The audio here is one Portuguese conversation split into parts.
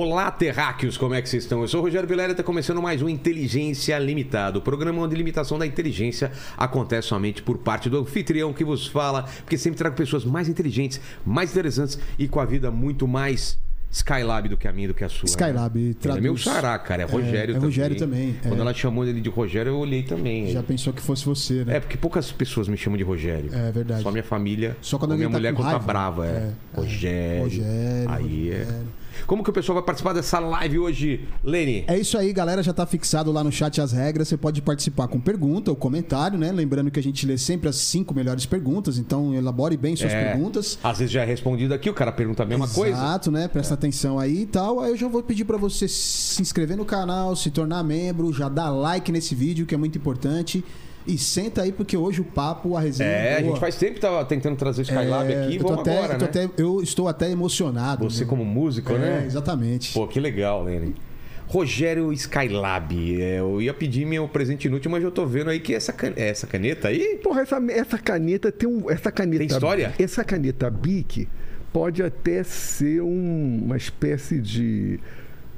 Olá, terráqueos, como é que vocês estão? Eu sou o Rogério Vilela e está começando mais um Inteligência Limitada, o programa onde limitação da inteligência acontece somente por parte do anfitrião que vos fala, porque sempre trago pessoas mais inteligentes, mais interessantes e com a vida muito mais Skylab do que a minha, do que a sua. Skylab, né? traduz. É meu xará, cara. É Rogério é, é também. Rogério também. Quando é. ela chamou ele de Rogério, eu olhei também. Já pensou que fosse você, né? É, porque poucas pessoas me chamam de Rogério. É verdade. Só minha família. Só quando minha tá mulher quando tá brava. É. É, é. Rogério. Rogério, Aí é. Como que o pessoal vai participar dessa live hoje, Lene? É isso aí, galera. Já tá fixado lá no chat as regras. Você pode participar com pergunta ou comentário, né? Lembrando que a gente lê sempre as cinco melhores perguntas, então elabore bem suas É. perguntas. Às vezes já é respondido aqui, o cara pergunta a mesma coisa. É. Exato, né? Presta atenção aí e tal. Aí eu já vou pedir pra você se inscrever no canal, se tornar membro, já dar like nesse vídeo, que é muito importante. E senta aí, porque hoje o papo, a resenha. É, a boa. gente faz tempo que tava tentando trazer o Skylab É, aqui, eu tô vamos até- agora, eu tô né? até- eu estou até emocionado. Você como músico, É, né? exatamente. Pô, que legal, Lene. Rogério Skylab. É, eu ia pedir meu presente inútil, mas eu tô vendo aí que essa, can- essa caneta aí. Porra, essa, essa caneta tem um. Essa caneta. Tem história? Essa caneta Bic pode até ser um- uma espécie de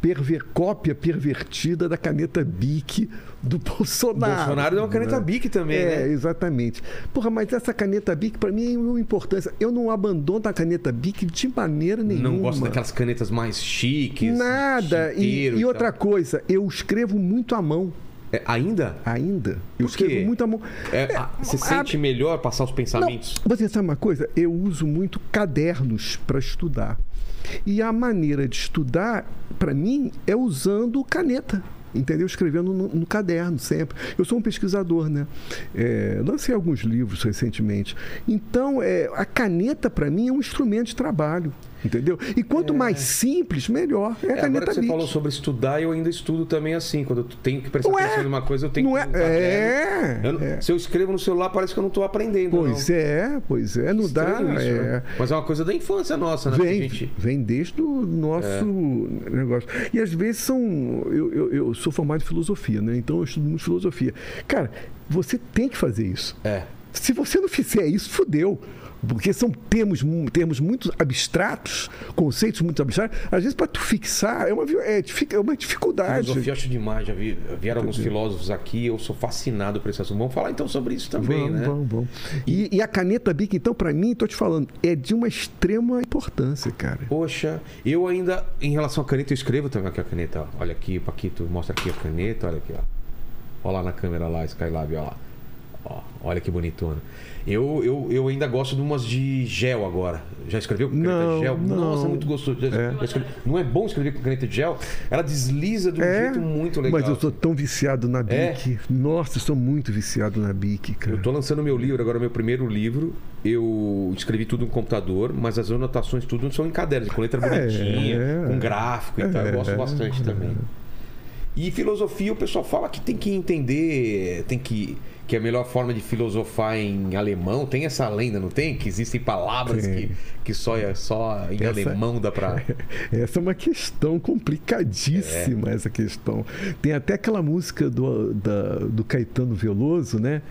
perver, cópia pervertida da caneta Bic do Bolsonaro. Bolsonaro deu uma caneta né? Bic também, é, né? exatamente. Porra, mas essa caneta Bic, pra mim, é uma importância. Eu não abandono a caneta Bic de maneira nenhuma. Não gosto daquelas canetas mais chiques. Nada. E, chiqueiro e outra coisa, eu escrevo muito à mão. É, ainda? Ainda. Eu Por escrevo muito à mão. É, ah, você sente melhor passar os pensamentos? Não, você sabe uma coisa? Eu uso muito cadernos para estudar. E a maneira de estudar, para mim, é usando caneta. Entendeu? Escrevendo no, no caderno sempre. Eu sou um pesquisador, né? É, lancei alguns livros recentemente. Então, é, a caneta, para mim, é um instrumento de trabalho. Entendeu? E quanto mais simples, melhor. É a É, agora caneta que você falou sobre estudar, eu ainda estudo também assim. Quando eu tenho que prestar Não é? atenção numa coisa, eu tenho Não que. é? É, Eu é. Se eu escrevo no celular, parece que eu não estou aprendendo. Pois não. é, pois é. Não dá. Isso, é. né? Mas é uma coisa da infância nossa, né? Vem, gente... vem desde o nosso negócio. E às vezes são. Eu, eu, eu sou formado em filosofia, né? Então eu estudo muito filosofia. Cara, você tem que fazer isso. É. Se você não fizer isso, fudeu. Porque são termos, termos muito abstratos, conceitos muito abstratos. Às vezes, para tu fixar, é uma, é, é uma dificuldade. Filosofia eu acho demais, já vi, vieram alguns filósofos aqui, eu sou fascinado por esse assunto. Vamos falar então sobre isso também, Vamos, né? vamos, vamos. E, e a caneta Bic, então, para mim, tô te falando, é de uma extrema importância, cara. Poxa, eu ainda, em relação à caneta, eu escrevo também aqui a caneta. ó. Olha aqui, Paquito, mostra aqui a caneta, olha aqui, ó. Olha lá na câmera lá, Skylab, ó lá. Ó, olha que bonitona. Eu, eu, eu ainda gosto de umas de gel agora. Já escreveu com caneta Não, de gel? não. Nossa, é muito gostoso. Escrevi- Não é bom escrever com caneta de gel? Ela desliza de um jeito muito legal. É, mas eu sou tão viciado na Bic. É? Nossa, eu sou muito viciado na Bic, cara. Eu tô lançando meu livro agora, meu primeiro livro. Eu escrevi tudo no computador, mas as anotações tudo são em cadernos, com letra É, bonitinha, é. com gráfico e tal. Eu gosto bastante também. E filosofia, o pessoal fala que tem que entender, tem que que a melhor forma de filosofar em alemão tem essa lenda, não tem? Que existem palavras Tem. que, que só, é- só em Essa- alemão dá pra. Essa é uma questão complicadíssima, essa questão. Tem até aquela música do, da- do Caetano Veloso, né?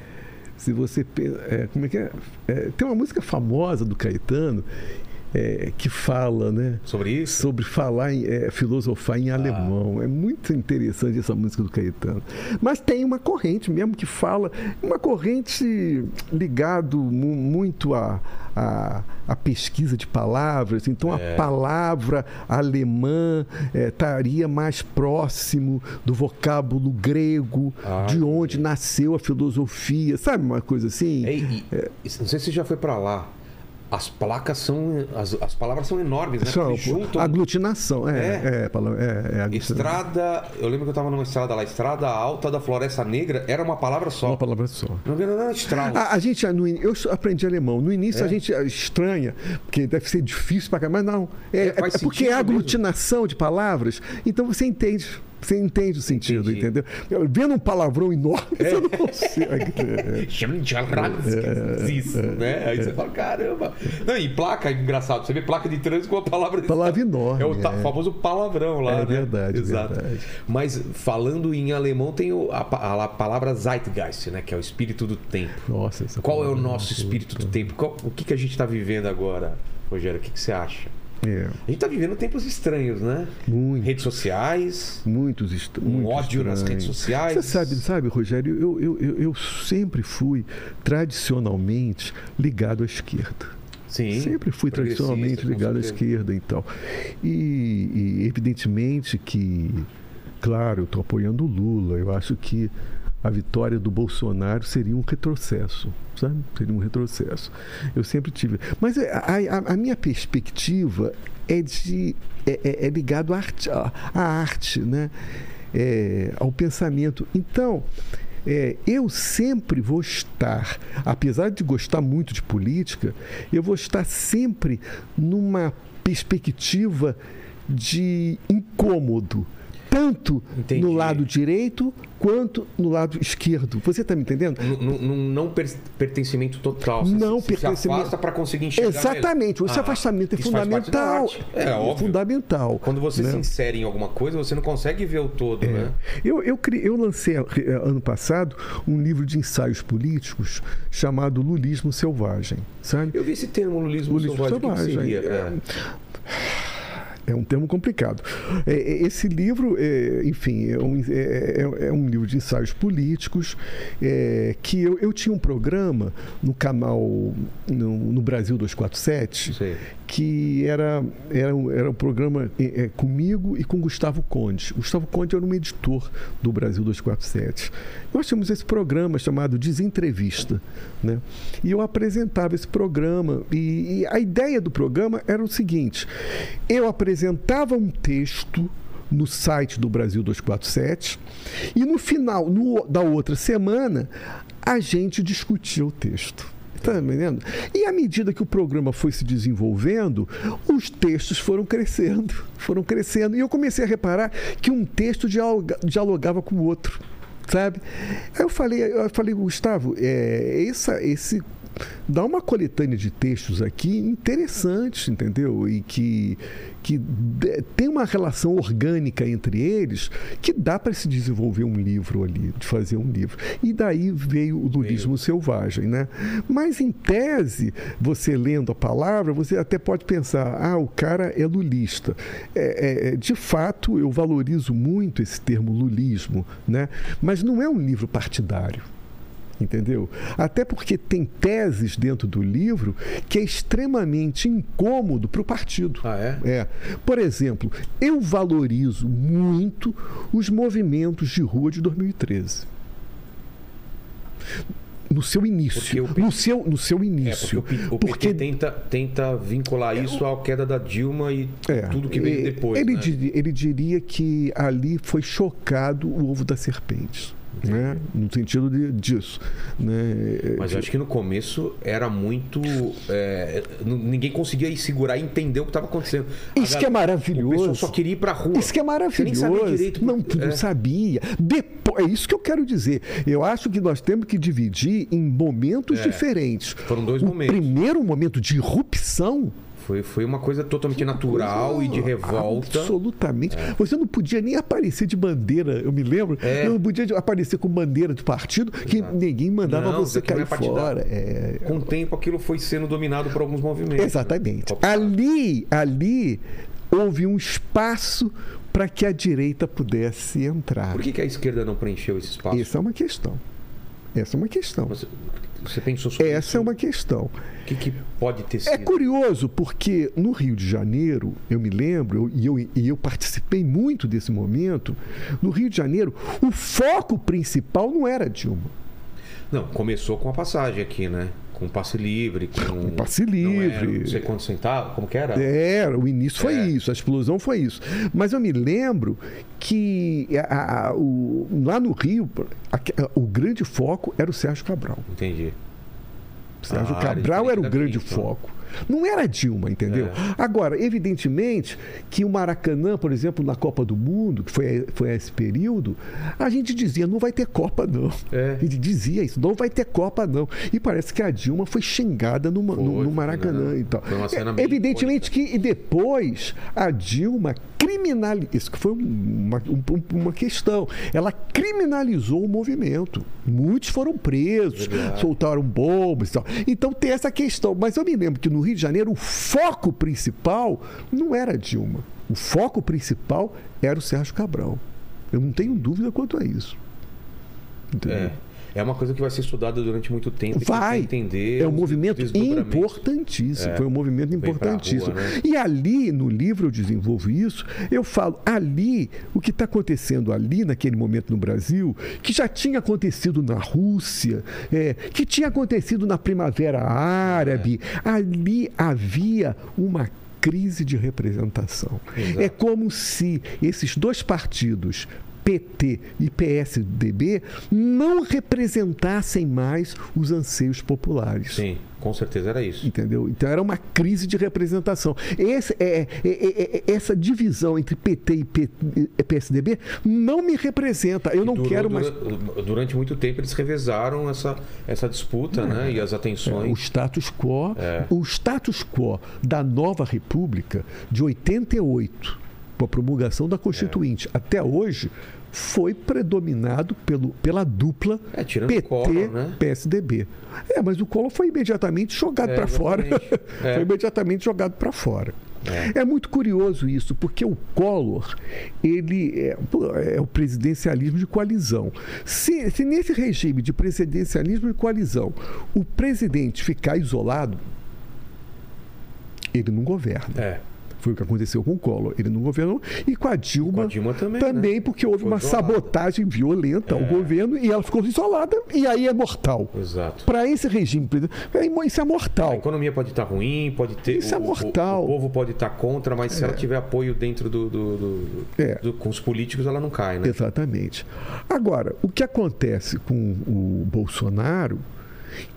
Se você. é, como é que é? É, Tem uma música famosa do Caetano é, que fala, né? Sobre isso? Sobre falar, em, é, filosofar Ah. em alemão. É muito interessante essa música do Caetano. Mas tem uma corrente mesmo que fala, uma corrente ligado mu- muito à à à pesquisa de palavras. Então É. a palavra alemã eh, estaria mais próximo do vocábulo grego, Ah, de onde nasceu a filosofia. Sabe uma coisa assim? É, e- e- Não sei se você já foi pra lá. As placas são. As, as palavras são enormes, né? Porque juntam- aglutinação. É, É. é, é, é. Estrada, eu lembro que eu tava numa estrada lá, Estrada Alta da Floresta Negra, era uma palavra só. Uma palavra só. Não era. A, a gente, no eu aprendi alemão. No início É? a gente estranha, porque deve ser difícil para cá, mas não. É, É, é porque é aglutinação de palavras, então você entende. Você entende o sentido, Entendi. entendeu? Vendo um palavrão enorme, você não consegue. É. Chama de Arrax, isso, né? Aí você fala, caramba. Não, e placa, é engraçado, você vê placa de trânsito com a palavra... Palavra enorme, É o é. famoso palavrão lá, É né? verdade, Exato. verdade. Mas falando em alemão, tem a, a palavra Zeitgeist, né? Que é o espírito do tempo. Nossa, Qual é o nosso espírito do tempo? Qual- o que, que a gente está vivendo agora, Rogério? O que, que você acha? É, A gente tá vivendo tempos estranhos, né? muito. Redes sociais, Muitos est um muito ódio nas estranhos. redes sociais. Você sabe, sabe, Rogério, eu, eu, eu, eu sempre fui tradicionalmente ligado à esquerda. Sim. Sempre fui tradicionalmente ligado à esquerda e tal. E, e evidentemente que, claro, eu estou apoiando o Lula. Eu acho que a vitória do Bolsonaro seria um retrocesso, sabe? Seria um retrocesso. Eu sempre tive. Mas a, a- a minha perspectiva é de é, é- é ligado à arte, à à arte, né? É, ao pensamento. Então, é, eu sempre vou estar, apesar de gostar muito de política, eu vou estar sempre numa perspectiva de incômodo, tanto Entendi. no lado direito quanto no lado esquerdo. Você está me entendendo? Num- não per- pertencimento total. Você Não se, pertencimento- afasta para conseguir enxergar. Exatamente, melhor. esse Ah, afastamento é fundamental. arte. É, óbvio. fundamental. Quando você né? se insere em alguma coisa, você não consegue ver o todo, né? Eu, eu, cri- eu lancei eh, ano passado um livro de ensaios políticos chamado Lulismo Selvagem, sabe? Eu vi esse termo, lulismo, Lulismo selvagem. O selvagem. É. Um termo complicado. É, é, Esse livro, é, enfim, é um, é- é- é um livro de ensaios políticos que eu, eu tinha um programa no canal no, no Brasil 247 Sei. que era, era, um, era um programa comigo e com Gustavo Conde. Gustavo Conde era um editor do Brasil 247. Nós tínhamos esse programa chamado Desentrevista. Né? E eu apresentava esse programa. E, e a ideia do programa era o seguinte: eu apresentava um texto no site do Brasil 247 e no final no- da outra semana a gente discutia o texto. Tá entendendo? E à medida que o programa foi se desenvolvendo, os textos foram crescendo, foram crescendo. E eu comecei a reparar que um texto dialoga- dialogava com o outro, sabe? Aí eu falei, eu falei Gustavo, é, essa, esse dá uma coletânea de textos aqui interessantes, entendeu? E que, que de- tem uma relação orgânica entre eles que dá para se desenvolver um livro ali, de fazer um livro. E daí veio o lulismo selvagem, né? Mas em tese, você lendo a palavra, você até pode pensar, ah, o cara é lulista. É, é, de fato, eu valorizo muito esse termo lulismo, né? Mas não é um livro partidário entendeu? Até porque tem teses dentro do livro que é extremamente incômodo para o partido. Ah, é? É. Por exemplo, eu valorizo muito os movimentos de rua de 2013. No seu início. Porque o P- No seu, no seu É, porque início. o, Porque- PT tenta, tenta vincular isso à queda da Dilma e É, tudo que veio e- depois. Ele, né? diri- ele diria que ali foi chocado o ovo das serpentes. Né? No sentido de, disso. Né? Mas eu acho que no começo era muito. é, ninguém conseguia segurar e entender o que estava acontecendo. A Isso que é maravilhoso. O só queria ir pra rua. Isso que é Você nem maravilhoso. sabia direito. não, porque- não é. sabia. Depois, é isso que eu quero dizer. Eu acho que nós temos que dividir em momentos É. diferentes. Foram dois o momentos. primeiro momento de irrupção Foi, foi uma coisa totalmente natural e de revolta. Absolutamente. Você não podia nem aparecer de bandeira, eu me lembro. É. Eu não podia aparecer com bandeira de partido, que Exato. ninguém mandava Não, você cair é fora. É, Com o tempo, aquilo foi sendo dominado por alguns movimentos. Exatamente. Opa. Ali, ali houve um espaço para que a direita pudesse entrar. Por que, que a esquerda não preencheu esse espaço? Essa é uma questão. Essa é uma questão. Você, você pensou sobre Essa isso? é uma questão. O que, que pode ter sido? É curioso porque no Rio de Janeiro, eu me lembro, e eu, e eu participei muito desse momento, no Rio de Janeiro, o foco principal não era Dilma. Não, começou com a passagem aqui, né? Com passe livre, com. passe Não era, livre. não sei quantos centavos, como que era? Era, o início foi É. isso, a explosão foi isso. Mas eu me lembro que a- a- o- lá no Rio, a- o grande foco era o Sérgio Cabral. Entendi. Sérgio Ah, Cabral era o grande então. foco. Não era Dilma, entendeu? É. Agora, evidentemente que o Maracanã, por exemplo, na Copa do Mundo, que foi, foi esse período, a gente dizia, não vai ter Copa, não. É. A gente dizia isso, não vai ter Copa, não. E parece que a Dilma foi xingada no, Foi, no, no Maracanã né? e tal. Bem Evidentemente que e depois a Dilma criminalizou. Isso que foi uma, um- uma questão. Ela criminalizou o movimento. Muitos foram presos, Verdade. soltaram bombas e tal. Então tem essa questão. Mas eu me lembro que no no Rio de Janeiro, o foco principal não era Dilma. O foco principal era o Sérgio Cabral. Eu não tenho dúvida quanto a isso. Entendeu? É. É uma coisa que vai ser estudada durante muito tempo. Vai. Entender é um movimento importantíssimo. É. Foi um movimento importantíssimo. Rua, né? E ali, no livro, eu desenvolvo isso. Eu falo, ali, o que está acontecendo ali, naquele momento no Brasil, que já tinha acontecido na Rússia, é, que tinha acontecido na Primavera Árabe, é. ali havia uma crise de representação. Exato. É como se esses dois partidos, PT e PSDB, não representassem mais os anseios populares. Sim. Com certeza era isso. Entendeu? Então era uma crise de representação. Esse, é, é, é, é é essa divisão entre PT e PSDB não me representa. Eu não durou, quero mais. Durante muito tempo eles revezaram essa, essa disputa né? e as atenções. o status quo. O status quo da nova República de 88, com a promulgação da Constituinte, até hoje foi predominado pelo, pela dupla é, PT-PSDB. Né? É, mas o Collor foi imediatamente jogado é, para fora. É. foi imediatamente jogado para fora. É. é. muito curioso isso, porque o Collor ele é, é, o presidencialismo de coalizão. Se, se nesse regime de presidencialismo de coalizão o presidente ficar isolado, ele não governa. É. Foi o que aconteceu com o Collor. Ele não governou. E com a Dilma, com a Dilma também, também né? porque houve Foi uma isolada. sabotagem violenta é. ao governo e ela ficou isolada e aí é mortal. Exato. Para esse regime, isso é mortal. A economia pode estar ruim, pode ter. Isso é o, é mortal. O, o, povo pode estar contra, mas é. se ela é. tiver apoio dentro do, do, do, é. do, com os políticos, ela não cai, né? Exatamente. Agora, o que acontece com o Bolsonaro,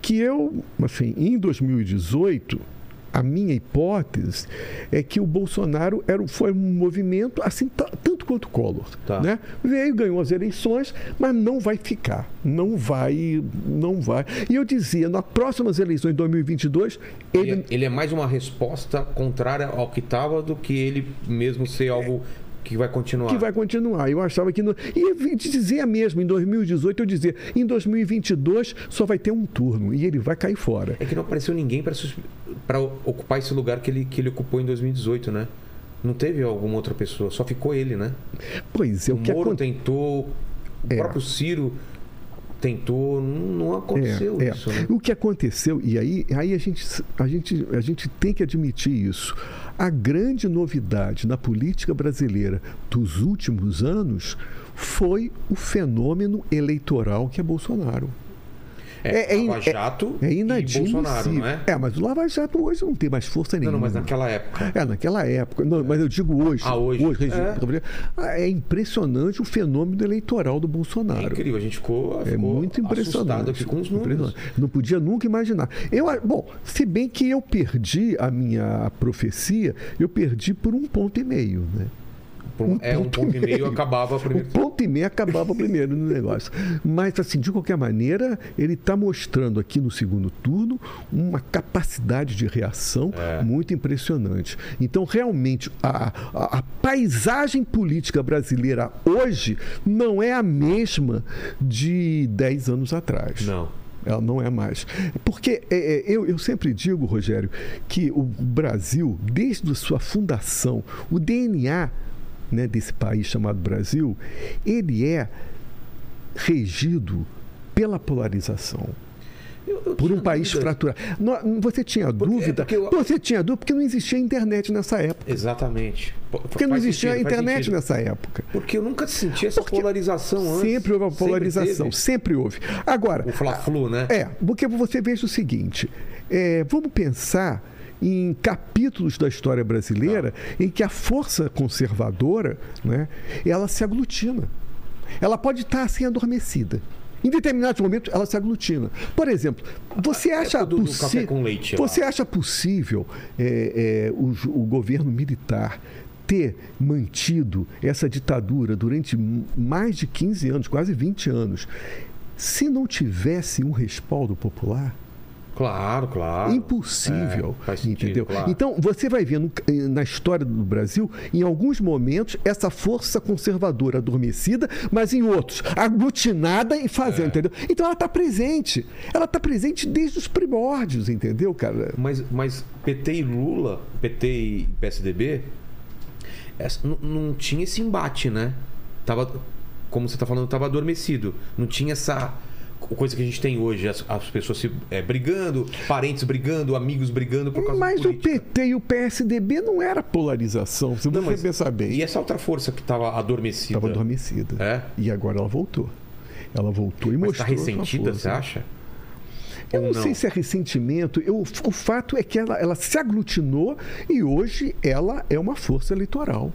que eu, assim, em 2018 a minha hipótese é que o Bolsonaro era, foi um movimento assim tanto quanto Collor. Tá. Né? Veio, ganhou as eleições, mas não vai ficar. Não vai, não vai. E eu dizia, nas próximas eleições de 2022, ele... Ele é, ele é mais uma resposta contrária ao que estava do que ele mesmo ser algo que vai continuar. Que vai continuar. Eu achava que. No... E dizia mesmo, em 2018 eu dizia, em 2022 só vai ter um turno e ele vai cair fora. É que não apareceu ninguém para ocupar esse lugar que ele, que ele ocupou em 2018, né? Não teve alguma outra pessoa, só ficou ele, né? Pois é, o, o que Moro tentou, o é. próprio Ciro tentou, não aconteceu é, é. isso. Né? O que aconteceu, e aí, aí a, gente, a, gente, a gente tem que admitir isso. A grande novidade na política brasileira dos últimos anos foi o fenômeno eleitoral que é Bolsonaro. É, é, Lava Jato é, é e Bolsonaro, não é? É, mas o Lava Jato hoje não tem mais força nenhuma. Não, não mas naquela época. É, naquela época. Não, mas eu digo hoje. Ah, hoje. hoje é. é. impressionante o fenômeno eleitoral do Bolsonaro. É incrível, a gente ficou, é ficou muito impressionante aqui com os números. Não podia nunca imaginar. Eu, bom, se bem que eu perdi a minha profecia, eu perdi por um ponto e meio, né? Um é, um ponto e meio, meio acabava primeiro. Um ponto e meio acabava primeiro no negócio. Mas, assim, de qualquer maneira, ele está mostrando aqui no segundo turno uma capacidade de reação é. muito impressionante. Então, realmente, a, a, a, paisagem política brasileira hoje não é a mesma de 10 anos atrás. Não. Ela não é mais. Porque é, é, eu, eu sempre digo, Rogério, que o Brasil, desde a sua fundação, o DNA né, desse país chamado Brasil, ele é regido pela polarização. Eu, eu por um país dúvida. fraturado. Você tinha porque, dúvida? É eu... Você tinha dúvida porque não existia internet nessa época. Exatamente. Porque não existia sentido, internet nessa época. Porque eu nunca senti essa porque polarização antes. Sempre houve uma polarização, sempre, sempre houve. Agora. O Fla-Flu, né? É, porque você veja o seguinte: é, vamos pensar em capítulos da história brasileira em que a força conservadora né, ela se aglutina. Ela pode estar assim adormecida. Em determinados momentos, ela se aglutina. Por exemplo, você é acha, possi você acha possível é, é, o, o governo militar ter mantido essa ditadura durante mais de 15 anos, quase 20 anos, se não tivesse um respaldo popular? Claro, claro. Impossível. É, faz sentido, entendeu? claro. Então, você vai ver no- eh, na história do Brasil, em alguns momentos, essa força conservadora adormecida, mas em outros, aglutinada e É. fazendo, entendeu? Então ela está presente. Ela está presente desde os primórdios, entendeu, cara? Mas, mas PT e Lula, PT e PSDB, essa- não- não tinha esse embate, né? Tava, como você está falando, estava adormecido. Não tinha essa coisa que a gente tem hoje, as, as pessoas se é, brigando, parentes brigando, amigos brigando por causa Mas o. PT e o PSDB não era polarização, se Não, você pensar bem. E essa outra força que estava adormecida? Estava adormecida. É? E agora ela voltou. Ela voltou e Mas está mostrou. sua ressentida, força. você acha? Eu Ou não, sei se é ressentimento. Eu, o fato é que ela, ela se aglutinou e hoje ela é uma força eleitoral.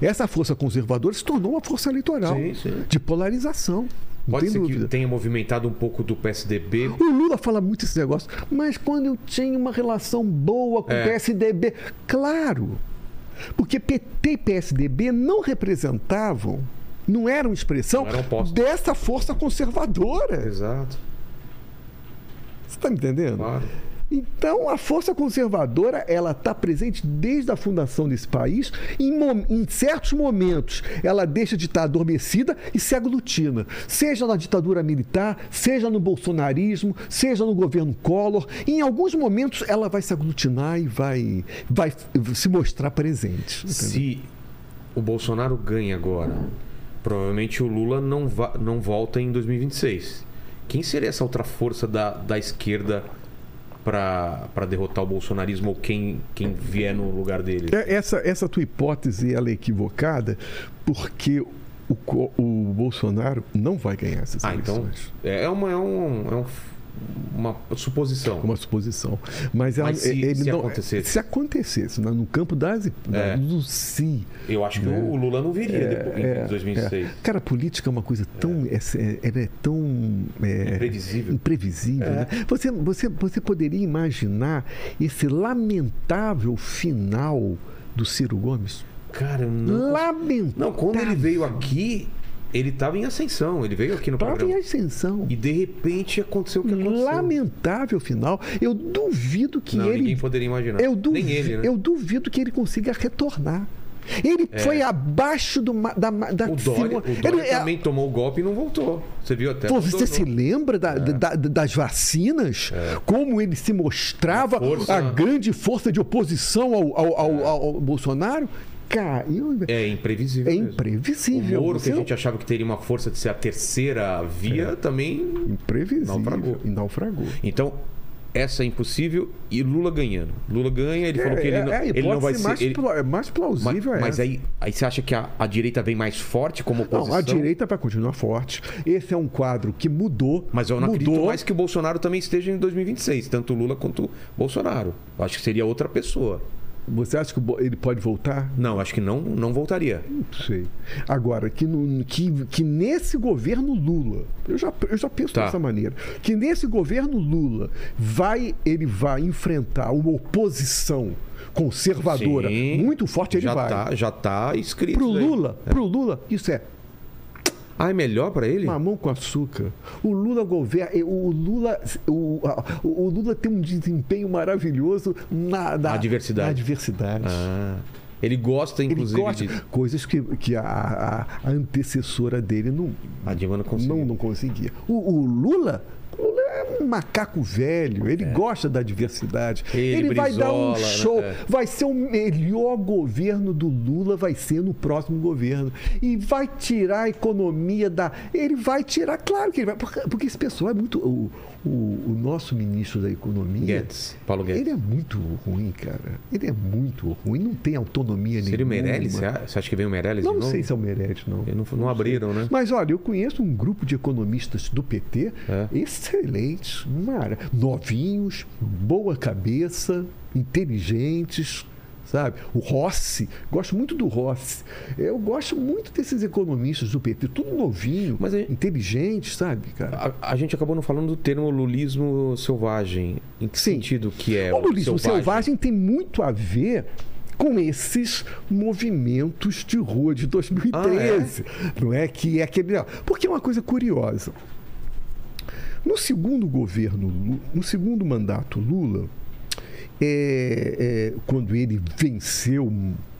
Essa força conservadora se tornou uma força eleitoral Sim, sim. de polarização. Pode ser dúvida. que tenha movimentado um pouco do PSDB. O Lula fala muito esse negócio, mas quando eu tinha uma relação boa com É. o PSDB, claro, porque PT e PSDB não representavam, não eram expressão Não eram dessa força conservadora. Exato, Você está me entendendo? claro. Então, a força conservadora, ela está presente desde a fundação desse país. Em, em certos momentos, ela deixa de estar adormecida e se aglutina. Seja na ditadura militar, seja no bolsonarismo, seja no governo Collor. Em alguns momentos, ela vai se aglutinar e vai, vai se mostrar presente. entendeu? Se o Bolsonaro ganha agora, provavelmente o Lula não, não volta em 2026. Quem seria essa outra força da, da esquerda para derrotar o bolsonarismo ou quem, quem vier no lugar dele? É, Essa, essa tua hipótese ela é equivocada porque o, o Bolsonaro não vai ganhar essas Ah, então eleições. é uma, é um, é um- uma suposição. uma suposição. Mas, ela, Mas se- se não, acontecesse? se acontecesse, né, no campo das, É. do si. Eu acho que o Lula não viria depois, em 2026. é. Cara, a política é uma coisa tão. É, é- ela é tão. é, Imprevisível. imprevisível, É. né? você, você, você poderia imaginar esse lamentável final do Ciro Gomes? Cara, não. Lamentável. Não, quando ele veio aqui, ele estava em ascensão. Ele veio aqui no Estava em programa. ascensão. E de repente aconteceu o que aconteceu. Lamentável final. Eu duvido que Não, ele. ninguém poderia imaginar. Eu, duvi- Nem ele, né? eu duvido que ele consiga retornar. Ele foi abaixo do, da, da O Dória, o Dória Ele é- também tomou o golpe e não voltou. Você viu até. Pô, você se lembra da- da- das vacinas? Como ele se mostrava A força- a grande força de oposição ao, ao- ao- ao- ao Bolsonaro? Cara, eu- É imprevisível. é mesmo. imprevisível. O Moro, que a gente achava que teria uma força de ser a terceira via, também. Imprevisível. Naufragou. E naufragou. Então, essa é impossível e Lula ganhando. Lula ganha, ele falou que ele não, é, ele não vai hipótese ser. mais, ele- pla- mais plausível mas é mas aí, aí você acha que a, a direita vem mais forte como oposição? Não, a direita vai continuar forte. Esse é um quadro que mudou. Mas eu não mudou. acredito mais que o Bolsonaro também esteja em 2026, tanto Lula quanto o Bolsonaro. Eu acho que seria outra pessoa. Você acha que o ele pode voltar? Não, acho que não, não voltaria. Não sei. Agora, que, no- que, que nesse governo Lula, eu já, eu já penso Tá. dessa maneira, que nesse governo Lula vai, ele vai enfrentar uma oposição conservadora Sim, muito forte, ele já vai. Tá, já tá escrito. Isso aí. Lula, pro Lula, isso é Ah, é melhor pra ele? mamão com açúcar. O Lula governa, o Lula, o, o Lula tem um desempenho maravilhoso na, na, diversidade. na diversidade. Ah, ele gosta, Ele inclusive, gosta de. coisas que, que a, a- antecessora dele não, A Dilma não conseguiu. não, não conseguia. O, o Lula, o Lula é um macaco velho, ele gosta da diversidade. É. Ele, vai dar um né? show, É. vai ser o melhor governo do Lula, vai ser no próximo governo. E vai tirar a economia da. Ele vai tirar, claro que ele vai. Porque, porque esse pessoal é muito. O, o, o nosso ministro da Economia. Guedes, Paulo Guedes. Ele é muito ruim, cara. Ele é muito ruim, não tem autonomia Seria o nenhuma. Meirelles? Você acha- você acha que vem o Meirelles Não de novo? sei se é o Meirelles, não. Não, não abriram, né? Mas olha, eu conheço um grupo de economistas do PT É. excelentes, mara, novinhos, boa cabeça, inteligentes, sabe? O Rossi, gosto muito do Rossi. Eu gosto muito desses economistas do PT, tudo novinho, Mas é- inteligente, sabe, cara? A, a gente acabou não falando do termo lulismo selvagem. Em que Sim. sentido que é o lulismo selvagem tem muito a ver com esses movimentos de rua de 2013. Não é que é aquele. Porque é uma coisa curiosa. No segundo governo, no segundo mandato Lula, é, é, quando ele venceu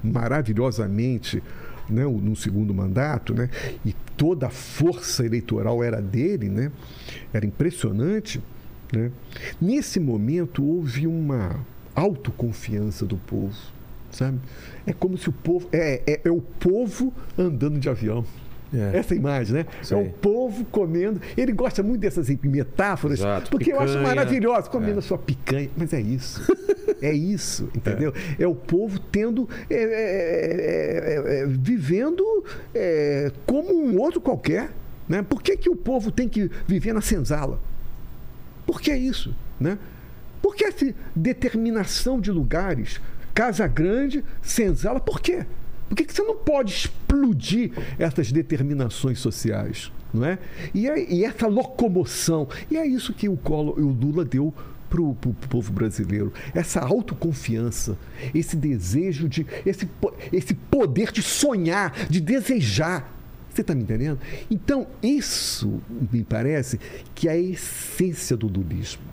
maravilhosamente né, no segundo mandato, né, e toda a força eleitoral era dele, né, era impressionante. Né, nesse momento houve uma autoconfiança do povo, sabe? É como se o povo. É, é, é o povo andando de avião. É. Essa imagem, né? Sei. É o povo comendo. Ele gosta muito dessas metáforas, Exato, porque eu acho picanha. maravilhoso, comendo É. a sua picanha. Mas é isso. é isso, entendeu? É, o povo tendo. é, é, é, é, vivendo é, como um outro qualquer. Né? Por que, que o povo tem que viver na senzala? Por que isso? Né? Por que essa determinação de lugares? Casa Grande, Senzala, por quê? Por que, que você não pode explodir essas determinações sociais? Não é? E, é- e essa locomoção. E é isso que o, Collor, o Lula deu para o povo brasileiro. Essa autoconfiança, esse desejo de. Esse, esse poder de sonhar, de desejar. Você está me entendendo? Então, isso me parece que é a essência do lulismo.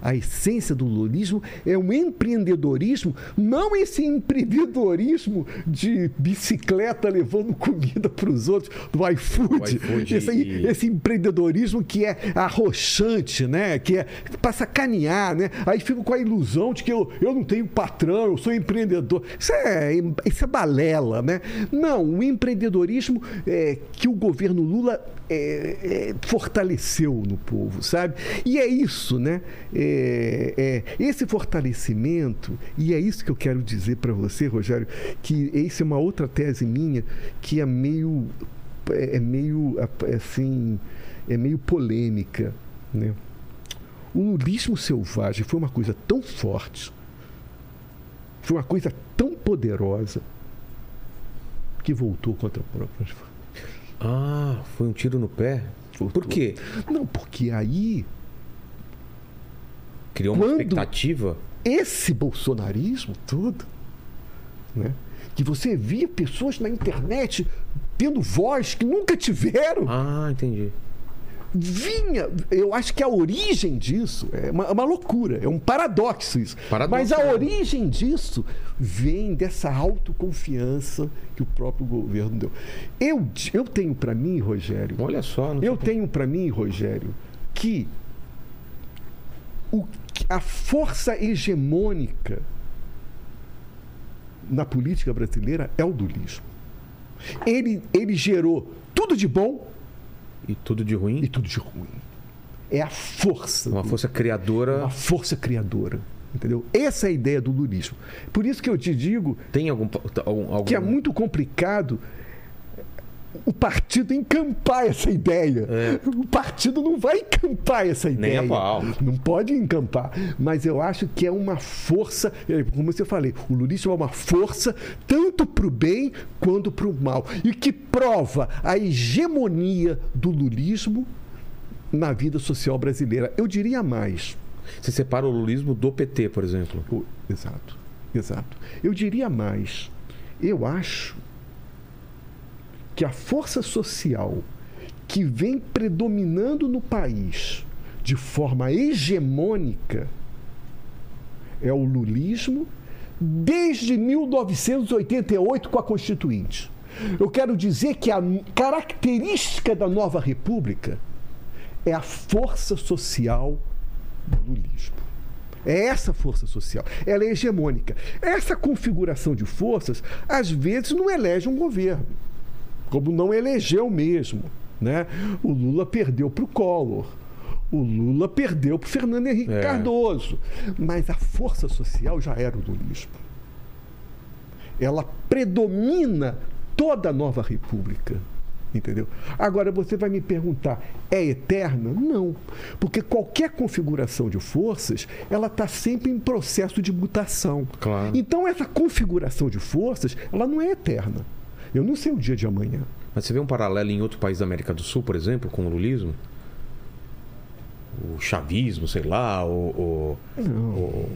A essência do lulismo é um empreendedorismo, não esse empreendedorismo de bicicleta levando comida para os outros do iFood. IFood esse, e- esse empreendedorismo que é arrochante, né? Que é para sacanear, né? Aí fico com a ilusão de que eu, eu não tenho patrão, eu sou empreendedor. Isso é, isso é balela, né? Não, o empreendedorismo é, que o governo Lula é, é, fortaleceu no povo, sabe? E é isso, né? É, é, esse fortalecimento, e é isso que eu quero dizer para você, Rogério, que essa é uma outra tese minha que é meio é é meio assim é meio polêmica, né? O lulismo selvagem foi uma coisa tão forte, foi uma coisa tão poderosa que voltou contra a própria Ah, foi um tiro no pé? Voltou. Por quê? Não, porque aí Criou uma expectativa? esse bolsonarismo todo, né? Que você via pessoas na internet tendo voz que nunca tiveram. Ah, entendi. Vinha. Eu acho que a origem disso é uma, uma loucura, é um paradoxo isso. Paradoxo, Mas a né? origem disso vem dessa autoconfiança que o próprio governo deu. Eu, eu tenho para mim, Rogério, Olha só. Não eu tenho para mim, Rogério, que o, a força hegemônica na política brasileira é o dulismo. Ele, ele gerou tudo de bom E tudo de ruim? e tudo de ruim. É a força. Uma do- força criadora. uma força criadora. Entendeu? Essa é a ideia do lulismo. Por isso que eu te digo Tem algum, algum- que é muito complicado o partido encampar essa ideia. O partido não vai encampar essa É. Nem ideia. a pau. Não pode encampar. Mas eu acho que é uma força, é, como eu falei, o lulismo é uma força tanto para o bem quanto para o mal. E que prova a hegemonia do lulismo na vida social brasileira. Eu diria mais. Você separa o lulismo do PT, por exemplo. O- Exato, exato. Eu diria mais. Eu acho que a força social que vem predominando no país de forma hegemônica é o lulismo desde 1988 com a Constituinte. Eu quero dizer que a característica da nova república é a força social do lulismo. É essa força social. Ela é hegemônica. Essa configuração de forças, às vezes, não elege um governo, como não elegeu mesmo. Né? O Lula perdeu para o Collor. O Lula perdeu para o Fernando Henrique É. Cardoso. Mas a força social já era o lulismo. Ela predomina toda a nova república. Entendeu? Agora você vai me perguntar, é eterna? Não. Porque qualquer configuração de forças, ela está sempre em processo de mutação. Claro. Então essa configuração de forças, ela não é eterna. Eu não sei o dia de amanhã. Mas você vê um paralelo em outro país da América do Sul, por exemplo, com o lulismo? O chavismo, sei lá, o. o- o-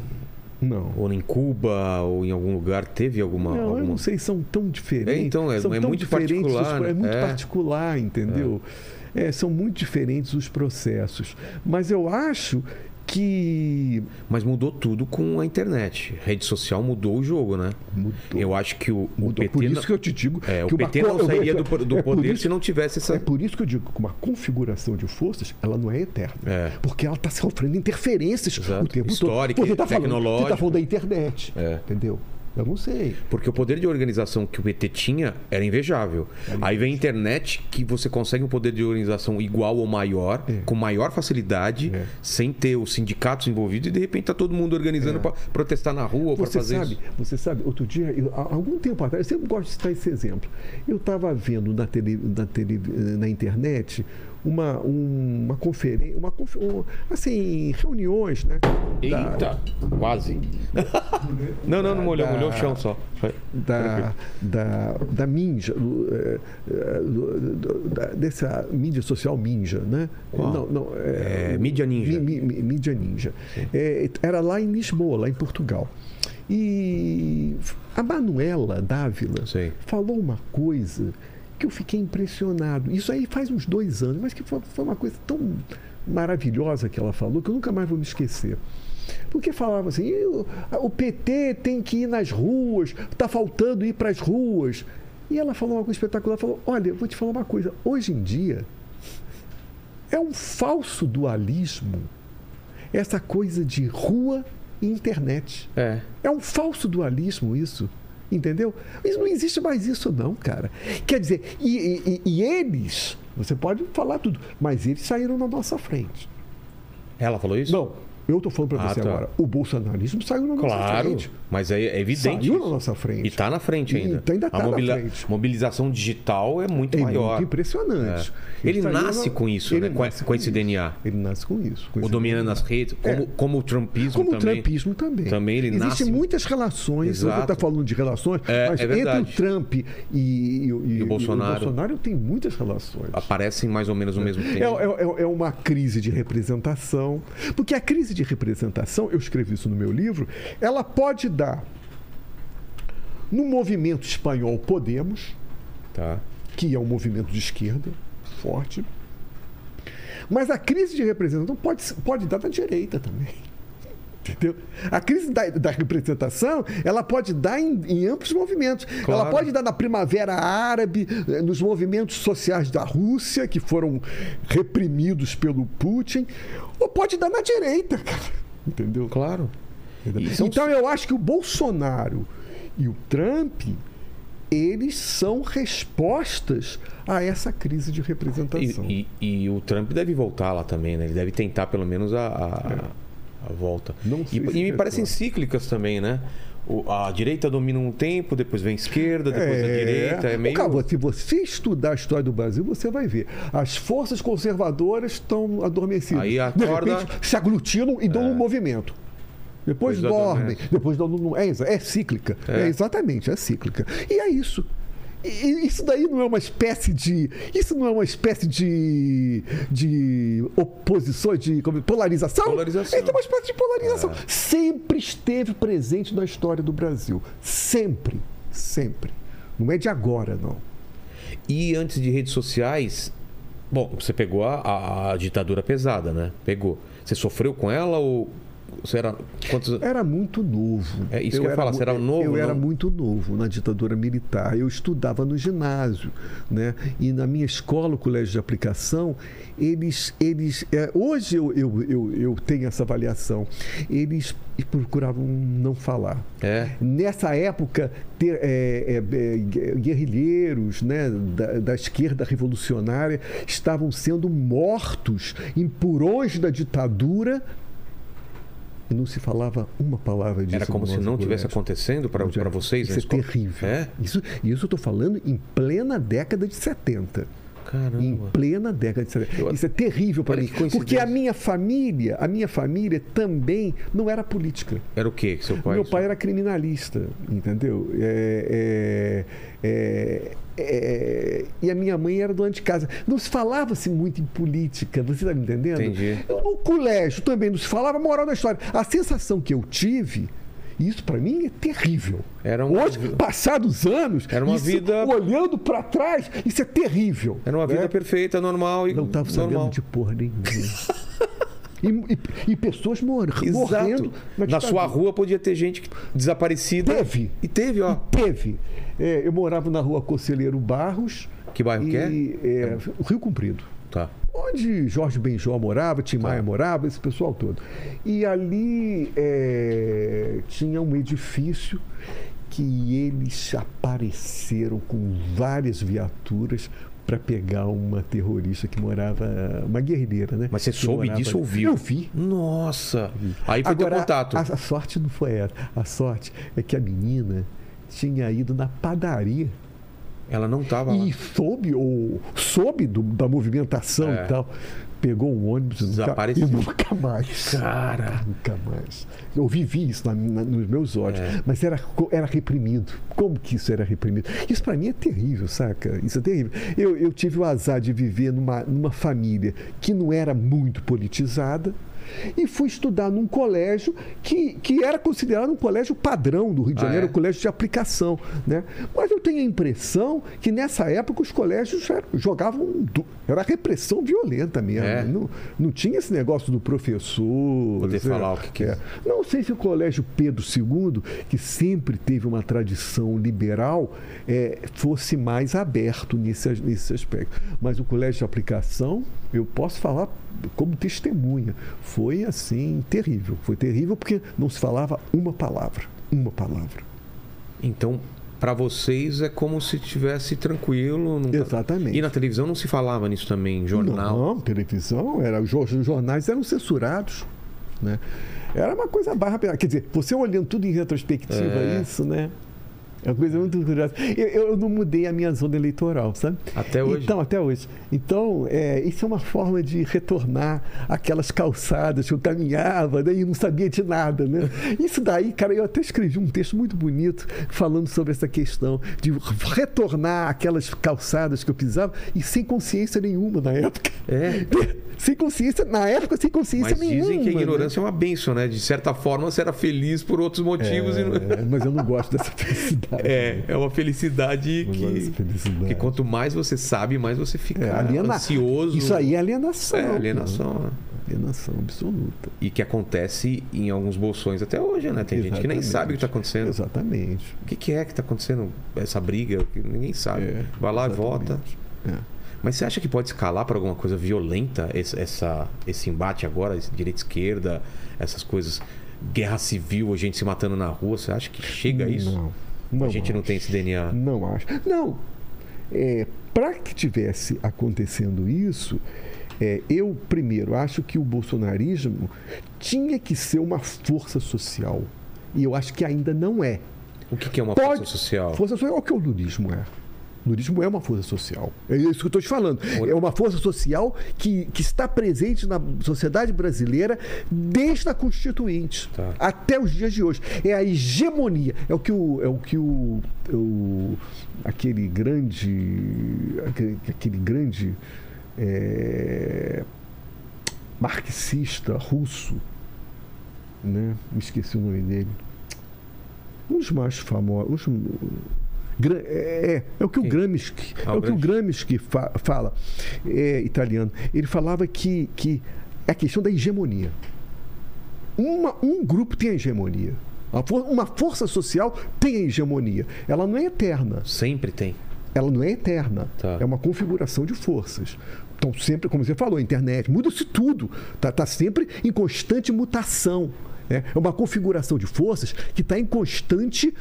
Não. Ou em Cuba, ou em algum lugar, teve alguma. Não, eu alguma... não sei, são tão diferentes. É, então, é- é muito diferentes os particular, pro- É muito é. particular, entendeu? É, são muito diferentes os processos. Mas eu acho que. Mas mudou tudo com a internet. Rede social mudou o jogo, né? Mudou. Eu acho que o, o Mudou. PT. por isso não- que eu te digo. É, que o uma PT co- não sairia do, do é poder isso- se não tivesse essa. É por isso que eu digo que uma configuração de forças, ela não é eterna. É. Porque ela está sofrendo interferências Exato. o tempo Histórica, todo. Você tá falando, você tecnológica. está falando da internet. É. Entendeu? Eu não sei. Porque o poder de organização que o PT tinha era invejável. Aí vem a internet que você consegue um poder de organização igual ou maior, É. com maior facilidade, É. sem ter os sindicatos envolvidos e de repente tá todo mundo organizando para protestar na rua ou para Você fazer sabe, isso. você sabe, outro dia, eu- algum tempo atrás, eu sempre gosto de citar esse exemplo. Eu estava vendo na, tele, na, tele, na internet uma, um- uma conferência, uma, um- assim, reuniões, né? da- Eita, quase. não, não, não molhou, Da- molhou o chão só. Da, da, da Minja, do, é, é, do- do- da- dessa mídia social Minja, né? Qual? Não, não, É, Mídia Ninja. Mi- mi- mídia Ninja. É, era lá em Lisboa, lá em Portugal. E a Manuela Dávila Sei. falou uma coisa que eu fiquei impressionado. Isso aí faz uns dois anos, mas que foi, foi uma coisa tão maravilhosa que ela falou que eu nunca mais vou me esquecer. Porque falava assim, "E o, PT tem que ir nas ruas, está faltando ir para as ruas. E ela falou uma coisa espetacular, falou, olha, eu vou te falar uma coisa, hoje em dia é um falso dualismo essa coisa de rua e internet. É. É um falso dualismo isso. Entendeu? Isso não existe mais isso, não, cara. Quer dizer, e, e- e eles, você pode falar tudo, mas eles saíram na nossa frente. Ela falou isso? Não, eu estou falando para Ah, você tá. agora. O bolsonarismo saiu na nossa Claro, frente. mas é, é evidente. Saiu isso. na nossa frente. E está na frente E ainda. ainda tá a mobilização digital é muito É maior. muito impressionante. É. Ele saiu nasce na- com isso, ele né? Com, com esse isso. DNA. Ele nasce com isso. com O dominando DNA. as redes, como, como o trumpismo Como o também. trumpismo também. Também ele Existem nasce- muitas relações. Você Exato. está falando de relações, É, mas é entre o Trump e, e- e- o Bolsonaro. o Bolsonaro tem muitas relações. Aparecem mais ou menos no mesmo É, tempo. é- é uma crise de representação. Porque a crise de representação, eu escrevi isso no meu livro, ela pode dar no movimento espanhol Podemos, Tá. que é um movimento de esquerda forte. Mas a crise de representação pode, pode dar na direita também. Entendeu? A crise da, da representação ela pode dar em, em amplos movimentos. Claro. Ela pode dar na Primavera Árabe, eh, nos movimentos sociais da Rússia, que foram reprimidos pelo Putin, ou pode dar na direita, cara. Entendeu? Claro. E são- Então eu acho que o Bolsonaro e o Trump eles são respostas a essa crise de representação. E, e- e o Trump deve voltar lá também, né? Ele deve tentar pelo menos a, a, a volta. E, e me é parecem cíclicas também, né? O- a direita domina um tempo, depois vem a esquerda, depois a direita. É meio. Ô, Cabo, se você estudar a história do Brasil, você vai ver. As forças conservadoras estão adormecidas. Aí De acorda- repente, se aglutinam e dão um movimento. Depois Depois dormem, depois dão é, é cíclica. É. É. exatamente, é cíclica. E é isso. Isso daí não é uma espécie de. Isso não é uma espécie de. de oposição, de como- polarização? Polarização. Isso é uma espécie de polarização. Sempre esteve presente na história do Brasil. Sempre. Sempre. Não é de agora, não. E antes de redes sociais, bom, você pegou a, a- a ditadura pesada, né? Pegou. Você sofreu com ela ou você era quantos? Era muito novo. É isso que eu ia falar, você era novo, Eu era não? muito novo na ditadura militar. Eu estudava no ginásio, né? E na minha escola, o colégio de aplicação, eles, eles, é, hoje eu, eu, eu, eu tenho essa avaliação. Eles procuravam não falar. É. Nessa época, ter, é, é, é, guerrilheiros né, da, da esquerda revolucionária estavam sendo mortos em purões da ditadura não se falava uma palavra disso. Era como no se não tivesse colégio. acontecendo para tinha- vocês Isso é escola? terrível. É? Isso, isso eu estou falando em plena década de 70. Em Caramba. plena década de 70. Eu- Isso é terrível para mim. Porque a minha família, a minha família também não era política. Era o quê que seu pai? Meu pai era criminalista, entendeu? É, é, é, é, e a minha mãe era dona de casa. Não se falava-se muito em política, você está me entendendo? Entendi. No colégio também não se falava moral da história. A sensação que eu tive Isso para mim é terrível. Era um- Hoje, passados anos, Era uma isso, vida- olhando para trás, isso é terrível. Era uma vida né? perfeita, normal e Não estava sabendo de porra nenhuma. e, e- e pessoas mor morrendo Exato. Na sua rua podia ter gente que- desaparecida. Teve. E teve, ó. Teve. É, eu morava na rua Conselheiro Barros. Que bairro que é? e, é? Rio Comprido. Tá. Onde Jorge Benjó morava, Tim Maia morava, esse pessoal todo. E ali é, tinha um edifício que eles apareceram com várias viaturas para pegar uma terrorista que morava, uma guerrilheira, né? Mas você soube morava disso ou viu? Eu vi. Nossa. Aí foi Agora, teu contato. A, a sorte não foi essa. A sorte é que a menina tinha ido na padaria Ela não tava lá. e soube, ou soube do- da movimentação É. e tal. Pegou um ônibus e Desapareceu. e nunca mais. Cara. Nunca mais. Eu vivi isso na- na- nos meus olhos, É. mas era, era reprimido. Como que isso era reprimido? Isso para mim é terrível, saca? Isso é terrível. Eu, eu tive o azar de viver numa, numa família que não era muito politizada e fui estudar num colégio que, que era considerado um colégio padrão do Rio de Ah, Janeiro, é? um colégio de aplicação. Né? Mas eu tenho a impressão que nessa época os colégios jogavam. Era repressão violenta mesmo. É. Não, não tinha esse negócio do professor. Poder sei falar o que quiser. É. Não sei se o Colégio Pedro II, que sempre teve uma tradição liberal, é, fosse mais aberto nesse, nesse aspecto. Mas o Colégio de Aplicação, eu posso falar como testemunha, foi assim terrível. Foi terrível porque não se falava uma palavra. Uma palavra. Então, pra vocês é como se tivesse tranquilo. não tá- Exatamente. E na televisão não se falava nisso também, jornal. Não, televisão, era, os jor- os jornais eram censurados. Né? Era uma coisa barra. Quer dizer, você olhando tudo em retrospectiva, É. isso, né? É uma coisa muito curiosa. Eu, eu não mudei a minha zona eleitoral, sabe? Até hoje? Então, até hoje. Então, é, isso é uma forma de retornar aquelas calçadas que eu caminhava né, e não sabia de nada, né? Isso daí, cara, eu até escrevi um texto muito bonito falando sobre essa questão de retornar aquelas calçadas que eu pisava e sem consciência nenhuma na época. É. Sem consciência, na época, sem consciência Mas nenhuma. dizem que a né? ignorância é uma benção, né? De certa forma, você era feliz por outros motivos. e. É, mas eu não gosto dessa felicidade. É, é uma felicidade que, felicidade. que quanto mais você sabe, mais você fica É, aliena- ansioso. Isso aí é alienação. É, alienação. né? Alienação absoluta. E que acontece em alguns bolsões até hoje, né? Tem gente que nem Exatamente. sabe o que está acontecendo. Exatamente. O que, que é que está acontecendo? Essa briga, que ninguém sabe. É, Vai lá e exatamente. vota. É. Mas você acha que pode escalar para alguma coisa violenta esse, essa, esse embate agora, esse direita-esquerda, essas coisas, guerra civil, a gente se matando na rua? Você acha que chega a isso? Não. Não a gente não acho. tem esse DNA. Não acho. Não. É, Para que tivesse acontecendo isso, é, eu primeiro acho que o bolsonarismo tinha que ser uma força social. E eu acho que ainda não é. O que, que é uma Pode- força social? Força social é o que o lulismo é. O lulismo é uma força social. É isso que eu estou te falando. É uma força social que, que está presente na sociedade brasileira desde a Constituinte Tá. até os dias de hoje. É a hegemonia. É o que o, é o, que o, o- aquele grande. Aquele, aquele grande. é, marxista russo. Né? Me esqueci o nome dele. Um dos mais famosos. É, é, é o que o? Gramsci, Ah, é o que o Gramsci fa- fala, é italiano. Ele falava que, que é a questão da hegemonia. Uma- um grupo tem a hegemonia. Uma for- Uma força social tem a hegemonia. Ela não é eterna Sempre tem. ela não é eterna. Tá. É uma configuração de forças. Então, sempre, como você falou, a internet, muda-se tudo. Está tá sempre em constante mutação. né? É uma configuração de forças que está em constante.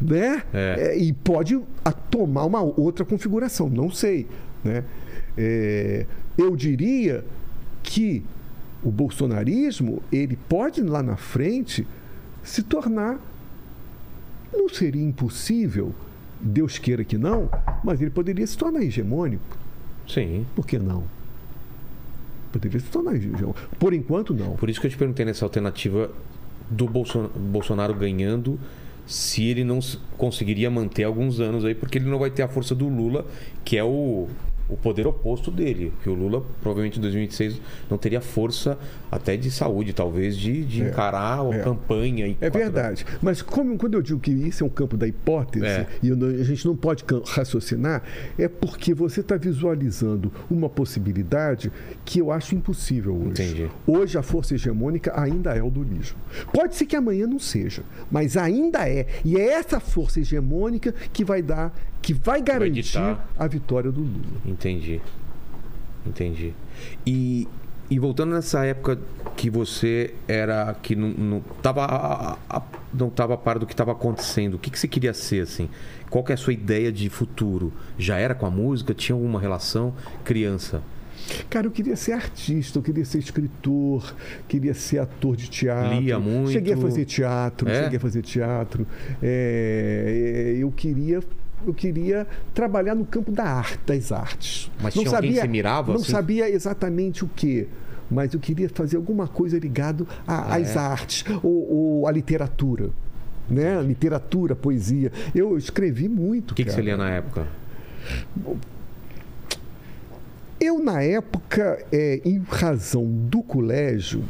Né? É. É, e pode a- tomar uma outra configuração, não sei. Né? É, eu diria que o bolsonarismo ele pode lá na frente se tornar não seria impossível, Deus queira que não, mas ele poderia se tornar hegemônico. Sim. Por que não? Poderia se tornar hegemônico. Por enquanto, não. Por isso que eu te perguntei nessa alternativa do Bolson- Bolsonaro ganhando, se ele não conseguiria manter alguns anos aí, porque ele não vai ter a força do Lula, que é o o poder oposto dele. Que o Lula, provavelmente em 2026, não teria força até de saúde, talvez, de, de É, encarar a é. campanha. E É verdade. Mas como, quando eu digo que isso é um campo da hipótese, É. e não- a gente não pode raciocinar, é porque você está visualizando uma possibilidade que eu acho impossível hoje. Entendi. Hoje a força hegemônica ainda é o lulismo. Pode ser que amanhã não seja, mas ainda é. E é essa força hegemônica que vai dar, que vai garantir ditar. a vitória do Lula. Entendi. Entendi. E, e voltando nessa época que você era. que não, não tava. não tava a par do que estava acontecendo, o que, que você queria ser, assim? Qual que é a sua ideia de futuro? Já era com a música? Tinha alguma relação? Criança. Cara, eu queria ser artista, eu queria ser escritor, queria ser ator de teatro. Lia muito. Cheguei a fazer teatro, É? cheguei a fazer teatro. É, é, eu queria. Eu queria trabalhar no campo da arte, das artes. Mas tinha alguém que mirava, Não assim? sabia exatamente o que, mas eu queria fazer alguma coisa ligado a- Ah, às é? artes ou, ou à literatura, né? Literatura, poesia. Eu escrevi muito. O que, que você lia na época? Eu, na época, é, em razão do colégio,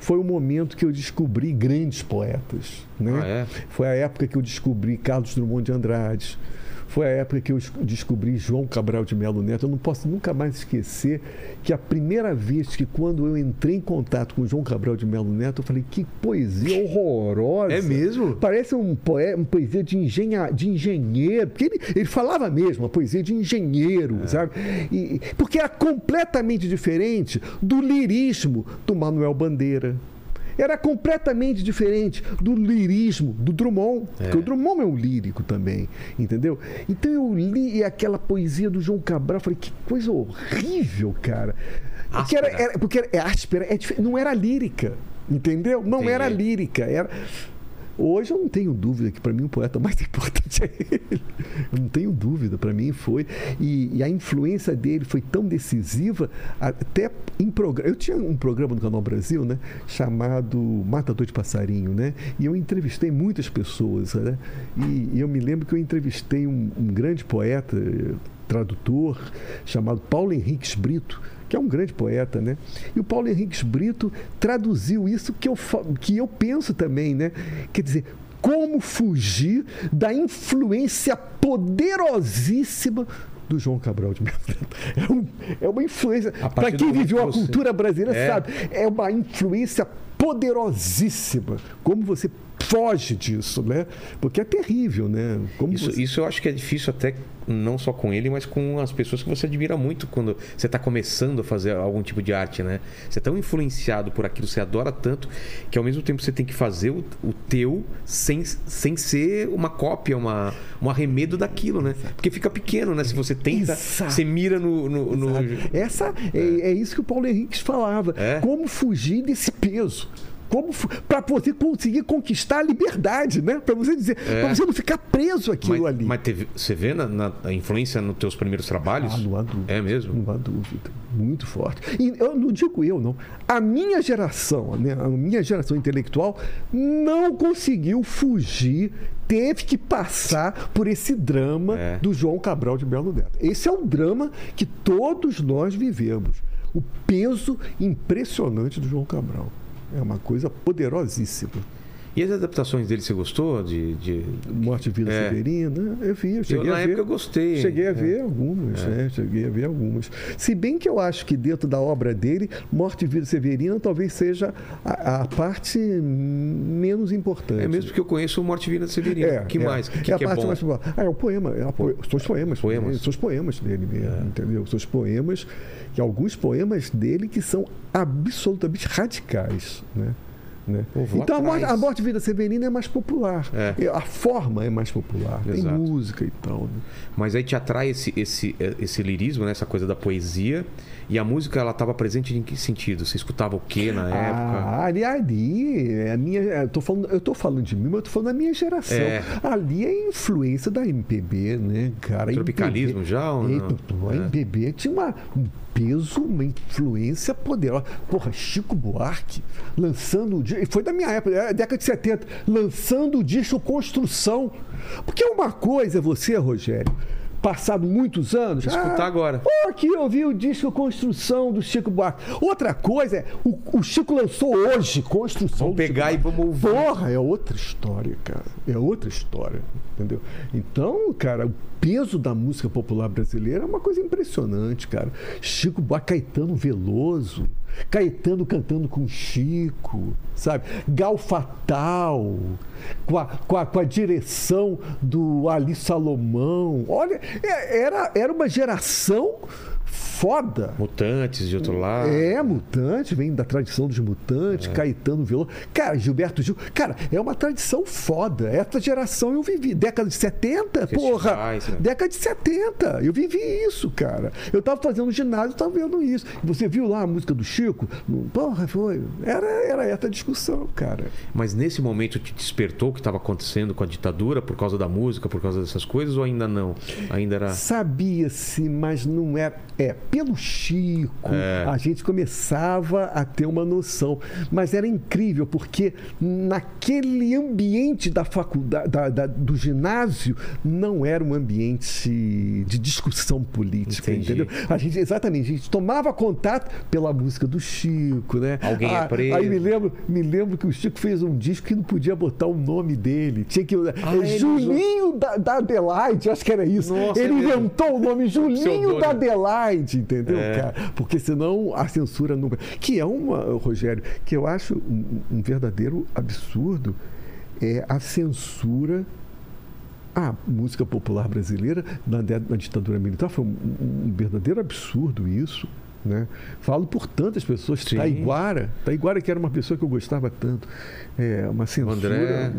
foi o momento que eu descobri grandes poetas. Né? Ah, é? Foi a época que eu descobri Carlos Drummond de Andrade. Foi a época que eu es- descobri João Cabral de Melo Neto. Eu não posso nunca mais esquecer que a primeira vez que, quando eu entrei em contato com João Cabral de Melo Neto, eu falei: que poesia horrorosa. É mesmo? Parece um poe- uma poesia de, engenha, de engenheiro. Porque ele, ele falava mesmo, uma poesia de engenheiro, sabe? E, porque era completamente diferente do lirismo do Manuel Bandeira. Era completamente diferente do lirismo do Drummond. Porque o Drummond é um lírico também, entendeu? Então eu li aquela poesia do João Cabral, falei, que coisa horrível, cara. Porque era, era- porque era, é áspera, é não era lírica, entendeu? Não Entendi. era lírica, era. Hoje eu não tenho dúvida que para mim o poeta mais importante é ele. Eu não tenho dúvida, para mim foi. E, e a influência dele foi tão decisiva, até em programa. Eu tinha um programa no Canal Brasil, né? Chamado Matador de Passarinho, né? E eu entrevistei muitas pessoas, né? E, e eu me lembro que eu entrevistei um, um grande poeta, tradutor, chamado Paulo Henriques Brito que é um grande poeta, né? E o Paulo Henriques Brito traduziu isso que eu, que eu penso também, né? Quer dizer, como fugir da influência poderosíssima do João Cabral de Melo. É, um- é uma influência. Para quem viveu a cultura brasileira É. sabe, é uma influência poderosíssima. Como você foge disso, né? Porque é terrível, né? Como Isso, você- isso eu acho que é difícil até não só com ele, mas com as pessoas que você admira muito quando você está começando a fazer algum tipo de arte, né? Você é tão influenciado por aquilo, você adora tanto, que ao mesmo tempo você tem que fazer o, o teu sem, sem ser uma cópia, uma, um arremedo daquilo, né? Porque fica pequeno, né? Se você tenta, Exato. você mira no... no- no- Essa é, é isso que o Paulo Henriques falava. É? Como fugir desse peso? Como para você conseguir conquistar a liberdade, né? Para você dizer, É. para você não ficar preso aquilo Mas, ali. mas teve- você vê na, na- a influência nos teus primeiros trabalhos? Ah, não há dúvida. É mesmo? Não há dúvida. Muito forte. E eu não digo eu, não. A minha geração, né, a minha geração intelectual, não conseguiu fugir, teve que passar por esse drama É. do João Cabral de Belo Neto. Esse é o drama que todos nós vivemos. O peso impressionante do João Cabral. É uma coisa poderosíssima. E as adaptações dele, você gostou? De, de... Morte e Vida É. Severina, eu vi, eu cheguei Eu, a na ver. época eu gostei. Cheguei a É. ver algumas, né? Cheguei a ver algumas. Se bem que eu acho que dentro da obra dele, Morte e Vida Severina talvez seja a, a parte menos importante. É mesmo porque eu conheço o Morte e Vida de Severino. que mais? O que, é a que é parte mais popular. Ah, é o poema. É a po... São os poemas. Poemas. É. São os poemas dele mesmo, entendeu? São os poemas, e alguns poemas dele que são absolutamente radicais, né? Né? Então a morte, a morte vida severina é mais popular. É. A forma é mais popular. Tem Exato. música e tal. Né? Mas aí te atrai esse, esse, esse lirismo, né? essa coisa da poesia. E a música, ela estava presente em que sentido? Você escutava o que na época? Ah, ali, ali, é a minha, eu tô falando, eu tô falando de mim, mas eu tô falando da minha geração. É. Ali é a influência da MPB, né, cara? Tropicalismo MPB, já ou não? Eita, pô, a É. MPB tinha uma, um peso, uma influência poderosa. Porra, Chico Buarque lançando o disco, foi da minha época, é, década de 70, lançando o disco Construção. Porque uma coisa é você, Rogério, passado muitos anos. Escutar ah, agora. Pô, aqui eu vi o disco Construção do Chico Buarque. Outra coisa é, o, o Chico lançou hoje Construção. Vamos pegar e vamos ouvir. Porra, é outra história, cara. É outra história, entendeu? Então, cara, o peso da música popular brasileira é uma coisa impressionante, cara. Chico Buarque, Caetano Veloso. Caetano cantando com Chico, sabe? Gal Fatal, com a, com a, com a direção do Ali Salomão. Olha, é, era, era uma geração foda. Mutantes de outro lado. É, Mutante, vem da tradição dos Mutantes, é. Caetano Veloso. Cara, Gilberto Gil. Cara, é uma tradição foda. Essa geração eu vivi. Década de 70, porra. né? Década de 70. Eu vivi isso, cara. Eu tava fazendo ginásio, tava vendo isso. Você viu lá a música do Chico? Porra, foi. Era, era essa a discussão, cara. Mas nesse momento te despertou o que estava acontecendo com a ditadura por causa da música, por causa dessas coisas, ou ainda não? Ainda era. Sabia-se, mas não era. É, pelo Chico, é. a gente começava a ter uma noção. Mas era incrível, porque naquele ambiente da faculdade, da, da, do ginásio, não era um ambiente de discussão política, Entendi. entendeu? A gente, exatamente, a gente tomava contato pela música do Chico, né? Alguém ah, é preso. Aí me lembro, me lembro que o Chico fez um disco que não podia botar o nome dele. Tinha que. Ah, é, Julinho da, da, Adelaide, acho que era isso. Nossa, ele é inventou o nome Julinho da Adelaide entendeu, é. cara? Porque senão a censura nunca. Que é uma, Rogério, que eu acho um, um verdadeiro absurdo é a censura à música popular brasileira na, na ditadura militar. Foi um, um verdadeiro absurdo isso. Né? Falo por tantas pessoas. Sim. Taiguara, Taiguara que era uma pessoa que eu gostava tanto. É, uma censura, André...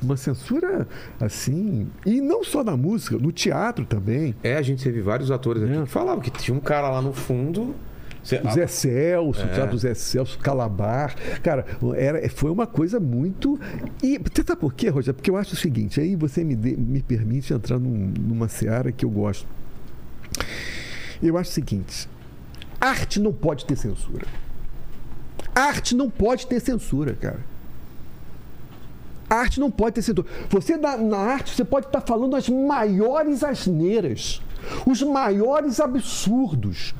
uma censura assim, e não só na música, no teatro também. É, a gente teve vários atores aqui é. que falavam que tinha um cara lá no fundo o Zé Celso, é. o teatro Zé Celso, Calabar. Cara, era, foi uma coisa muito. E você sabe por quê, Rogério? Porque eu acho o seguinte, aí você me, de, me permite entrar num, numa seara que eu gosto. Eu acho o seguinte: arte não pode ter censura. Arte não pode ter censura, cara. A arte não pode ter censura. Você, na, na arte, você pode estar falando as maiores asneiras, os maiores absurdos.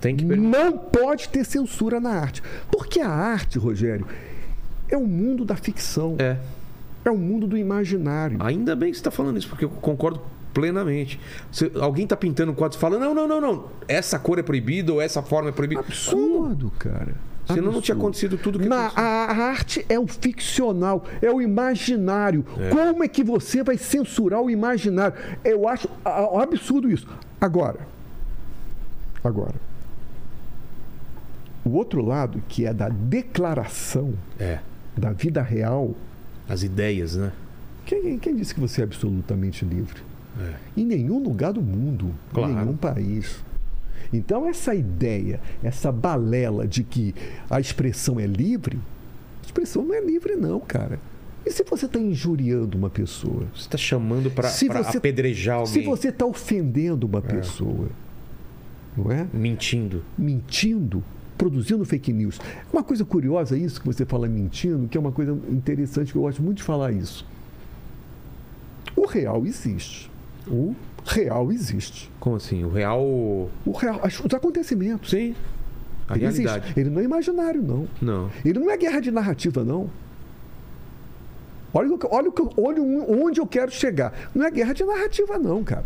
Tem que não pode ter censura na arte. Porque a arte, Rogério, é o mundo da ficção. É. É o mundo do imaginário. Ainda bem que você está falando isso, porque eu concordo plenamente. Se alguém está pintando um quadro e fala: não, não, não, não, essa cor é proibida ou essa forma é proibida. Absurdo, cara. Senão Absurdo. não tinha acontecido tudo que Na, a, a, arte é o ficcional, é o imaginário. É. Como é que você vai censurar o imaginário? Eu acho a, a, absurdo isso. Agora, agora, o outro lado, que é da declaração é. da vida real. As ideias, né? Quem, quem disse que você é absolutamente livre? É. Em nenhum lugar do mundo, claro. em nenhum país. Então, essa ideia, essa balela de que a expressão é livre, a expressão não é livre, não, cara. E se você está injuriando uma pessoa? Você está chamando para apedrejar alguém. Se você está ofendendo uma é. pessoa, não é? Mentindo. Mentindo, produzindo fake news. Uma coisa curiosa isso que você fala mentindo, que é uma coisa interessante que eu gosto muito de falar isso. O real existe. O real existe. Como assim? O real. O real. Os acontecimentos. Sim. A ele realidade. Existe. Ele não é imaginário, não. Não. Ele não é guerra de narrativa, não. Olha, olha, olha onde eu quero chegar. Não é guerra de narrativa, não, cara.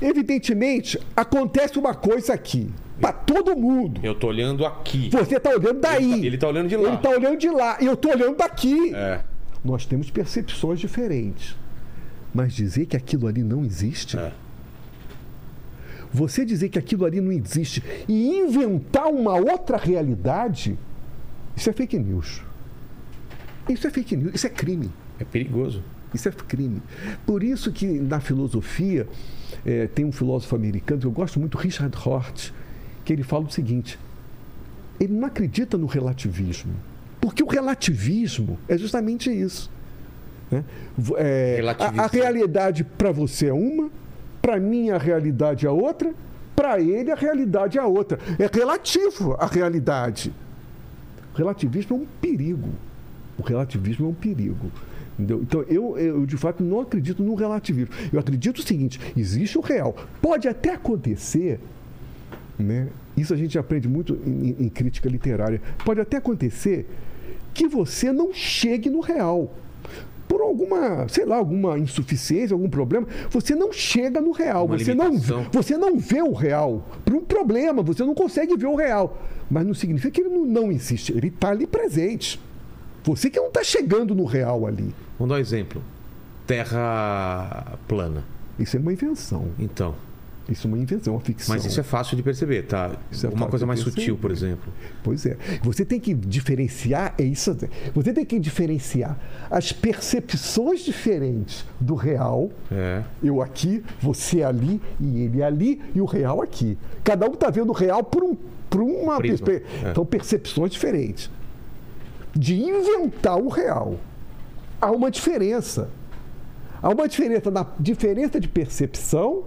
Evidentemente, acontece uma coisa aqui. Para todo mundo. Eu tô olhando aqui. Você tá olhando daí. Ele tá, ele tá olhando de lá. Ele tá olhando de lá. E eu tô olhando daqui. É. Nós temos percepções diferentes. Mas dizer que aquilo ali não existe. É. Você dizer que aquilo ali não existe e inventar uma outra realidade, isso é fake news. Isso é fake news, isso é crime. É perigoso. Isso é crime. Por isso que na filosofia é, tem um filósofo americano que eu gosto muito, Richard Hort, que ele fala o seguinte: ele não acredita no relativismo, porque o relativismo é justamente isso. Né? É, a, a realidade para você é uma, para mim a realidade é outra, para ele a realidade é outra. É relativo a realidade. O relativismo é um perigo. O relativismo é um perigo. Entendeu? Então, eu, eu, de fato, não acredito no relativismo. Eu acredito o seguinte: existe o real. Pode até acontecer, né? isso a gente aprende muito em, em crítica literária, pode até acontecer que você não chegue no real. Por alguma, sei lá, alguma insuficiência, algum problema, você não chega no real. Uma Você não, você não vê o real. Por um problema, você não consegue ver o real. Mas não significa que ele não, não existe. Ele está ali presente. Você que não está chegando no real ali. Vamos dar um exemplo. Terra plana. Isso é uma invenção. Então. Isso é uma invenção, uma ficção. Mas isso é fácil de perceber, tá? Isso é Uma coisa mais perceber. sutil, por exemplo. Pois é. Você tem que diferenciar, é isso. Você tem que diferenciar as percepções diferentes do real. É. Eu aqui, você ali e ele ali e o real aqui. Cada um está vendo o real por, um, por uma Prisma, perspe- é. Então, percepções diferentes. De inventar o real. Há uma diferença. Há uma diferença na diferença de percepção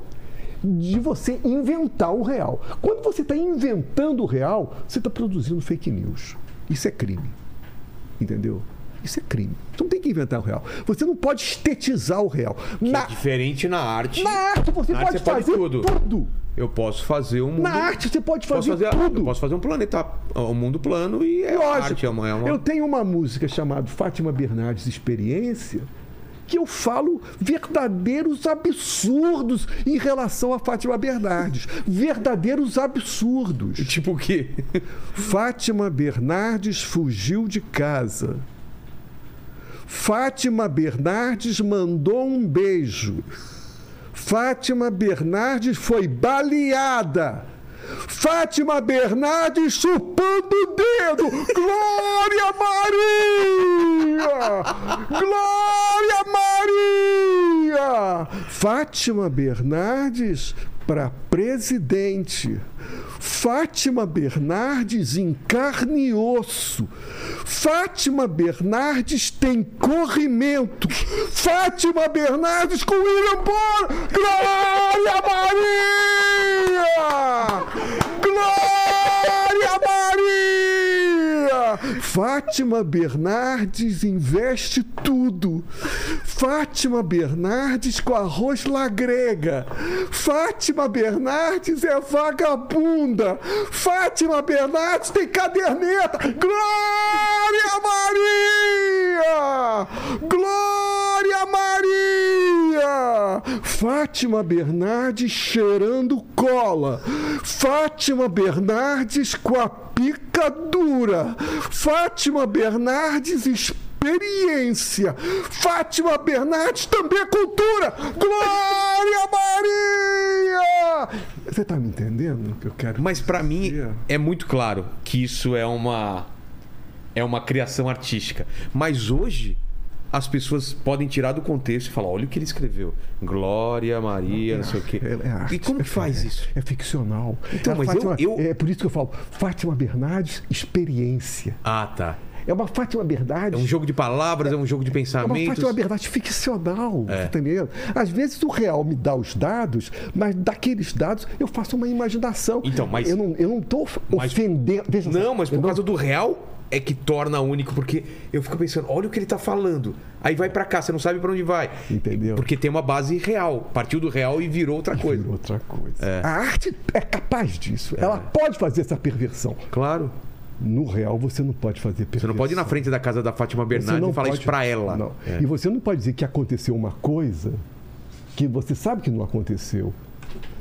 de você inventar o real. Quando você está inventando o real, você está produzindo fake news. Isso é crime. Entendeu? Isso é crime. Você não tem que inventar o real. Você não pode estetizar o real. Que Na, é diferente na arte. na arte você Na pode arte você pode fazer tudo. tudo. Eu posso fazer um mundo. Na arte você pode fazer, fazer, tudo. Eu posso fazer um planeta, um mundo plano e é Lógico. arte. É uma, é uma- Eu tenho uma música chamada Fátima Bernardes Experiência, que eu falo verdadeiros absurdos em relação a Fátima Bernardes. Verdadeiros absurdos. Tipo o quê? Fátima Bernardes fugiu de casa. Fátima Bernardes mandou um beijo. Fátima Bernardes foi baleada. Fátima Bernardes chupando o dedo. Glória Maria! Glória Maria! Fátima Bernardes para presidente. Fátima Bernardes em carne e osso. Fátima Bernardes tem corrimento. Fátima Bernardes com William Bonner. Glória Maria! Glória Maria! Fátima Bernardes investe tudo. Fátima Bernardes com arroz lagrega. Fátima Bernardes é vagabunda. Fátima Bernardes tem caderneta. Glória Maria! Glória Maria! Fátima Bernardes cheirando cola. Fátima Bernardes com a pica dura. Fátima Bernardes experiência. Fátima Bernardes também é cultura. Glória Maria! Você tá me entendendo o que eu quero? Mas pra mim é muito claro que isso é uma é uma criação artística. Mas hoje as pessoas podem tirar do contexto e falar, olha o que ele escreveu. Glória, Maria, não sei o quê. É- é arte. e como que É- faz é- isso? É ficcional. Então, A mas eu- eu- É por isso que eu falo, Fátima Bernardes, experiência. Ah, tá. É uma Fátima É Bernardes. um jogo de palavras, é um jogo de É uma pensamentos. Fátima Bernardes ficcional, É. tá entendendo? Às vezes o real me dá os dados, mas daqueles dados eu faço uma imaginação. Então, mas- Eu não, eu não Mas- ofendendo. Veja só, Não, mas eu por causa do real é que torna único, porque eu fico pensando, olha o que ele tá falando. Aí vai pra cá, você não sabe pra onde vai. Entendeu? Porque tem uma base real. Partiu do real e virou outra coisa. Virou outra coisa. A arte é capaz disso. Ela pode fazer essa perversão. Claro. No real, você não pode fazer perversão. Você não pode ir na frente da casa da Fátima Bernardes não e falar pode- isso pra ela. Não. É. E você não pode dizer que aconteceu uma coisa que você sabe que não aconteceu.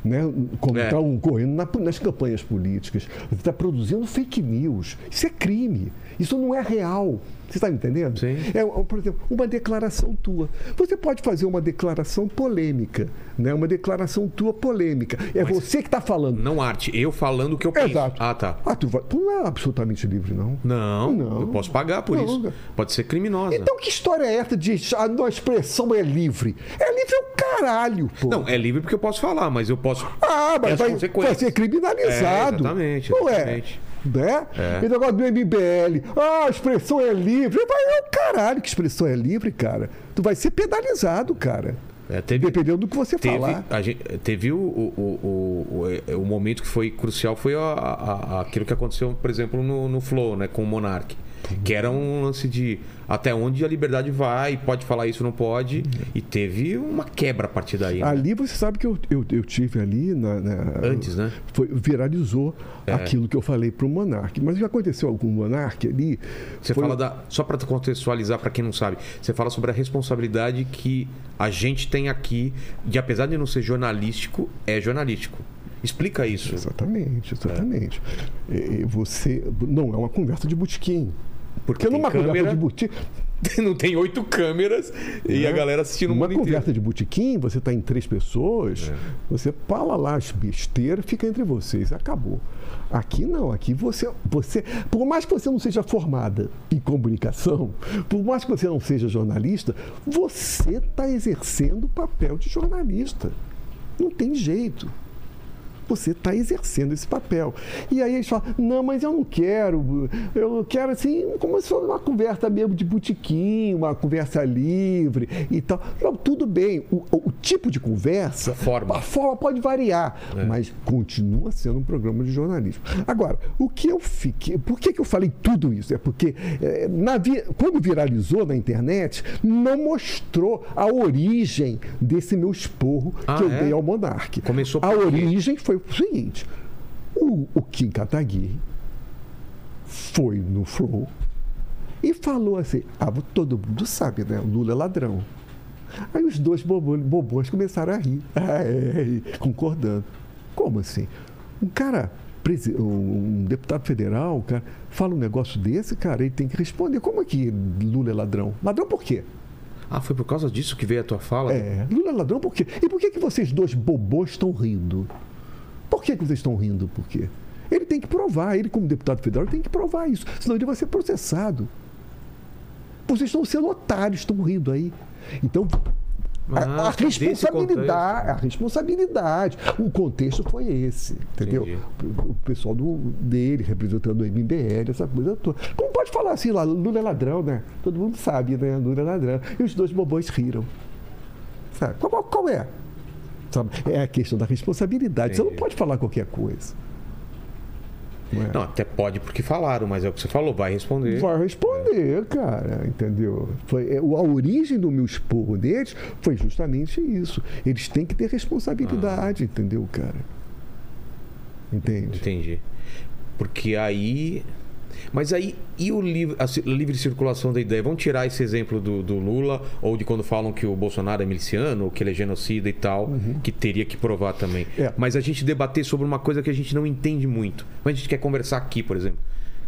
Né? Como É. está ocorrendo na- nas campanhas políticas. Está produzindo fake news. Isso é crime. Isso não é real. Você está me entendendo? Sim. É, por exemplo, uma declaração tua. Você pode fazer uma declaração polêmica. Né? Uma declaração tua polêmica. É você que está falando. Não arte, eu falando o que eu penso. Exato. Ah, tá. Ah, tu, tu não é absolutamente livre, não. Não, Não. eu posso pagar por Não. isso. Pode ser criminosa. Então que história é essa de a nossa expressão é livre? É livre é o caralho, pô. Não, é livre porque eu posso falar, mas eu posso. Ah, mas as vai, vai ser criminalizado. É, exatamente, Não exatamente. é? Né? É. E o negócio do MBL. Ah, a expressão é livre. Vai, caralho que expressão é livre, cara. Tu vai ser penalizado, cara. É, teve, Dependendo do que você teve, falar. gente, teve o, o, o, o, o momento que foi crucial foi a, a- a- aquilo que aconteceu, por exemplo, no, no Flow, né, com o Monark. Que era um lance de até onde a liberdade vai, pode falar isso, não pode. E teve uma quebra a partir daí. né? Ali você sabe que eu, eu, eu tive ali na, na- Antes, né? Foi, viralizou É. aquilo que eu falei para o Monark. Mas já aconteceu algum Monark ali? Você foi- fala da. Só para contextualizar para quem não sabe, você fala sobre a responsabilidade que a gente tem aqui, de apesar de não ser jornalístico, é jornalístico. Explica isso. Exatamente, exatamente. É, Você. Não é uma conversa de botequim. Porque tem numa conversa câmera, de botequim. não tem oito câmeras e a galera assistindo Numa mundo inteiro. conversa de botequim, você está em três pessoas, É. você fala lá as besteiras, fica entre vocês, acabou. Aqui não, aqui você, você, por mais que você não seja formada em comunicação, por mais que você não seja jornalista, você está exercendo o papel de jornalista. Não tem jeito. Você está exercendo esse papel. E aí eles falam, não, mas eu não quero, eu quero assim, como se fosse uma conversa mesmo de botequim, uma conversa livre e tal. Não, tudo bem, o, o tipo de conversa, A forma. a forma pode variar, mas continua sendo um programa de jornalismo. Agora, o que eu fiquei, por que, que eu falei tudo isso? É porque eh, na quando viralizou na internet, não mostrou a origem desse meu esporro Ah, que eu é? dei ao Monark. Começou A origem foi o seguinte: o, o Kim Kataguiri foi no Flow e falou assim: ah, todo mundo sabe, né? Lula é ladrão. Aí os dois bobões, começaram a rir, concordando. Como assim? Um cara, um deputado federal, cara, fala um negócio desse, cara, ele tem que responder. Como é que Lula é ladrão? Ladrão por quê? Ah, foi por causa disso que veio a tua fala? É, Lula é ladrão por quê? E por que, que vocês dois bobões estão rindo? Por que, que vocês estão rindo? Por quê? Ele tem que provar, ele como deputado federal tem que provar isso, senão ele vai ser processado. Vocês estão sendo otários, estão rindo aí. Então, a, Ah, a esse responsabilidade, a responsabilidade, o contexto foi esse, entendeu? O, o pessoal do, dele, representando o MBL, essa coisa toda. Como pode falar assim lá, Lula é ladrão, né? Todo mundo sabe, né? Lula é ladrão. E os dois bobões riram. Sabe? Qual, qual é? Sabe? É a questão da responsabilidade. Você não Entendi. pode falar qualquer coisa. Não é? Não, até pode porque falaram, mas é o que você falou, vai responder. Vai responder, cara, entendeu? Foi, é, a origem do meu esporro deles foi justamente isso. Eles têm que ter responsabilidade, entendeu, cara? Entende? Entendi. Porque aí. Mas aí, e o livre, a livre circulação da ideia? Vamos tirar esse exemplo do, do Lula, ou de quando falam que o Bolsonaro é miliciano, ou que ele é genocida e tal, que teria que provar também. É. Mas a gente debater sobre uma coisa que a gente não entende muito. Mas a gente quer conversar aqui, por exemplo.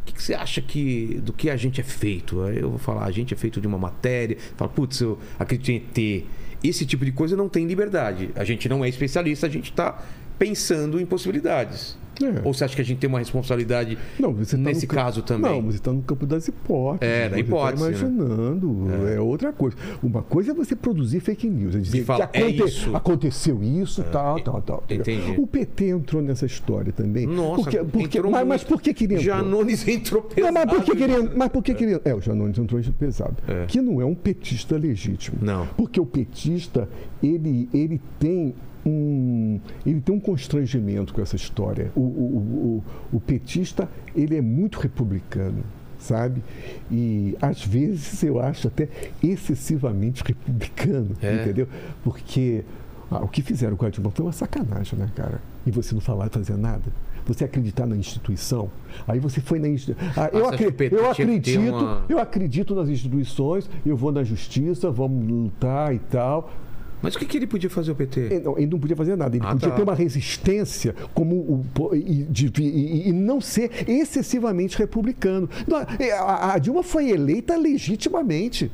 O que, que você acha que do que a gente é feito? Eu vou falar, a gente é feito de uma matéria. Fala, putz, eu acredito em ET. Esse tipo de coisa não tem liberdade. A gente não é especialista, a gente está pensando em possibilidades. É. Ou você acha que a gente tem uma responsabilidade Não, tá nesse campo- caso também? Não, você está no campo das hipóteses. É, da você hipótese, né? Está imaginando. É. outra coisa. Uma coisa é você produzir fake news. É dizer fala, que é isso. aconteceu isso, tal, tal, tal. entendeu? entendi. O PT entrou nessa história também. Nossa, porque, porque, entrou mas, mas por que que ele entrou? Janones entrou Não, pesado. mas por que que ele, nisso. mas por que que ele- É, o Janones entrou pesado. É. Que não é um petista legítimo. Não. Porque o petista, ele, ele tem um ele tem um constrangimento com essa história. O, o, o, o petista, ele é muito republicano, sabe? E às vezes eu acho até excessivamente republicano, É. entendeu? Porque ah, o que fizeram com a Dilma foi uma sacanagem, né, cara? E você não falar e fazer nada. Você acreditar na instituição. Aí você foi na instituição. Ah, eu, PT eu que ter acredito, uma- eu acredito nas instituições, eu vou na justiça, vamos lutar e tal. Mas o que, que ele podia fazer o PT? Ele não, ele não podia fazer nada, ele Ah, podia tá. ter uma resistência como o, e, de- e- e não ser excessivamente republicano. A, a Dilma foi eleita legitimamente.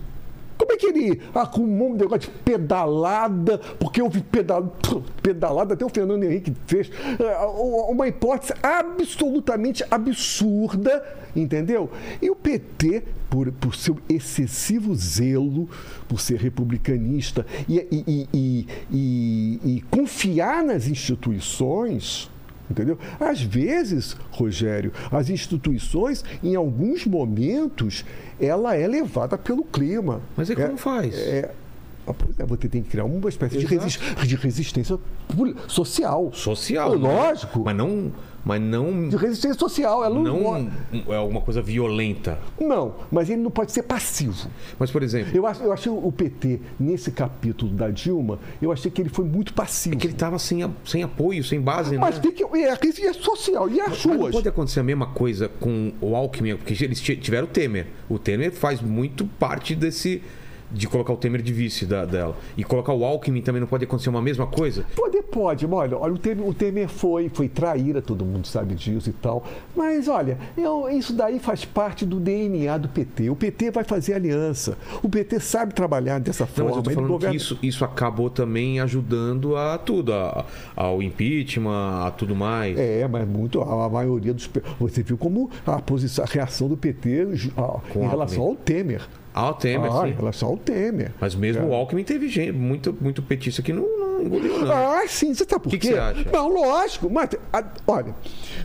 Como é que ele arrumou um negócio de pedalada, porque houve pedal, pedalada, até o Fernando Henrique fez, é, uma hipótese absolutamente absurda, entendeu? E o PT, por, por seu excessivo zelo, por ser republicanista e- e- e- e confiar nas instituições, Entendeu? Às vezes, Rogério, as instituições, em alguns momentos, ela é levada pelo clima. Mas É- como faz? é- Ah, é, você tem que criar uma espécie de, resist- de resistência social. Social. né? Lógico. Mas não. Mas não. De resistência social. Ela não, Não é alguma coisa violenta. não, mas ele não pode ser passivo. Mas, por exemplo, Eu, acho, eu achei o PT, nesse capítulo da Dilma, eu achei que ele foi muito passivo. é que ele tava sem, sem apoio, sem base, Mas né? tem que. É, a crise é social. E as Mas não suas? pode acontecer a mesma coisa com o Alckmin, porque eles ti- tiveram o Temer. O Temer faz muito parte desse. De colocar o Temer de vice da- dela. E colocar o Alckmin também não pode acontecer uma mesma coisa? Poder pode, mas olha, olha o, Temer, o Temer foi, foi traíra, todo mundo sabe disso e tal. Mas olha, eu- isso daí faz parte do DNA do PT. O PT vai fazer aliança. O PT sabe trabalhar dessa Não, forma. mas eu tô falando governa- que isso, isso acabou também ajudando a tudo, a- ao impeachment, a tudo mais. É, mas muito, a, a maioria dos. Você viu como a, posição, a reação do PT a- em relação ao Temer. Ah, o Temer, Ah, em sim. relação ao Temer. Mas mesmo É. o Alckmin teve gente, muito, muito petista que não, não engoliu, não. Ah, sim, você sabe por Que que quê? você acha? Não, lógico. Mas, a- olha,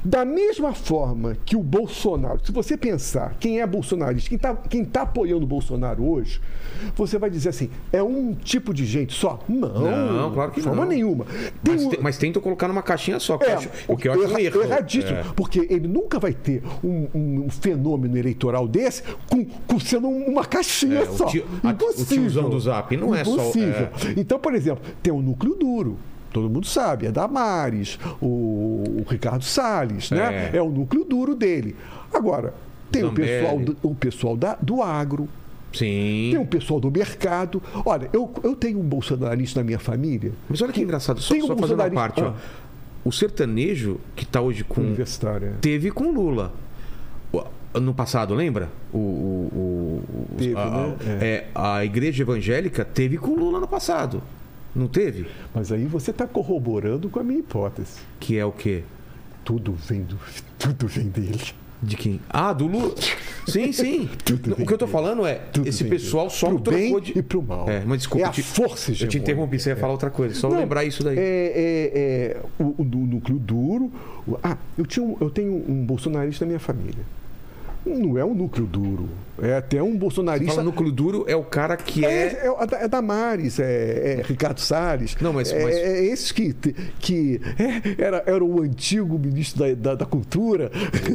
da mesma forma que o Bolsonaro, se você pensar quem é bolsonarista, quem está quem tá apoiando o Bolsonaro hoje, você vai dizer assim, é um tipo de gente só? Não, Não, claro que de forma não. nenhuma. Tem Mas, um- te- mas tentam colocar numa caixinha só, que é, acho- o que eu acho um erra- erro. erradíssimo, É. porque ele nunca vai ter um, um- um fenômeno eleitoral desse com, com sendo uma caixinha É, o só. tio- a- o Impossível. tiozão do Zap não é só- Impossível. é. Então, por exemplo, tem um núcleo duro. Todo mundo sabe, é Damares, o, o Ricardo Salles, né? É. É o núcleo duro dele. Agora, tem o Zambelli. pessoal, do, o pessoal da- do agro, Sim. tem o pessoal do mercado. Olha, eu, eu tenho um bolsonarista na minha família, Mas olha que engraçado, só, tem um só fazendo a parte, ó. O sertanejo que tá hoje com. universitária. Teve com Lula. No passado, lembra? O, o- o- Teve, a, né? a- é, a igreja evangélica teve com Lula no passado. Não teve? Mas aí você está corroborando com a minha hipótese. Que é o quê? Tudo vem, do, tudo vem dele. De quem? Ah, do Lula. Sim, sim. O que eu tô falando é, Tudo esse pessoal só pro bem de. e pro mal. É, mas desculpa. É a te- força Eu te interrompi, você ia falar outra coisa. Só Não, lembrar isso daí. É, é, é, o, o núcleo duro. o- Ah, eu, tinha um- eu tenho um bolsonarista na minha família. Não é um núcleo duro. É até um bolsonarista. Fala núcleo duro é o cara que é. É, é, é Damares, é, é Ricardo Salles. Não, mas- é, mas- é esses que, que é, era, era o antigo ministro da, da, da Cultura.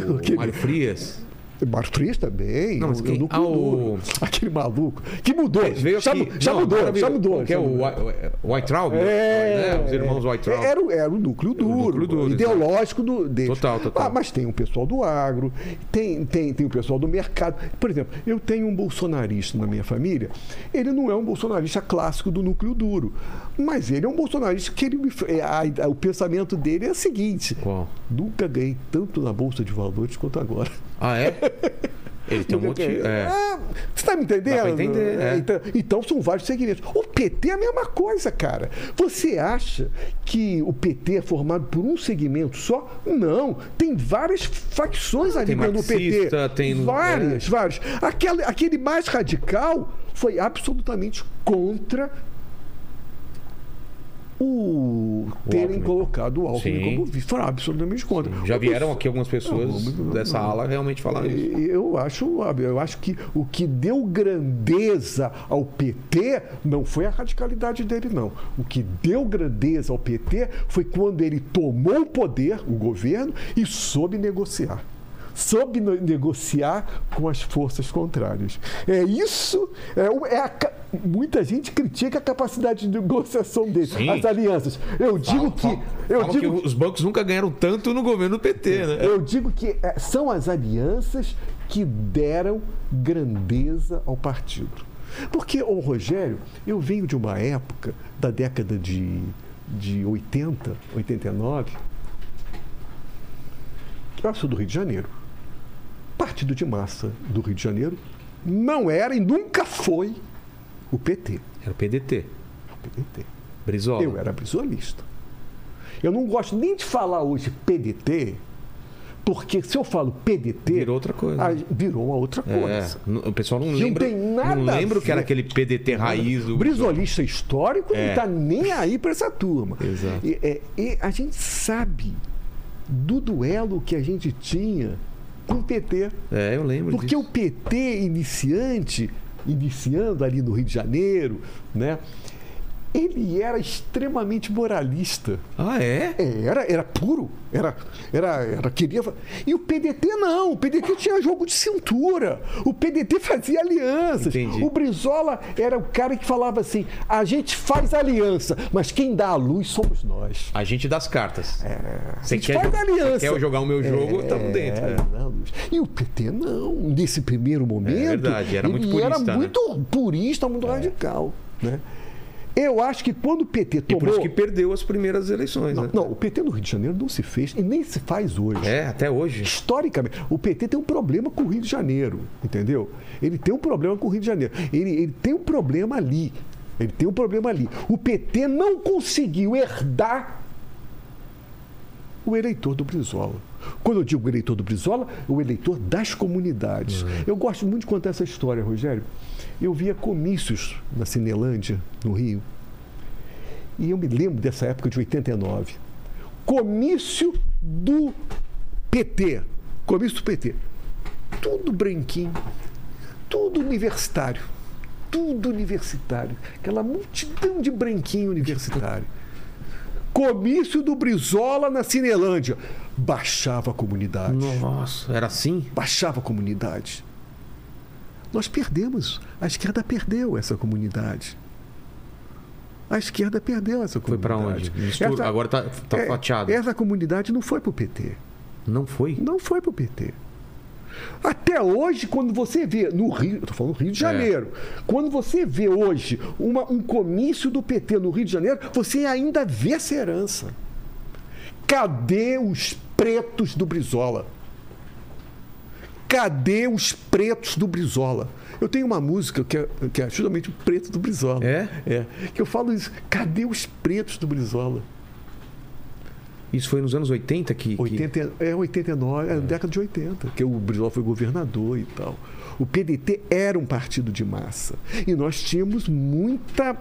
O Mário Frias. Mário Frias também. Não, mas o- quem- o núcleo ah, o- duro. Aquele maluco. Que mudou. Veio já, aqui. já Não, mudou, já veio- mudou. Que é já o mudou. White- White Traub? É, né? Os irmãos White Traub. Era, o- era o núcleo duro, núcleo duro, ideológico do, deles. Total, total. Ah, mas tem o pessoal do agro, tem, tem, tem o pessoal do mercado. Por exemplo, eu tenho um bolsonarista na minha família. Ele não é um bolsonarista clássico do núcleo duro, mas ele é um bolsonarista que ele, é, a- a- o pensamento dele é o seguinte: Qual? nunca ganhei tanto na bolsa de valores quanto agora. Ah, é? Ele tem um motivo. É. Ah, você está me entendendo? Entender, é. então, então são vários segmentos. O PT é a mesma coisa, cara. Você acha que o PT é formado por um segmento só? Não. Tem várias facções ali Tem dentro do PT. tem- Várias, várias. Aquele, aquele mais radical foi absolutamente contra o terem colocado o Alckmin Sim. como vice. Foram absolutamente contra. Já O vieram aqui algumas pessoas Não, não, dessa não. ala realmente falar isso. Eu acho, eu acho que o que deu grandeza ao PT não foi a radicalidade dele, não. O que deu grandeza ao PT foi quando ele tomou o poder, o governo, e soube negociar. Soube negociar com as forças contrárias. É isso. É, é a muita gente critica a capacidade de negociação dele, Sim. as alianças. Eu digo que. Falam- Eu falam digo que os bancos nunca ganharam tanto no governo do PT, né? eu digo que é, são as alianças que deram grandeza ao partido. Porque, ô Rogério, eu venho de uma época da década de, de 80, 89, que eu sou do Rio de Janeiro. Partido de massa do Rio de Janeiro não era e nunca foi o PT. Era o PDT. O PDT. Brizola. Eu era brisolista. Eu não gosto nem de falar hoje PDT, porque se eu falo PDT, Virou outra coisa. virou uma outra É, coisa. n- o pessoal não Não lembra. tem nada não lembra a o que era aquele PDT raiz do. Brisolista histórico É. não está nem aí para essa turma. Exato. E, é, e a gente sabe do duelo que a gente tinha com o PT. É, eu lembro Porque disso. o PT iniciante iniciando ali no Rio de Janeiro, né? Ele era extremamente moralista. Ah, é? Era, era puro. Era, era, era queria. E o PDT não. O PDT tinha jogo de cintura. O PDT fazia alianças. Entendi. O Brizola era o cara que falava assim: a gente faz aliança, mas quem dá a luz somos nós. A gente das cartas. É. Você a gente quer, faz aliança. você quer jogar o meu jogo, tamo dentro. É, não, Luiz. e o PT não. Nesse primeiro momento. verdade, era muito ele era purista, né? muito purista, muito radical. Né? Eu acho que quando o PT E tomou. por isso que perdeu as primeiras eleições, Não, né? não, o PT no Rio de Janeiro não se fez e nem se faz hoje. É, até hoje. Historicamente, o PT tem um problema com o Rio de Janeiro, entendeu? Ele tem um problema com o Rio de Janeiro. Ele, ele tem um problema ali. Ele tem um problema ali. O PT não conseguiu herdar o eleitor do Brizola. Quando eu digo eleitor do Brizola, o eleitor das comunidades. Eu gosto muito de contar essa história, Rogério. Eu via comícios na Cinelândia, no Rio. E eu me lembro dessa época de 89. Comício do PT. Comício do PT. Tudo branquinho, tudo universitário. Tudo universitário. Aquela multidão de branquinho universitário. Comício do Brizola na Cinelândia. Baixava a comunidade. Nossa, era assim? Baixava a comunidade. Nós perdemos. A esquerda perdeu essa comunidade. A esquerda perdeu essa Foi pra comunidade. onde? Mistura- Agora tá, tá é, fatiado. Essa comunidade não foi para o PT. Não foi? Não foi para o PT. Até hoje, quando você vê no Rio, estou falando Rio de É. Janeiro, quando você vê hoje uma- um comício do PT no Rio de Janeiro, você ainda vê essa herança. Cadê os pretos do Brizola? Cadê os pretos do Brizola? Eu tenho uma música que é, que é justamente o preto do Brizola. É? É. Que eu falo isso. Cadê os pretos do Brizola? Isso foi nos anos 80 que. que- 80, é 89, é na década de 80, que o Brizola foi governador e tal. O PDT era um partido de massa. E nós tínhamos muita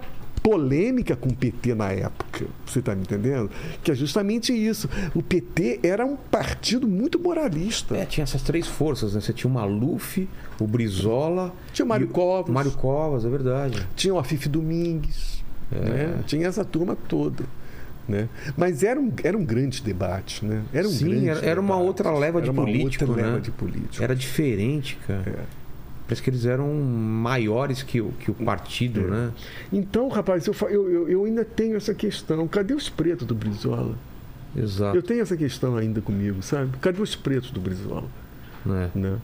polêmica com o PT na época. Você está me entendendo? Que é justamente isso. O PT era um partido muito moralista. É, tinha essas três forças, né? Você tinha o Maluf, o Brizola. Tinha o Mário Covas. Mário Covas, é verdade. Tinha o Afif Domingues. É. né? Tinha essa turma toda. Né? Mas era um, era um grande debate. Né? Era um Sim, era, era uma outra leva de Era uma político, outra né? leva de político. Era diferente, cara. É. Parece que eles eram maiores que o, que o partido, É. né? Então, rapaz, eu, eu, eu, ainda tenho essa questão. Cadê os pretos do Brizola? Exato. Eu tenho essa questão ainda comigo, sabe? Cadê os pretos do Brizola? né? Né?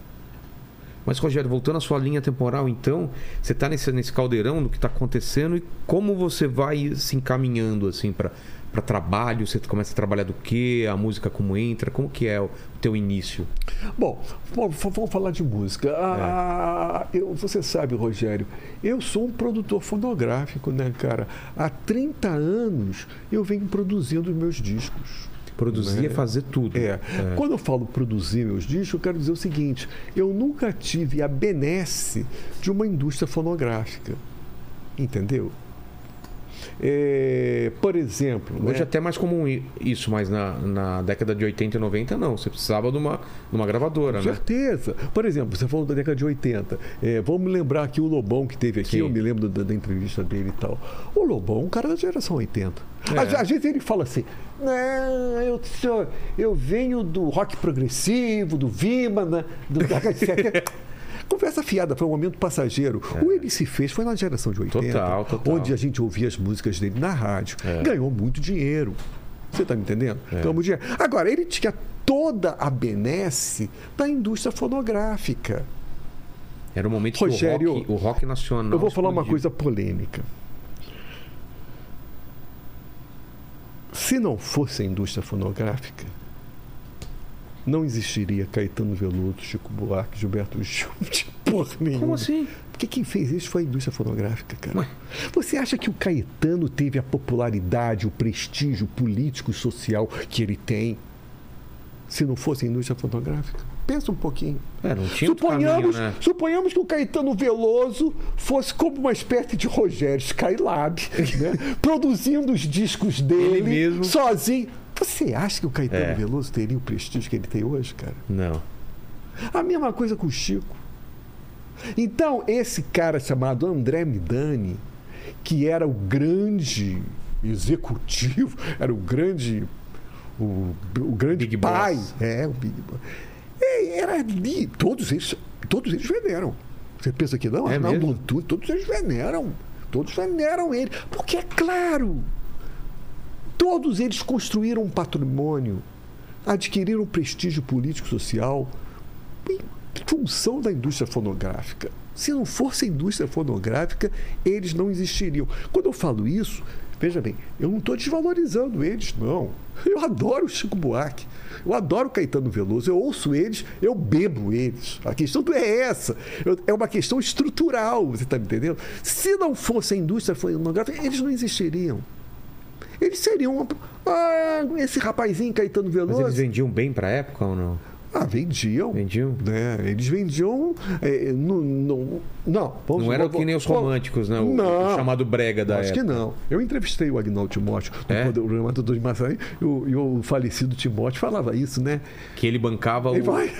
Mas, Rogério, voltando à sua linha temporal, então, você está nesse, nesse caldeirão do que está acontecendo e como você vai se encaminhando assim para trabalho? Você começa a trabalhar do quê? A música como entra? Como que é o teu início? Bom, vamos falar de música. Ah, eu, você sabe, Rogério, eu sou um produtor fonográfico, né, cara? Há 30 anos eu venho produzindo os meus discos. Produzir Né? é fazer tudo. É. Quando eu falo produzir meus discos, eu quero dizer o seguinte: eu nunca tive a benesse de uma indústria fonográfica. Entendeu? É, por exemplo. Hoje né? é até mais comum isso, mas na, na década de 80 e 90 não. Você precisava de uma, de uma gravadora, Com né? certeza. Por exemplo, você falou da década de 80. É, vamos lembrar aqui o Lobão que teve aqui, Sim. eu me lembro da, da entrevista dele e tal. O Lobão, é um cara da geração 80. É. Às, às vezes ele fala assim: não, eu, eu venho do rock progressivo, do do da década de 70. Conversa fiada, foi um momento passageiro. O Ele Se Fez foi na geração de 80, É. Total, total. onde a gente ouvia as músicas dele na rádio. É. Ganhou muito dinheiro. Você está me entendendo? Ganhou muito dinheiro. Agora, ele tinha toda a benesse da indústria fonográfica. Era o momento Rogério, que o rock, o rock nacional. Eu vou falar uma coisa polêmica. Se não fosse a indústria fonográfica, não existiria Caetano Veloso, Chico Buarque, Gilberto Gil, de porra nenhuma. Como assim? Porque quem fez isso foi a indústria fonográfica, cara. Ué. Você acha que o Caetano teve a popularidade, o prestígio político e social que ele tem se não fosse a indústria fonográfica? Pensa um pouquinho. É, não tinha outro Suponhamos, caminho, né? suponhamos que o Caetano Veloso fosse como uma espécie de Rogério Skylab, né? produzindo os discos dele sozinho. Você acha que o Caetano É. Veloso teria o prestígio que ele tem hoje, cara? Não. A mesma coisa com o Chico. Então, esse cara chamado André Midani, que era o grande executivo, era o grande o, o grande Big pai, Boss. é, o Big Boss. É, era ali, todos eles, todos eles veneram. Você pensa que não? É Arnaldo? Antunes, todos eles veneram. Todos veneram ele. Porque é claro, todos eles construíram um patrimônio, adquiriram prestígio político social em função da indústria fonográfica. Se não fosse a indústria fonográfica, eles não existiriam. Quando eu falo isso, veja bem, eu não estou desvalorizando eles, não. Eu adoro o Chico Buarque, eu adoro o Caetano Veloso, eu ouço eles, eu bebo eles. A questão não é essa, é uma questão estrutural, você está me entendendo? Se não fosse a indústria fonográfica, eles não existiriam. Eles seriam. uma- Ah, esse rapazinho Caetano Mas Veloso. eles vendiam bem pra época ou não? Ah, vendiam. Vendiam? Né? Eles vendiam. é, no, no- não, vamos- Não era vamos- que nem os românticos, né? O, Não. o chamado brega da Acho época. que não. Eu entrevistei o Agnaldo Timóteo no É? programa do Maçãs e, o- e o falecido Timóteo falava isso, né? Que ele bancava Ele o. vai.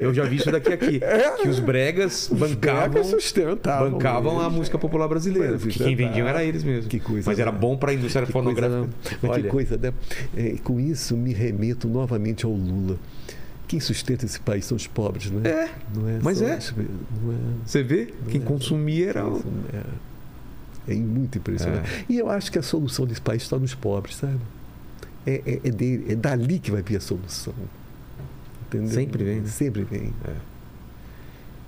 Eu já vi isso daqui aqui. Que os bregas bancavam. bregas sustentavam bancavam a eles. música popular brasileira. Porque quem vendiam era eles mesmo. Que coisa, Mas era né? bom pra indústria Que coisa, fonográfica. né? Mas Olha, que coisa, né? É, com isso, me remeto novamente ao Lula. Quem sustenta esse país são os pobres, né? É, Não é mas é. os- Não é. Você vê? Quem é. consumia era. É, é muito impressionante. E eu acho que a solução desse país está nos pobres, sabe? É, é, é, dele- é dali que vai vir a solução. Entendeu? Sempre vem, né? Sempre vem.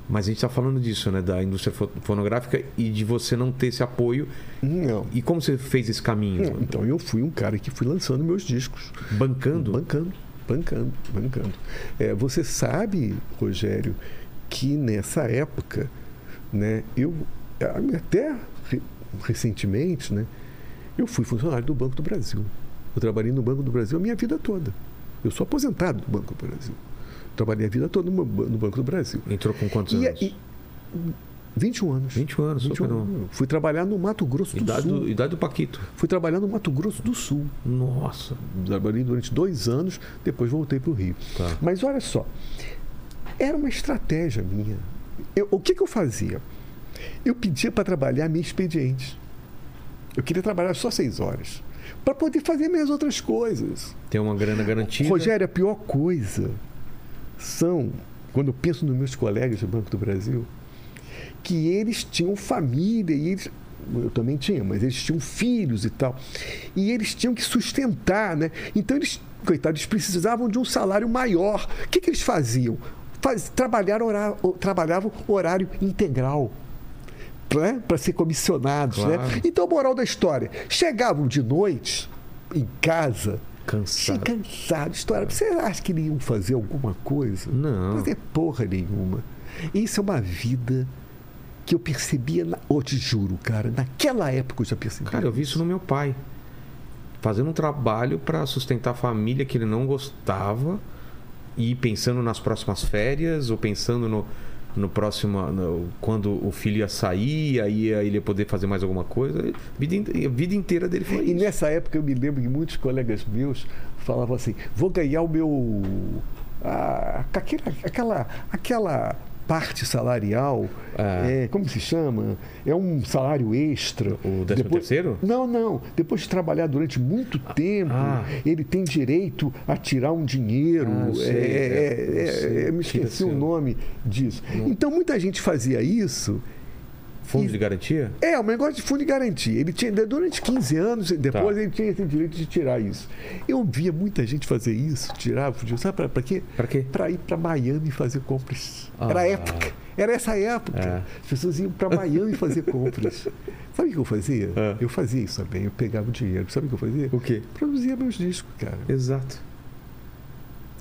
Mas a gente tá falando disso, né? Da indústria fo- fonográfica e de você não ter esse apoio. Não. E como você fez esse caminho? Então eu fui um cara que fui lançando meus discos. Bancando? Bancando, bancando, bancando. É, você sabe, Rogério, que nessa época, né, eu até re- recentemente, né, eu fui funcionário do Banco do Brasil. Eu trabalhei no Banco do Brasil a minha vida toda. Eu sou aposentado do Banco do Brasil. Trabalhei a vida toda no Banco do Brasil. Entrou com quantos E, anos? e 21 anos. 21 anos, só 21 que não. anos. Fui trabalhar no Mato Grosso do Idade Sul. do, idade do Paquito. Fui trabalhar no Mato Grosso do Sul. Nossa. Trabalhei durante dois anos, depois voltei para o Rio. Tá. Mas olha só, era uma estratégia minha. Eu- o que, que eu fazia? Eu pedia para trabalhar meio expediente. Eu queria trabalhar só seis horas. Para poder fazer minhas outras coisas. Tem uma grana garantida. Rogério, a pior coisa são, quando eu penso nos meus colegas do Banco do Brasil, que eles tinham família e eles. Eu também tinha, mas eles tinham filhos e tal. E eles tinham que sustentar, né? Então eles, coitados, eles precisavam de um salário maior. O que, que eles faziam? Faz, trabalhar horário, trabalhavam horário integral. Né? Para ser comissionados. Claro. Né? Então, moral da história: chegavam de noite em casa, Cansado. cansado. História, você acha que eles iam fazer alguma coisa? Não. Fazer porra nenhuma. Isso é uma vida que eu percebia, na... oh, te juro, cara, naquela época eu já percebi. Cara, eu vi isso no meu pai. Fazendo um trabalho para sustentar a família que ele não gostava e pensando nas próximas férias ou pensando no, no próximo. no- quando o filho ia sair, aí ele ia poder fazer mais alguma coisa. A vida, a vida inteira dele foi E isso. nessa época eu me lembro que muitos colegas meus falavam assim: vou ganhar o meu. ah, aquela, aquela, aquela parte salarial, Ah. é, como se chama? É um salário extra. O décimo terceiro? Não, não. Depois de trabalhar durante muito tempo, ah. ele tem direito a tirar um dinheiro. Ah, eu sei, É, é, é, sei. é, me esqueci o nome disso. Então muita gente fazia isso. Fundo de garantia? É, um negócio de fundo de garantia. Ele tinha, durante 15 anos, depois Tá. ele tinha esse direito de tirar isso. Eu via muita gente fazer isso, tirar, fugiu. Sabe pra quê? Pra quê? Pra ir pra Miami fazer compras. Ah. Era a época. Era essa época. É. As pessoas iam pra Miami fazer compras. Sabe o que eu fazia? É. Eu fazia isso também. Eu pegava o dinheiro. Sabe o que eu fazia? O quê? Produzia meus discos, cara. Exato.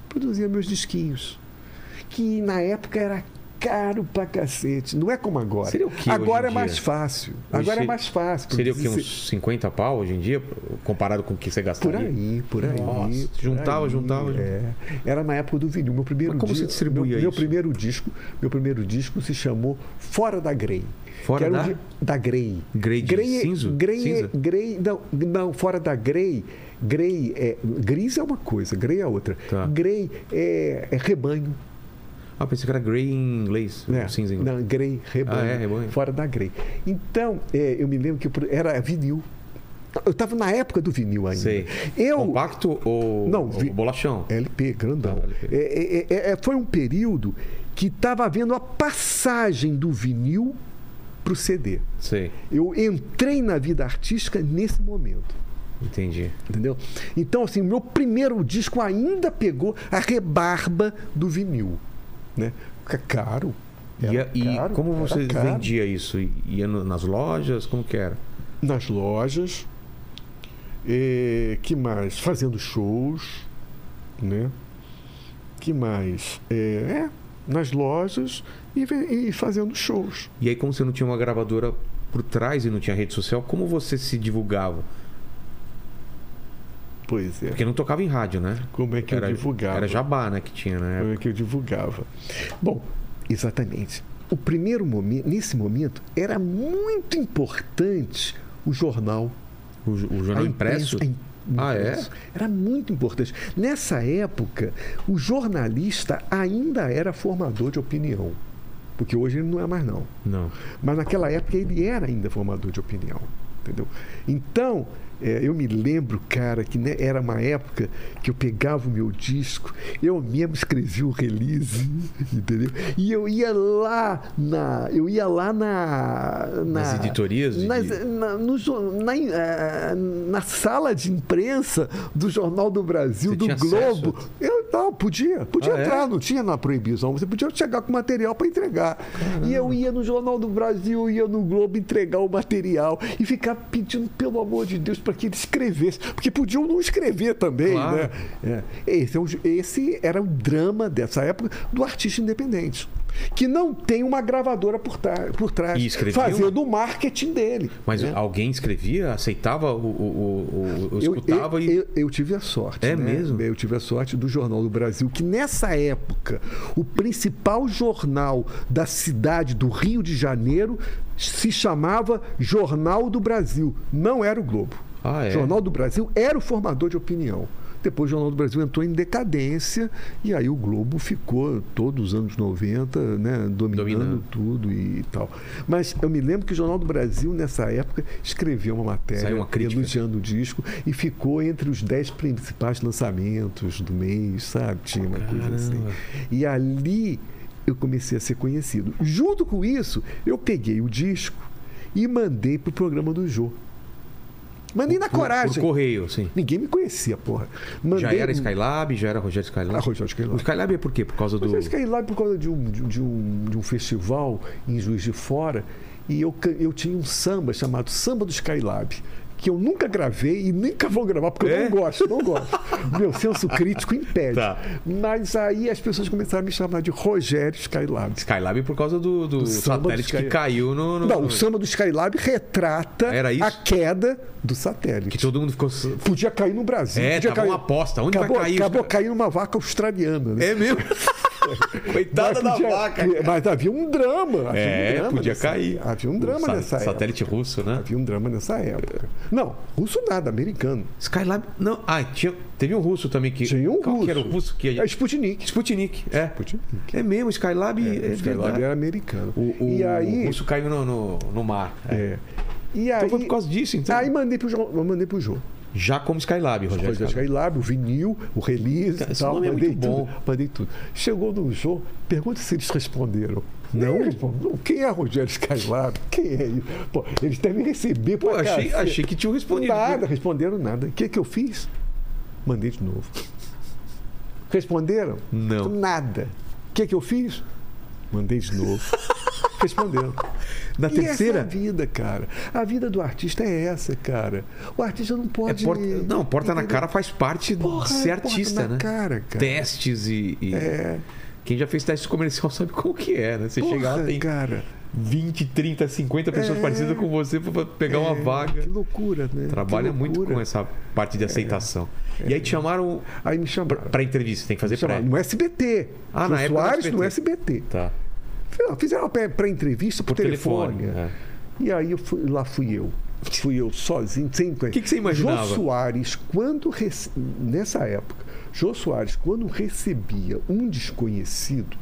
Produzia meus disquinhos. Que na época era caro pra cacete. Não é como agora. Seria o quê agora é em mais dia? fácil. Hoje Agora é mais fácil. Seria o quê? Produzir- Uns 50 pau hoje em dia, comparado com o que você Por gastaria? aí, por aí. Nossa, por juntava, aí, juntava, É. Era na época do vinil. Meu primeiro Mas como disco, você distribuía meu, meu isso? primeiro disco, meu primeiro disco se chamou Fora da Grey. Fora Que era um da? da Grey. Grey de é- cinzo? Grey, é- Cinza? Grey, não, não, fora da Grey. Grey é gris é uma coisa, Grey é outra. Tá. Grey é, é rebanho. Ah, pensei que era Grey em inglês. né? Cinza em inglês. Não, Grey, rebanho, Ah, é, rebanho. fora da Grey. Então, é, eu me lembro que era vinil. Eu estava na época do vinil ainda. Sei. Eu, Compacto ou, Não, ou vi- bolachão? LP, grandão. Ah, LP. É, é, é, foi um período que estava havendo a passagem do vinil para o CD. Sei, Eu entrei na vida artística nesse momento. entendi. Entendeu? Então, assim, meu primeiro disco ainda pegou a rebarba do vinil. Né? Fica caro. E, Era e caro, como você caro. vendia isso? Ia nas lojas? Como que era? Nas lojas. Eh, que mais? Fazendo shows. Né? Que mais? Eh, é, nas lojas e, e fazendo shows. E aí, como você não tinha uma gravadora por trás e não tinha rede social, como você se divulgava? Pois é. Porque não tocava em rádio, né? Como é que era, eu divulgava? Era jabá, né? Que tinha, né? Como é que eu divulgava? Bom, exatamente. O primeiro momento, nesse momento, era muito importante o jornal. O, o jornal impresso? imprensa, Ah, é? Era muito importante. Nessa época, o jornalista ainda era formador de opinião. Porque hoje ele não é mais, não. Não. Mas naquela época ele era ainda formador de opinião. Entendeu? Então, é, eu me lembro, cara, que né, era uma época que eu pegava o meu disco, eu mesmo escrevia o release, entendeu? E eu ia lá na. Eu ia lá na. na Nas editorias de- nas- na, no na, eh, na sala de imprensa do Jornal do Brasil, Você do Globo. Eu não, podia, podia Ah, é? entrar, não tinha na proibição. Você podia chegar com material para entregar. E eu ia no Jornal do Brasil, ia no Globo entregar o material e ficar pedindo, pelo amor de Deus, para que ele escrevesse. Porque podiam não escrever também, Claro. né? É. Esse, é esse era o drama dessa época do artista independente. Que não tem uma gravadora por, por trás, E fazendo o marketing dele. Mas né? alguém escrevia, aceitava o, o, o, o- Eu, escutava eu, e. eu- eu tive a sorte. É né? mesmo? Eu tive a sorte do Jornal do Brasil, que nessa época, o principal jornal da cidade do Rio de Janeiro se chamava Jornal do Brasil. Não era o Globo. Ah, é? Jornal do Brasil era o formador de opinião. Depois o Jornal do Brasil entrou em decadência e aí o Globo ficou todos os anos 90, né, dominando, Dominando. tudo e tal. Mas eu me lembro que o Jornal do Brasil, nessa época, escreveu uma matéria uma elogiando o disco e ficou entre os dez principais lançamentos do mês, sabe? Tinha uma coisa assim. Caramba. E ali eu comecei a ser conhecido. Junto com isso, eu peguei o disco e mandei pro programa do Jô. Mandei na Por- coragem. Por correio, sim. Ninguém me conhecia, porra. Mandei Já era Skylab, já era Rogério Skylab. Ah, Rogério Skylab. O Skylab é por quê? Por causa do. Eu fiquei lá por causa de um, de, de um, de um festival em Juiz de Fora e eu, eu tinha um samba chamado Samba do Skylab. Que eu nunca gravei e nunca vou gravar, porque eu É? não gosto, não gosto. Meu senso crítico impede. Tá. Mas aí as pessoas começaram a me chamar de Rogério Skylab. Skylab por causa do, do Do satélite que Sky- caiu no. no- Não, o samba do Skylab retrata a queda do satélite. Que todo mundo ficou. Podia cair no Brasil. É, podia tava cair... uma aposta. Onde vai acabou, cair? Acabou caindo uma vaca australiana. Né? É mesmo? Coitada da podia- vaca. cara. Mas havia um drama. Havia É, um drama podia nessa- cair. Havia um drama O sa- nessa Satélite época. russo, né? Havia um drama nessa época. Não, russo nada, americano. Skylab. Não. Ah, tinha, teve um russo também que. Tinha um russo. que era o russo que. É Sputnik. Sputnik. É. Sputnik. É mesmo, Skylab. É, o Skylab era americano. O, o, e aí, o russo caiu no, no, no mar. É. é. E aí, Então foi por causa disso, então. aí mandei pro João, mandei pro João. Já como Skylab, Rogério. Skylab. Skylab, o vinil, o release Cara, tal. é mandei muito tudo. bom. Mandei tudo. Chegou no jogo, pergunta se eles responderam. Não, responderam. Quem é Rogério Skylab? Quem é isso? Pô, eles devem receber Pô, achei, cacete. achei que tinham respondido. Nada, responderam nada. O que, que eu fiz? Mandei de novo. Responderam? Não. Nada. O que, que eu fiz? Mandei de novo. Responderam. Na E terceira. essa é a vida, cara. A vida do artista é essa, cara. O artista não É pode. porta, não, porta na entendeu? cara faz parte Porra, de ser é porta artista, na né? cara, cara. Testes e. e- É. Quem já fez teste comercial sabe como que é, né? Você Porra, chega lá, tem cara. 20, 30, 50 pessoas É. parecidas com você pra pegar uma É, vaga. Que loucura, né? Trabalha Que muito loucura. com essa parte de aceitação. E aí te chamaram Aí me chamaram. pra entrevista, tem que fazer pré. no SBT. Ah, na época do Soares no SBT. Tá. Fizeram uma pré- pré-entrevista por, Por telefone, telefone. é. E aí eu fui- lá fui eu. Fui eu sozinho, sem O que que você imaginava? Jô Soares, quando rece- nessa época, Jô Soares, quando recebia um desconhecido,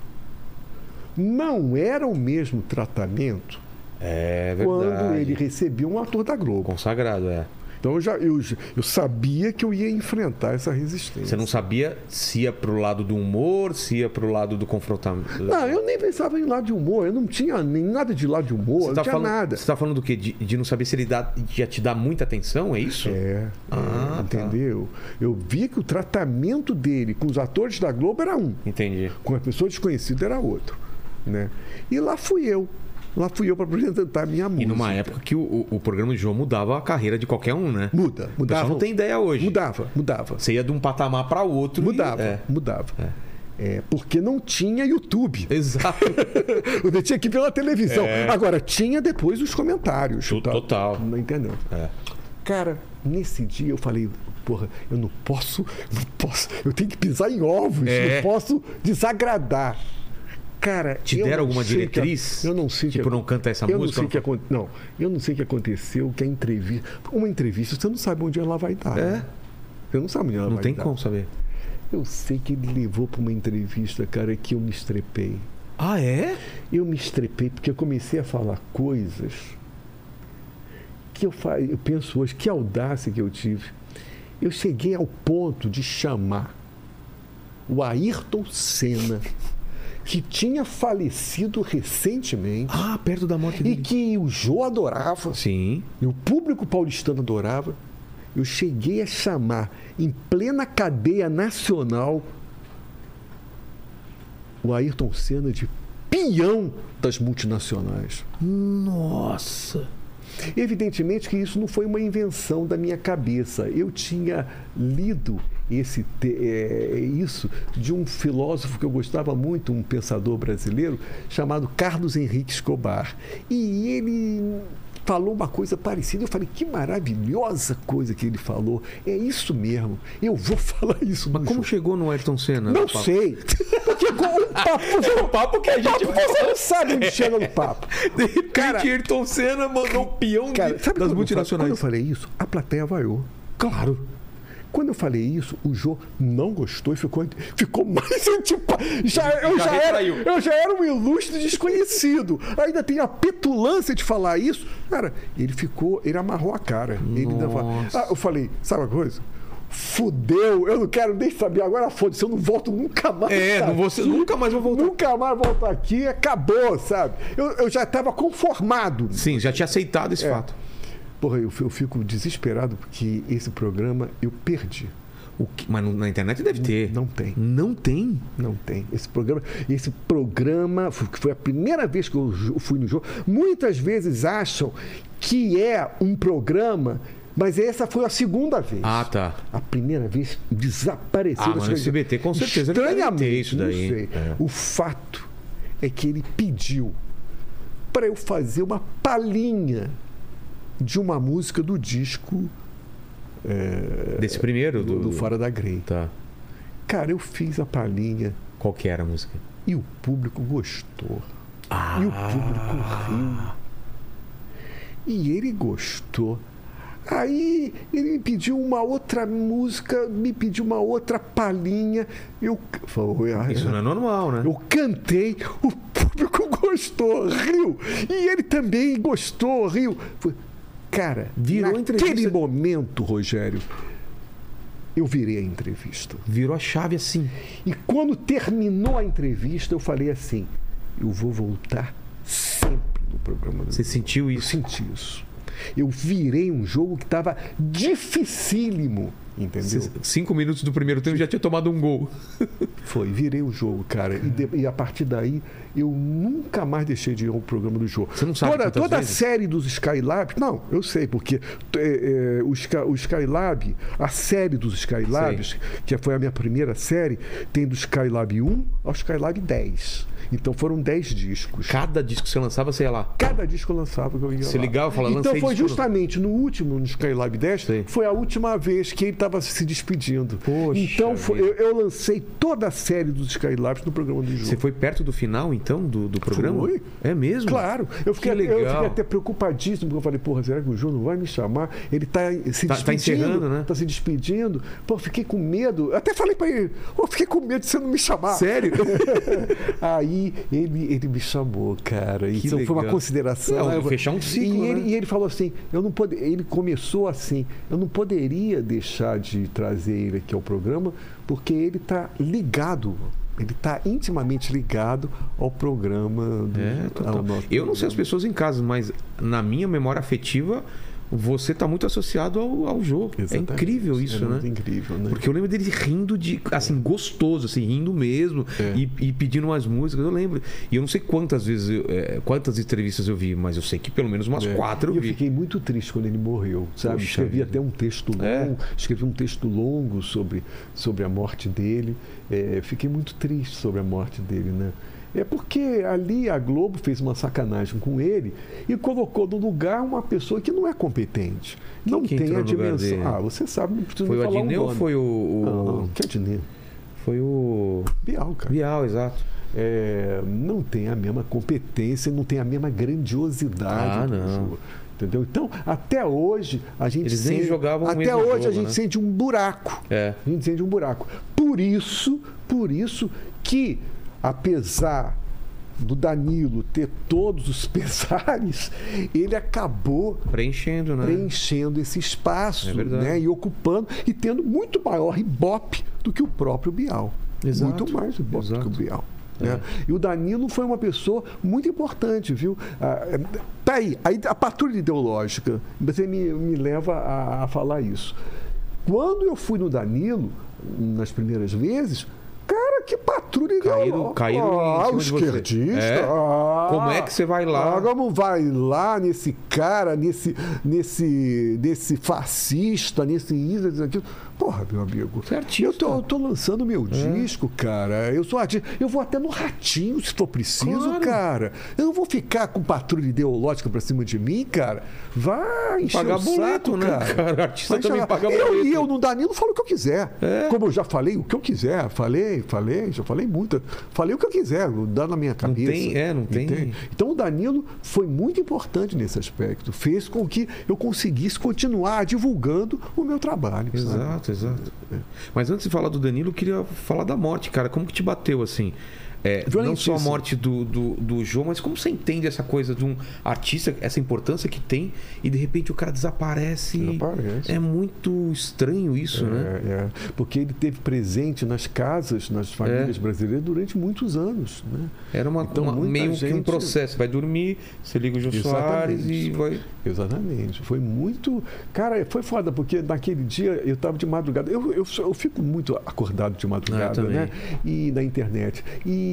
não era o mesmo tratamento É verdade. quando ele recebia um ator da Globo. Consagrado, é. Então eu, já, eu, eu sabia que eu ia enfrentar essa resistência. Você não sabia se ia pro lado do humor, se ia pro lado do confrontamento. Não, eu nem pensava em lado de humor. Eu não tinha nem nada de lado de humor, não tá tinha falando, nada. Você tá falando do quê? De, de não saber se ele dá, ia te dar muita atenção, é isso? É, Ah, é, tá. entendeu? Eu vi que o tratamento dele com os atores da Globo era um, Entendi. com a pessoa desconhecida era outro. Né? E lá fui eu. Lá fui eu para apresentar a minha música. E numa época que o, o, o programa de João mudava a carreira de qualquer um, né? Muda, O mudava. não tem ideia hoje. Mudava, mudava. Você ia de um patamar para outro. e- Mudava, É. mudava. É, porque não tinha YouTube. Exato. Tinha que ir pela televisão. Agora, tinha depois os comentários. E tal. total. Não entendeu? É. Cara, nesse dia eu falei, porra, eu não posso, não posso, eu tenho que pisar em ovos, É. não posso desagradar. Cara, Te deram não alguma sei que- diretriz? eu não sei Tipo, que, não canta essa eu música, Não, sei não que não, eu não sei o que aconteceu, que a entrevista. Uma entrevista, você não sabe onde ela vai dar. É. né? Você não sabe onde ela Não vai tem dar. como saber. Eu sei que ele levou para uma entrevista, cara, que eu me estrepei. Ah, é? Eu me estrepei porque eu comecei a falar coisas que eu, fa... eu penso hoje, que audácia que eu tive. Eu cheguei ao ponto de chamar o Ayrton Senna, que tinha falecido recentemente Ah, perto da morte e dele. que o Jô adorava, Sim. e o público paulistano adorava. Eu cheguei a chamar, em plena cadeia nacional, o Ayrton Senna de peão das multinacionais. Nossa. Evidentemente que isso não foi uma invenção da minha cabeça. Eu tinha lido esse, é, isso de um filósofo que eu gostava muito, um pensador brasileiro, chamado Carlos Henrique Escobar. E ele falou uma coisa parecida. Eu falei, que maravilhosa coisa que ele falou. É isso mesmo. Eu vou falar isso. Mas como show." chegou no Ayrton Senna? Não papo? sei. Porque o papo, o papo que a gente você não sabe onde chega no papo. De repente, Cara- Ayrton Senna mandou um peão Cara, de- sabe das quando eu multinacionais. fa- Quando eu falei isso, a plateia vaiou. Claro. Quando eu falei isso, o Jô não gostou e ficou, ficou mais antipático. Já, eu, Já já era, eu já era um ilustre desconhecido. Ainda tem a petulância de falar isso. Cara, ele ficou, ele amarrou a cara. Ele ainda. Ah, eu falei, sabe uma coisa? Fudeu, eu não quero nem saber. Agora foda-se, eu não volto nunca mais. É, sabe? ser- nunca mais vou voltar. Nunca mais volto aqui, acabou, sabe? Eu, eu já estava conformado. Sim, já tinha aceitado esse É. fato. Porra, eu, eu fico desesperado porque esse programa eu perdi. O que- Mas na internet deve ter. Não tem. Não tem? Não tem. Esse programa, esse programa foi, foi a primeira vez que eu fui no jogo. Muitas vezes acham que é um programa, mas essa foi a segunda vez. Ah, tá. A primeira vez desapareceu. Ah, mas no. SBT com certeza Estranhamente, ter isso daí. Não sei. É. O fato é que ele pediu para eu fazer uma palhinha de uma música do disco Desse primeiro? do, Do, do Fora da Grey. Tá. Cara, eu fiz a palhinha Qual que era a música? e o público gostou. Ah. E o público riu. E ele gostou. Aí ele me pediu uma outra música, me pediu uma outra palhinha. Eu, foi, ah, Isso não é normal, né? eu cantei, o público gostou, riu. E ele também gostou, riu. Foi- Cara, Virou naquele entrevista. momento, Rogério, eu virei a entrevista. Virou a chave assim. E quando terminou a entrevista, eu falei assim: eu vou voltar sempre no programa do Você sentiu Eu isso? senti isso. Eu virei um jogo que estava dificílimo, entendeu? Cinco minutos do primeiro tempo já tinha tomado um gol. Foi, virei o jogo, cara. E, de- e a partir daí, eu nunca mais deixei de ir ao programa do jogo. Você não sabe Toda, toda a vezes? série dos Skylab, não, eu sei, porque é, é, o, Sky- o Skylab, a série dos Skylabs, que foi a minha primeira série, tem do Skylab 1 ao Skylab 10. Então foram 10 discos. Cada disco que você lançava, ia lá. Cada disco eu lançava que eu ia Você lá. ligava e falava, Então "Lancei foi justamente no último, no Skylab 10, Sei. foi a última vez que ele estava se despedindo. Poxa então foi- eu, eu lancei toda a série dos Skylabs no programa do jogo. Você foi perto do final, então, do, do programa? Fui. É mesmo? Claro, eu fiquei, eu fiquei até preocupadíssimo, porque eu falei, porra, será que o João não vai me chamar? Ele está se Tá- despedindo. tá encerrando, né? Tá se despedindo. Pô, fiquei com medo. Até falei para ele, eu fiquei com medo de você não me chamar. Sério? Aí Aí ele, ele me chamou, cara. Que Isso foi uma legal. consideração. Não, Eu- fechar um ciclo, E ele, né? e ele falou assim: eu não pode, ele começou assim, eu não poderia deixar de trazer ele aqui ao programa, porque ele está ligado. Ele está intimamente ligado ao programa do É, total. Eu não sei as pessoas em casa, mas na minha memória afetiva, você está muito associado ao, ao jogo. É incrível isso, É né? incrível, né? Porque eu lembro dele rindo de, assim, gostoso, assim, rindo mesmo É. e, e pedindo umas músicas, eu lembro. E eu não sei quantas vezes, eu- é, quantas entrevistas eu vi, mas eu sei que pelo menos umas É. quatro eu E eu vi. fiquei muito triste quando ele morreu, sabe? Poxa escrevi vida. até um texto longo, É. escrevi um texto longo sobre, sobre a morte dele. É, fiquei muito triste sobre a morte dele, né? É porque ali a Globo fez uma sacanagem com ele e colocou no lugar uma pessoa que não é competente. não que tem a dimensão. Ah, você sabe, não precisa Foi o nem falar Adnet ou foi o. o- Não, que Adnet? Foi o. Bial, cara. Bial, exato. é, não tem a mesma competência, não tem a mesma grandiosidade. Ah, do não. jogo, Entendeu? Então, até hoje, a gente Eles nem sente, jogavam o Até hoje a jogo, gente né? sente um buraco. É. A gente sente um buraco. Por isso, por isso que, apesar do Danilo ter todos os pesares, ele acabou Preenchendo, né? preenchendo esse espaço É né, e ocupando e tendo muito maior ibope do que o próprio Bial. Exato. Muito mais ibope do Exato. que o Bial. É. né? E o Danilo foi uma pessoa muito importante, viu? Ah, é, tá aí, aí a patrulha ideológica, você me, me leva a, a falar isso. Quando eu fui no Danilo, nas primeiras vezes, que patrulha Caíram- ideológica. caíram em ah, cima o esquerdista. É? ah, Como é que você vai lá? ah, como vai lá nesse cara, nesse, nesse, nesse fascista, nesse isso, aquilo. Porra, meu amigo. Você é artista. Eu tô, eu tô lançando meu disco, cara. Eu sou artista. Eu vou até no ratinho se for preciso, Claro. cara. Eu não vou ficar com patrulha ideológica pra cima de mim, cara. Vai encher Pagar o boleto, saco, né, cara. cara? Artista Vai também paga eu, boleto. E eu no Danilo falo o que eu quiser. É. Como eu já falei o que eu quiser. Falei, falei, já falei muito. Falei o que eu quiser, dá na minha cabeça. tem- é, não tem- Entende? Então o Danilo foi muito importante nesse aspecto. Fez com que eu conseguisse continuar divulgando o meu trabalho. sabe? Exato, exato. Mas antes de falar do Danilo, eu queria falar da morte, cara. Como que te bateu assim? É, não só a morte do, do, do João, mas como você entende essa coisa de um artista, essa importância que tem, e de repente o cara desaparece. Desaparece. É muito estranho isso, né? É, é. Porque ele teve presente nas casas, nas famílias brasileiras durante muitos anos. Né? Era uma, Então, uma- meio que um gente- processo. Vai dormir, você liga o Jô Soares e vai. Exatamente. Foi muito. Cara, foi foda, porque naquele dia eu estava de madrugada. Eu, eu, eu fico muito acordado de madrugada, Ah, né? E na internet. E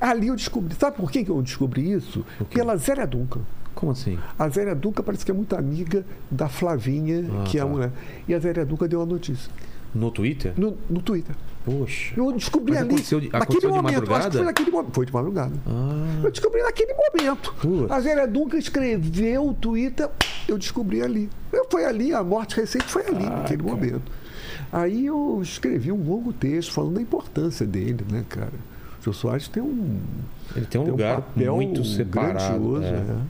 ali eu descobri. Sabe por que eu descobri isso? Pela Zélia Duncan. Como assim? A Zélia Duncan parece que é muito amiga da Flavinha, Ah, que é a tá. mulher. E a Zélia Duncan deu a notícia. No Twitter? No, no Twitter. Poxa. Eu descobri Mas ali. aconteceu de- naquele aconteceu de momento. Acho que madrugada? foi naquele momento. Foi de madrugada. Ah, Eu descobri naquele momento. Putz. A Zélia Duncan escreveu o Twitter, eu descobri ali. Eu, foi ali, a morte recente foi ali, Ah, naquele cara. momento. Aí eu escrevi um longo texto falando da importância dele, né, cara? O Jô Soares tem um, ele tem um tem um lugar papel muito separado. grandioso, é. né?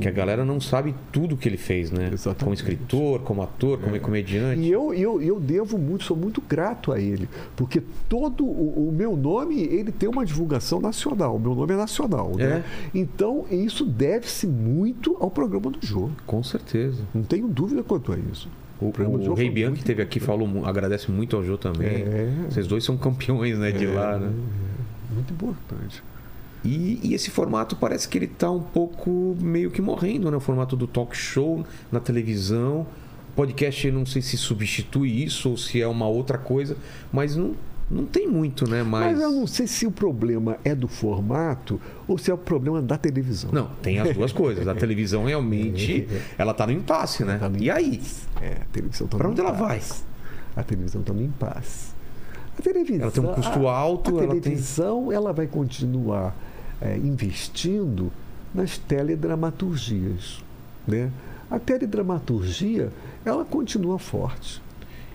Que a galera não sabe tudo que ele fez, né? Exatamente. Como escritor, como ator, como comediante. E eu, eu, eu devo muito, sou muito grato a ele, porque todo o, o meu nome, ele tem uma divulgação nacional. O meu nome é nacional, né? Então, isso deve-se muito ao programa do Jô. Com certeza. Não tenho dúvida quanto a isso. O, o Jô Rei Bianchi que teve aqui falou, agradece muito ao Jô também. É. Vocês dois são campeões, né, de É, lá, né? Muito importante. E, e esse formato parece que ele tá um pouco meio que morrendo, né? O formato do talk show na televisão. Podcast, eu não sei se substitui isso ou se é uma outra coisa, mas não, não tem muito, né? Mas, Mas eu não sei se o problema é do formato ou se é o problema da televisão. Não, tem as duas coisas. A televisão realmente, ela tá no impasse, né? Tá no E aí? É, a televisão está no onde ela impasse. A televisão está no impasse. A televisão, Ela tem um custo a- alto, A ela tem- televisão ela vai continuar é, investindo nas teledramaturgias. Né? A teledramaturgia ela continua forte.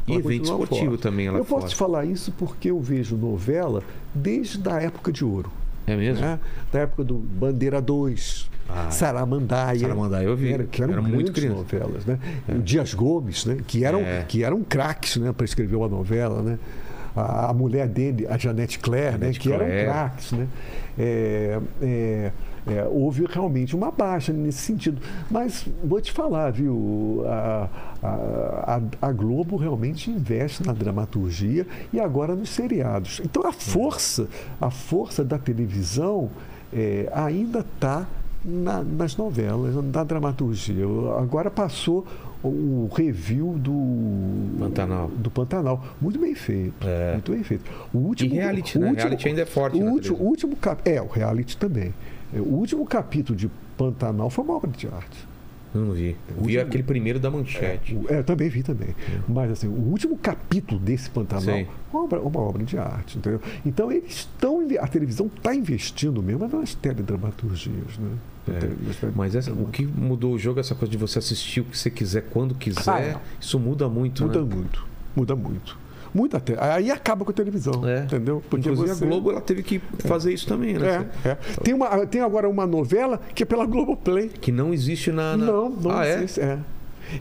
E Ela evento continua esportivo forte. também ela é Eu posso forte. te falar isso porque eu vejo novela desde a época de ouro. É mesmo? né? Da época do Bandeira 2, Ah, Saramandaia. Saramandaia eu vi. Era, que eram Era muito criança. novelas, né? O Dias Gomes, né? Que eram, É. que eram craques, né? Para escrever uma novela, né? A, a mulher dele, a Janete Claire, né, que eram Claire. craques, né? É, é, é, houve realmente uma baixa nesse sentido. Mas vou te falar, viu? A, a, a- Globo realmente investe na dramaturgia e agora nos seriados. Então a força, a força da televisão é, ainda está nas novelas, na dramaturgia. Agora passou o review do Pantanal. do Pantanal. Muito bem feito. É. Muito bem feito. O último, E reality, o né? último- Reality ainda é forte O último, último cap... É, o reality também. É, O último capítulo de Pantanal foi uma obra de arte. Eu não vi. O Vi último- aquele primeiro da manchete. O- É, eu também vi também. Mas assim, o último capítulo desse Pantanal é uma obra, uma obra de arte, entendeu? Então eles estão, a televisão está investindo mesmo nas teledramaturgias, né? É, Mas essa- o que mudou o jogo é essa coisa de você assistir o que você quiser, quando quiser. Ah, é. Isso muda muito, muda né? muito, muda muito. Muita te... Aí acaba com a televisão, É. entendeu? Inclusive você- a Globo ela teve que fazer isso também, né? É, é. Tem, uma, tem agora uma novela que é pela Globoplay. Que não existe na. na- Não, não ah, é? existe. É.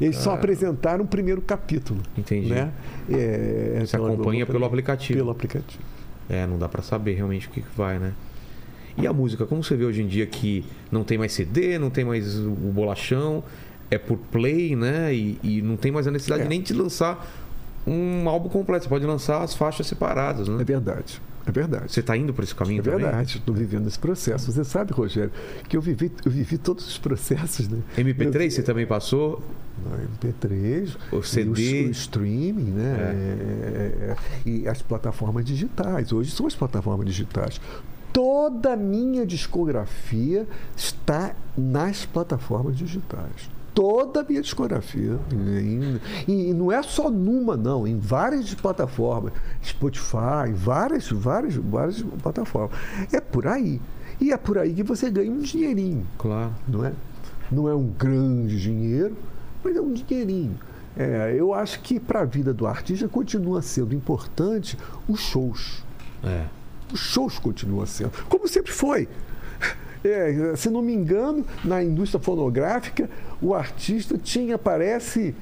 Eles só apresentaram o primeiro capítulo. Entendi. Né? É, Você pela acompanha Globoplay. pelo aplicativo. Pelo aplicativo. É, não dá pra saber realmente o que, que vai, né? E a música, como você vê hoje em dia que não tem mais CD, não tem mais o bolachão, é por play, né? E, e não tem mais a necessidade É. nem de lançar um álbum completo. Você pode lançar as faixas separadas, É né? verdade. É verdade. Você tá indo por esse caminho É também? verdade, estou vivendo esse processo. Você sabe, Rogério, que eu vivi, eu vivi todos os processos, né? MP3 Eu- você também passou? No MP3, O CD. o, o streaming, né? É, é, e as plataformas digitais. Hoje são as plataformas digitais. Toda a minha discografia está nas plataformas digitais. Toda a minha discografia. E, e não é só numa, não, em várias plataformas. Spotify, várias, várias, várias plataformas. É por aí. E é por aí que você ganha um dinheirinho Claro. não é? Não é um grande dinheiro, mas é um dinheirinho. É, eu acho que para a vida do artista continua sendo importante os shows. É. Os shows continuam sendo, como sempre foi. É, se não me engano, na indústria fonográfica, o artista tinha, parece,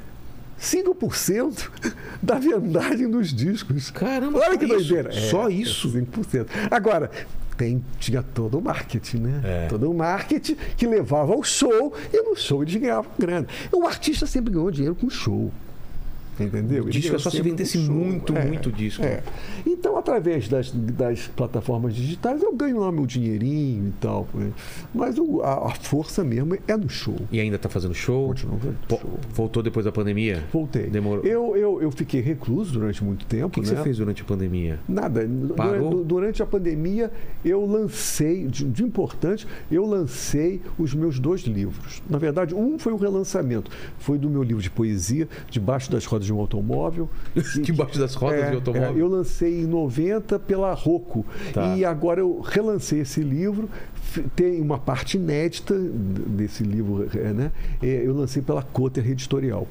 5% da vendagem dos discos. Caramba, Olha que isso? doideira. Só isso? 5%. Agora, tem, tinha todo o marketing, né? É. Todo o marketing que levava ao show e no show eles ganhavam grana. O artista sempre ganhou dinheiro com show. Entendeu? O disco é só se vendesse show. muito, muito disco. É. Então, através das, das plataformas digitais, eu ganho lá meu dinheirinho e tal. né? Mas o- a, a força mesmo é no show. E ainda tá fazendo show? Continuo fazendo show. Voltou depois da pandemia? Voltei. Demorou. Eu, eu, eu fiquei recluso durante muito tempo. O que, que né? você fez durante a pandemia? Nada. Parou? du- Durante a pandemia, eu lancei, de, de importante, eu lancei os meus dois livros. Na verdade, um foi um relançamento. Foi do meu livro de poesia, Debaixo das Rodas de um Automóvel. que- Debaixo das rodas é, de automóvel? é, eu lancei em 90 pela Rocco. Tá. E agora eu relancei esse livro. Tem uma parte inédita desse livro, é, né? É, Eu lancei pela Cotter Editorial.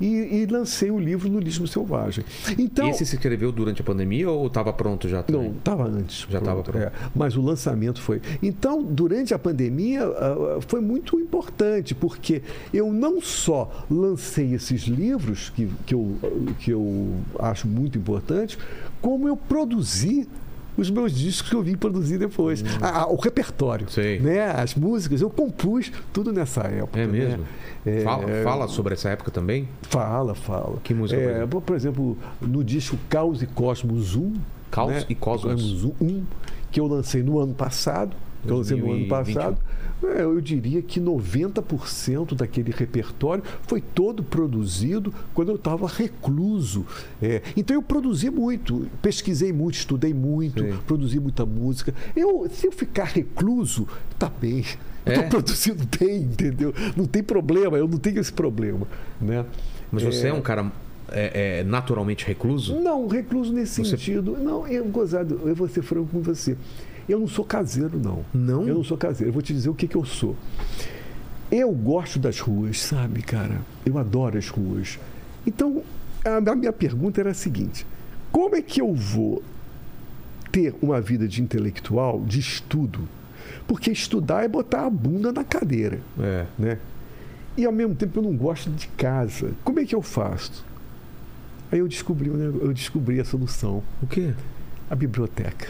E, e lancei o livro no Lismo Selvagem. Então, esse se escreveu durante a pandemia ou estava pronto já também? não, estava antes. Já estava pronto. É, mas o lançamento foi. Então, durante a pandemia, ah, ah, foi muito importante, porque eu não só lancei esses livros, que, que, eu, que eu acho muito importante, como eu produzi os meus discos que eu vim produzir depois. Ah, ah, o repertório. Hum. Sei. Né? As músicas, eu compus tudo nessa época. É né? mesmo? É, fala, fala sobre essa época também? Fala, fala. Que música, por É, exemplo? por exemplo, no disco Caos e Cosmos 1. Caos né? e Cosmos. 1, que eu lancei no ano passado. Que eu lancei no ano 2021. passado. É, eu diria que 90% daquele repertório foi todo produzido quando eu estava recluso. É, então eu produzi muito, pesquisei muito, estudei muito, Sei. produzi muita música. Eu, se eu ficar recluso, tá bem. Eu É? estou produzindo bem, entendeu? Não tem problema, eu não tenho esse problema. Né? Mas você é um cara é, é, naturalmente recluso? Não, recluso nesse Você- sentido. Não, eu, gozado, eu vou ser franco com você. Eu não sou caseiro, não. Não? Eu não sou caseiro. Eu vou te dizer o que, que eu sou. Eu gosto das ruas, sabe, cara? Eu adoro as ruas. Então, a, a minha pergunta era a seguinte: como é que eu vou ter uma vida de intelectual, de estudo? Porque estudar é botar a bunda na cadeira É. né? E ao mesmo tempo eu não gosto de casa. Como é que eu faço? Aí eu descobri, eu descobri a solução. O quê? A biblioteca.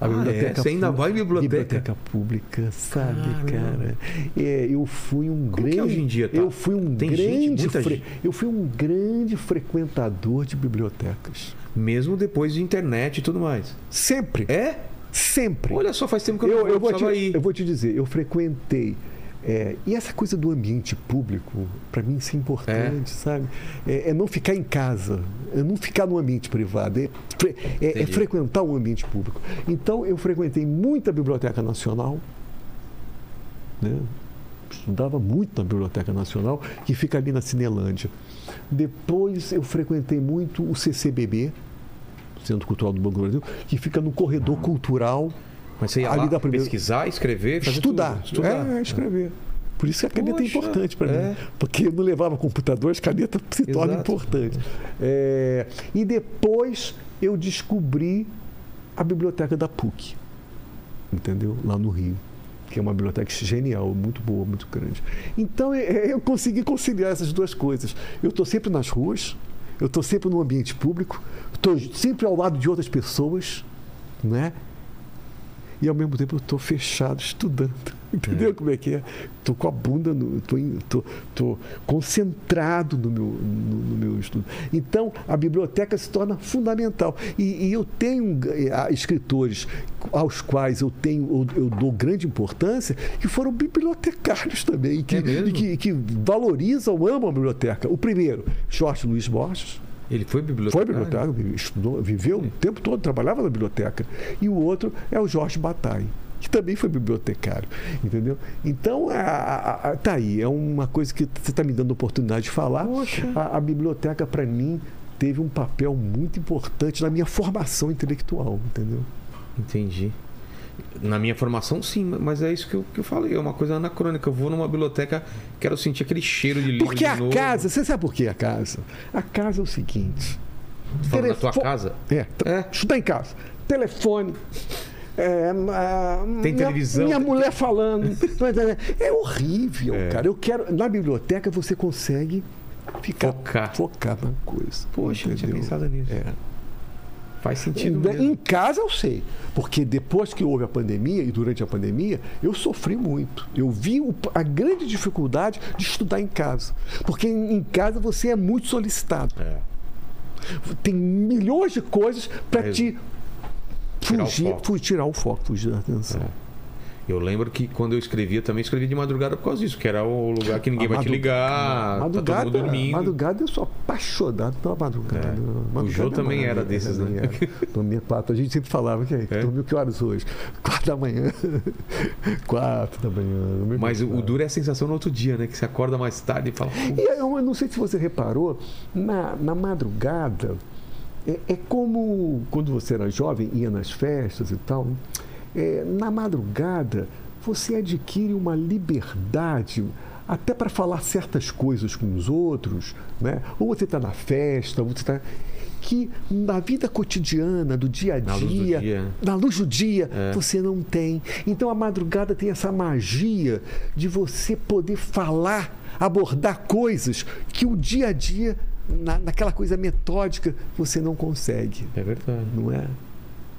A Ah, é? Você ainda vai em biblioteca? Biblioteca pública, sabe, cara? É, eu fui um Como que grande. é hoje em dia, tá? Eu fui um Tem gente, grande. muita fre- gente. Eu fui um grande frequentador de bibliotecas. Mesmo depois de internet e tudo mais. Sempre. É? Sempre. Olha só, faz tempo que eu, eu, não eu, vou te, ir. eu vou te dizer, eu frequentei. É, e essa coisa do ambiente público, para mim, isso é importante, sabe? É, é não ficar em casa, é não ficar no ambiente privado, é, fre- é- é frequentar o ambiente público. Então, eu frequentei muita Biblioteca Nacional, né? estudava muito na Biblioteca Nacional, que fica ali na Cinelândia. Depois, eu frequentei muito o CCBB, Centro Cultural do Banco do Brasil, que fica no corredor cultural Mas você ia ali lá da primeira- pesquisar, escrever, estudar. tudo. Estudar. É, escrever. Por isso que a caneta Poxa, é importante para é. mim. Porque eu não levava computador, as canetas se tornam Exato. importantes. É, e depois eu descobri a biblioteca da PUC. Entendeu? Lá no Rio. Que é uma biblioteca genial, muito boa, muito grande. Então é, eu consegui conciliar essas duas coisas. Eu estou sempre nas ruas, eu estou sempre no ambiente público, estou sempre ao lado de outras pessoas, né? E ao mesmo tempo eu estou fechado estudando. Entendeu como é que é? Estou com a bunda, tô concentrado no meu, no, no meu estudo. Então, a biblioteca se torna fundamental. E, e eu tenho eh, escritores aos quais eu tenho, eu, eu dou grande importância, que foram bibliotecários também, que, É e que, que valorizam, amam a biblioteca. O primeiro, Jorge Luiz Borges, Ele foi bibliotecário? foi bibliotecário, estudou, viveu o tempo todo, trabalhava na biblioteca. E o outro é o Jorge Bataille, que também foi bibliotecário, entendeu? Então, a, a, a- tá aí, é uma coisa que você está me dando oportunidade de falar. A, a biblioteca, para mim, teve um papel muito importante na minha formação intelectual, entendeu? Entendi. Na minha formação, sim, mas é isso que eu, que eu falei. É uma coisa anacrônica. Eu vou numa biblioteca, quero sentir aquele cheiro de livro. Porque de a novo. casa, você sabe por que a casa? A casa é o seguinte. Falando na tua casa? É, É. estudar em casa. Telefone. é, a- Tem minha- televisão. Minha mulher falando. É horrível, É. cara. Eu quero. Na biblioteca você consegue ficar Focar. focar na coisa. Poxa, eu não tinha entendeu? pensado nisso. É. Faz sentido Em, mesmo. em casa eu sei, porque depois que houve a pandemia e durante a pandemia, eu sofri muito. Eu vi o- a grande dificuldade de estudar em casa, porque em, em casa você é muito solicitado. É. Tem milhões de coisas para te Tirar o fugir, foco. fu- tirar o foco, fugir da atenção. É. Eu lembro que quando eu escrevia, também escrevia de madrugada por causa disso, que era o lugar que ninguém A vai te ligar, madrugada, tá todo mundo dormindo. madrugada eu sou apaixonado pela madrugada. É. Madrugada O Jô é também era maravilha, desses, né? era. Dormia quatro. A gente sempre falava que É? dormiu que horas hoje? Quatro da manhã. quatro da manhã. Mas o, duro é a sensação no outro dia, né? Que você acorda mais tarde e fala. "Pô, E eu não sei se você reparou, na, na madrugada, é, é como quando você era jovem, ia nas festas e tal. É, na madrugada, você adquire uma liberdade até para falar certas coisas com os outros, né? Ou você está na festa, ou você está que na vida cotidiana, do dia a Na luz do dia, dia. na luz do dia, É. você não tem. Então a madrugada tem essa magia de você poder falar, abordar coisas que o dia a dia, na, naquela coisa metódica, você não consegue, É verdade. não é?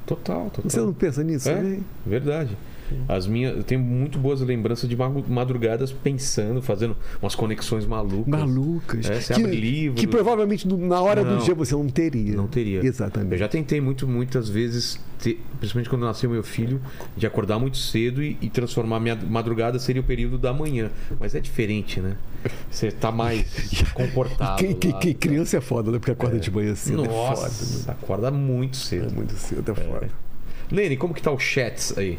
Total, total. Você não pensa nisso É, também? verdade. As minhas, eu tenho muito boas lembranças de madrugadas pensando, fazendo umas conexões malucas. Malucas. É, você que, abre livro. que provavelmente na hora Não. do dia você não teria. Não teria. Exatamente. Eu já tentei muito, muitas vezes, ter- principalmente quando nasceu meu filho, de acordar muito cedo e, e transformar minha madrugada seria o período da manhã. Mas é diferente, né? Você tá mais comportado. Que, que- lá. que criança é foda, né? Porque acorda de manhã cedo. Nossa, É foda. acorda muito né? cedo. É muito cedo, é foda. Lene, como que tá o chat aí?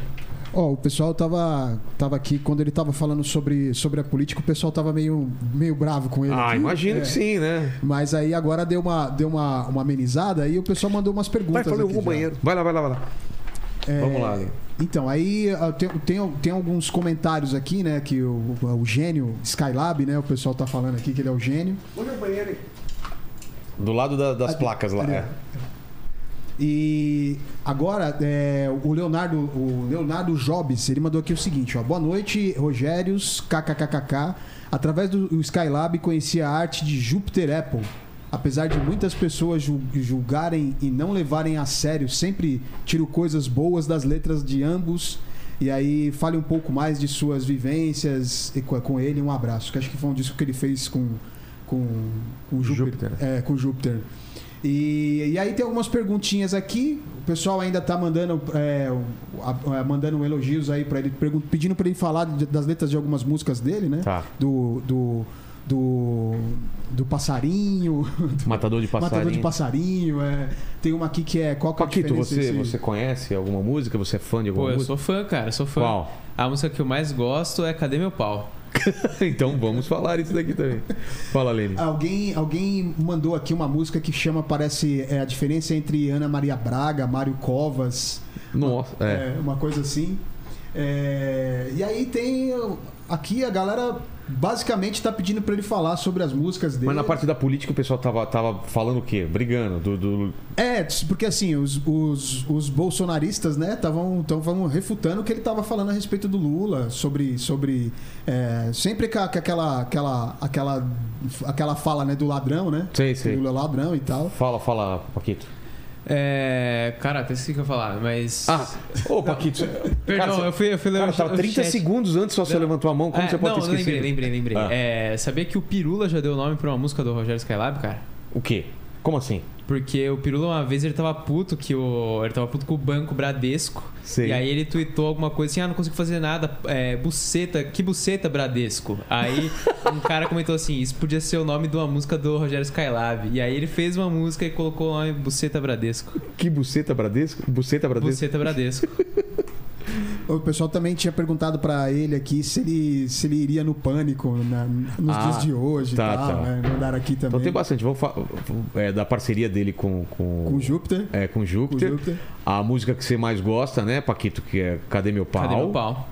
Ó, o pessoal tava, tava aqui, quando ele tava falando sobre, sobre a política, o pessoal tava meio, meio bravo com ele. Ah, aqui. imagino É. que sim, né? Mas aí agora deu uma, deu uma, uma amenizada e o pessoal mandou umas Vai, perguntas. falei, eu vou ao já. banheiro. Vai lá, vai lá, vai lá. É, Vamos lá. Então, aí ah, tem, tem, tem alguns comentários aqui, né? Que o, o gênio Skylab, né? O pessoal tá falando aqui que ele é o gênio. Vou ao banheiro, hein? Do lado da- das placas lá. ali, é. E agora, é, o Leonardo, o Leonardo Jobs, ele mandou aqui o seguinte, ó. Boa noite, Rogérios, kkkk. Através do Skylab conheci a arte de Jupiter Apple. apesar de muitas pessoas ju- julgarem e não levarem a sério, sempre tiro coisas boas das letras de ambos. E aí, fale um pouco mais de suas vivências e co- com ele. Um abraço. Que acho que foi um disco que ele fez com, com, com Júpiter. Júpiter. É, com Júpiter. E, e aí tem algumas perguntinhas aqui. O pessoal ainda tá mandando, é, a- a- mandando elogios aí para ele, pedindo para ele falar de- das letras de algumas músicas dele, né? Tá. Do, do, do, do passarinho, Matador de passarinho. matador de passarinho. É. Tem uma aqui que é qual que é a Paquito, diferença você, desse- você conhece alguma música? Você é fã de alguma Pô, eu música? sou fã, cara, sou fã. Qual? A música que eu mais gosto é Cadê Meu Pau? então vamos falar isso daqui também. Fala, Lene. Alguém, alguém mandou aqui uma música que chama, parece, é, a diferença entre Ana Maria Braga, Mário Covas. Nossa, é. É, uma coisa assim. É, e aí tem. Aqui a galera basicamente tá pedindo pra ele falar sobre as músicas dele. Mas na parte da política o pessoal tava, tava falando o quê? Brigando? Do, do- É, porque assim, os, os, os bolsonaristas, né, estavam refutando o que ele tava falando a respeito do Lula, sobre. sobre é, sempre com, aquela, aquela, aquela, aquela fala né, do ladrão, né? Sei, sei. O Lula é ladrão e tal. Fala, fala, Paquito. É. Cara, até esqueci o que eu ia falar, mas. Ah, ô, Paquito. Perdão, cara, eu fui, eu fui ler Cara, o- tava o 30 chat. segundos antes só você levantou a mão. Como É, você pode não, ter esquecido? lembrei, lembrei, lembrei. Ah. É, sabia que o Pirula já deu nome pra uma música do Rogério Skylab, cara? O quê? Como assim? Porque o Pirula, uma vez, ele tava puto que o. Ele tava puto com o Banco Bradesco. Sei. E aí ele tweetou alguma coisa assim: ah, não consigo fazer nada. É, buceta, que buceta, Bradesco? Aí um cara comentou assim: isso podia ser o nome de uma música do Rogério Skylab. E aí ele fez uma música e colocou o nome Buceta Bradesco. Que buceta Bradesco? Buceta Bradesco? Buceta Bradesco. O pessoal também tinha perguntado pra ele aqui se ele, se ele iria no pânico na- nos Ah, dias de hoje tá, e tal, tá. né? Mandaram aqui também. Então tem bastante. Vamos falar é, da parceria dele com, com, Com o Júpiter. É, com Com o Júpiter. Júpiter. A música que você mais gosta, né, Paquito? Que é Cadê Meu Pau? Cadê meu pau?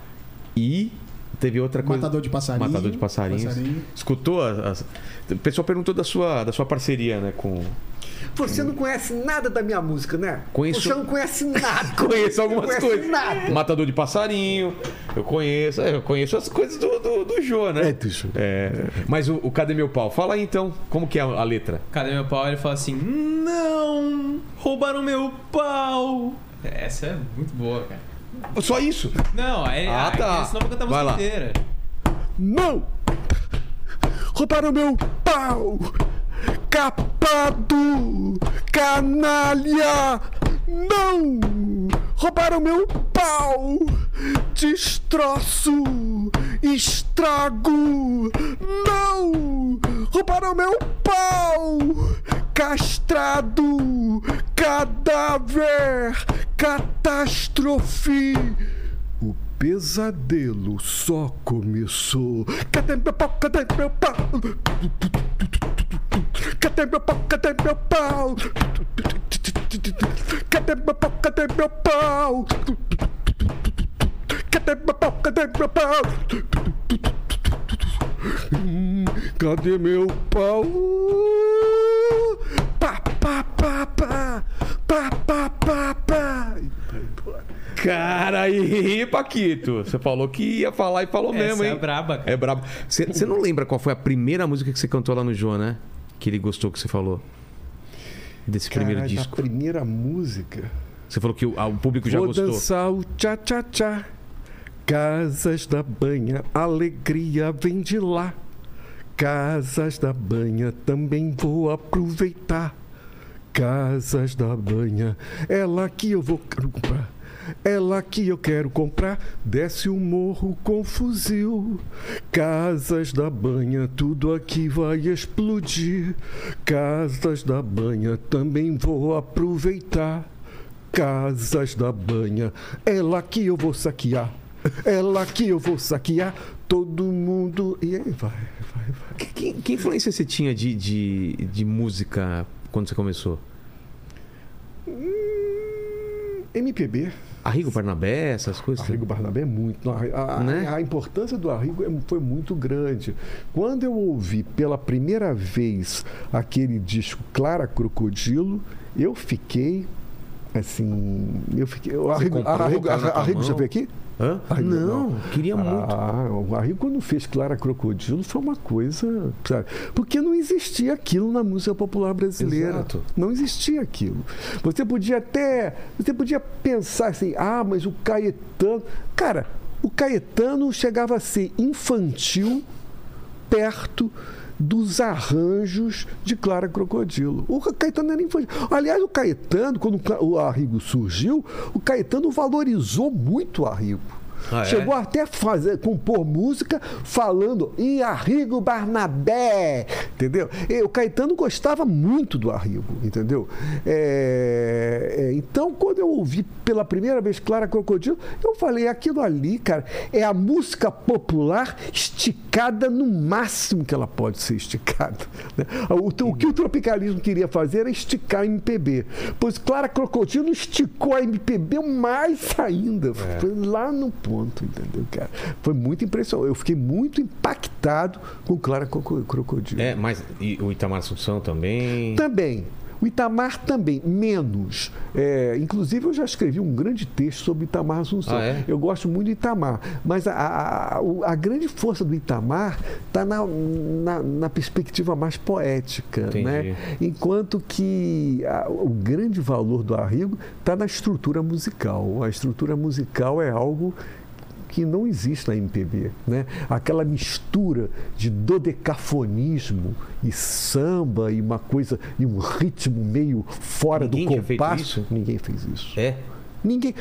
E teve outra coisa. Matador de passarinho. Matador de passarinhos. Passarinho. Escutou? as- O pessoal perguntou da sua, da sua parceria, né? Com. Você não conhece nada da minha música, né? Conheço- Você não conhece nada. Conheço algumas Não conhece coisas. nada. Matador de passarinho. Eu conheço. é, Eu conheço as coisas do, do, do Jô, né? É, do Jô. É, mas o, o Cadê Meu Pau? Fala aí então, como que é a, a letra? Cadê meu pau? Ele fala assim: Não! Roubaram meu pau! Essa é muito boa, cara. Só isso? Não, aí. Ah, aí, tá. Senão eu vou cantar a Vai música lá. inteira. Não! Roubaram meu pau! Capado! Canalha! Não! Roubaram meu pau! Destroço! Estrago! Não! Roubaram meu pau! Castrado! Cadáver! Catástrofe! O pesadelo só começou. Cadê meu pau? Cadê meu pau? Cadê meu pau? Cadê meu pau? Cadê meu pau? Cadê meu pau? Cadê meu pau? Cadê meu pau? Cadê meu pau? Pá, pá, pá, pá, pá, pá, pá, pá. Cara, aí, Paquito. Você falou que ia falar e falou mesmo, Essa hein? é braba, cara. É brabo. Você não lembra qual foi a primeira música que você cantou lá no Jô, né? Que ele gostou que você falou. Desse primeiro disco. A primeira música. Você falou que o, ah, o público já Vou gostou. dançar o tchá-tchá-tchá. Casas da banha, alegria vem de lá. Casas da banha, também vou aproveitar. Casas da banha, é lá que eu vou comprar. Lá que eu quero comprar. Desce o morro com fuzil. Casas da banha, tudo aqui vai explodir. Casas da banha, também vou aproveitar. Casas da banha, lá que eu vou saquear. Lá que eu vou saquear todo mundo. E aí vai, vai, vai. Que, que- que influência você tinha de, de, de música quando você começou? Hum, MPB. Arrigo Barnabé, essas coisas? Arrigo Barnabé é muito. A, a- Né? a importância do Arrigo é- foi muito grande. Quando eu ouvi pela primeira vez aquele disco Clara Crocodilo, eu fiquei assim. Eu fiquei. O Arrigo, Arrigo, tua Arrigo já veio aqui? Hã? Arrigo, não, queria muito. Ah, o Arrigo quando fez Clara Crocodilo foi uma coisa, sabe? Porque não existia aquilo na música popular brasileira. Exato. Não existia aquilo. Você podia até, você podia pensar assim, ah, mas o Caetano, cara, o Caetano chegava a ser infantil perto dos arranjos de Clara Crocodilo. O Caetano era infantil. Aliás, o Caetano, quando o Arrigo surgiu, o Caetano valorizou muito o Arrigo. Ah, é? Chegou até a fazer, compor música falando em Arrigo Barnabé, entendeu? E o Caetano gostava muito do Arrigo, entendeu? É, é, então, quando eu ouvi pela primeira vez Clara Crocodilo, eu falei, aquilo ali, cara, é a música popular esticada no máximo que ela pode ser esticada. né? O, o que o tropicalismo queria fazer era esticar a MPB. Pois Clara Crocodilo esticou a MPB mais ainda. Foi lá no ponto, entendeu, cara? Foi muito impressionante. Eu fiquei muito impactado com Clara Croco- Crocodilo. É, mas e o Itamar Assunção também. Também. O Itamar também, menos. É, inclusive, eu já escrevi um grande texto sobre Itamar Assunção. Ah, é? Eu gosto muito do Itamar. Mas a, a, a- grande força do Itamar está na, na, na perspectiva mais poética. Entendi. Né? Enquanto que a- o grande valor do Arrigo está na estrutura musical. A estrutura musical é algo que não existe na MPB, né? Aquela mistura de dodecafonismo e samba e uma coisa e um ritmo meio fora Ninguém do compasso. Ninguém fez isso. É. Ninguém.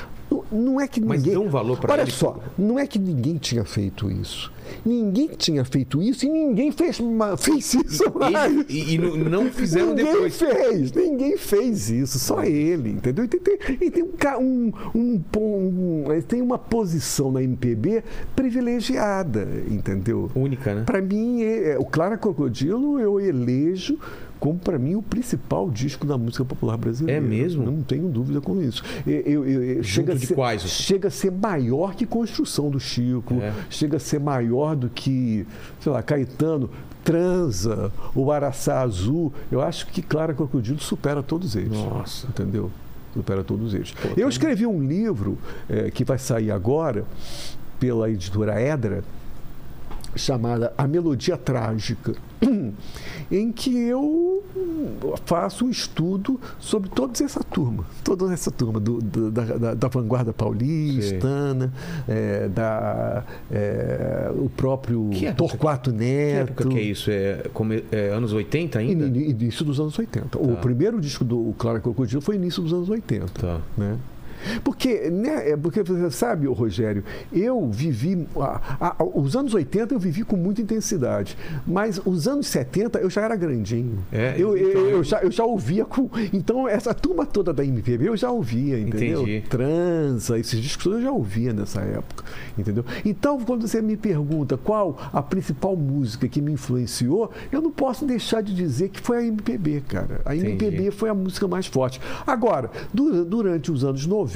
Não, é que Mas ninguém. dão valor pra Olha ele? só, não é que ninguém tinha feito isso. Ninguém tinha feito isso e ninguém fez, fez isso mais. Ele- e, e não- fizeram ninguém depois. fez, ninguém fez isso, só ele, entendeu? E tem, tem, e tem um, um, um, um- ele tem uma posição na MPB privilegiada, entendeu? Única, né? Para mim, é- é- o Clara Crocodilo eu elejo como para mim o principal disco da música popular brasileira. É mesmo? Não tenho dúvida com isso. Eu, eu- eu- chega, a de ser, quais? chega a ser maior que Construção do Chico, É. chega a ser maior do que, sei lá, Caetano, Transa, o Araçá Azul. Eu acho que Clara Crocodilo supera todos eles. Nossa. Entendeu? Supera todos eles. Eu escrevi um livro eh, que vai sair agora pela editora Edra, chamada A Melodia Trágica, em que eu faço um estudo sobre toda essa turma, toda essa turma do- do- da, da- da vanguarda paulistana, eh, da, eh, o próprio Que Torquato Que Neto. época que é isso? É, come- é anos 80 ainda? Ini- Início dos anos 80. O Tá. primeiro disco do Clara Crocodilo foi início dos anos 80. Tá. Né? Porque, né, é porque você sabe, Rogério, eu vivi. a- a- os anos 80 eu vivi com muita intensidade. Mas os anos 70 eu já era grandinho. É, eu, eu, então, eu já, eu já ouvia com. Então, essa turma toda da MPB eu já ouvia, entendeu? Entendi. Transa, esses discos eu já ouvia nessa época. Entendeu? Então, quando você me pergunta qual a principal música que me influenciou, eu não posso deixar de dizer que foi a MPB, cara. A Entendi. MPB foi a música mais forte. Agora, du- durante os anos 90,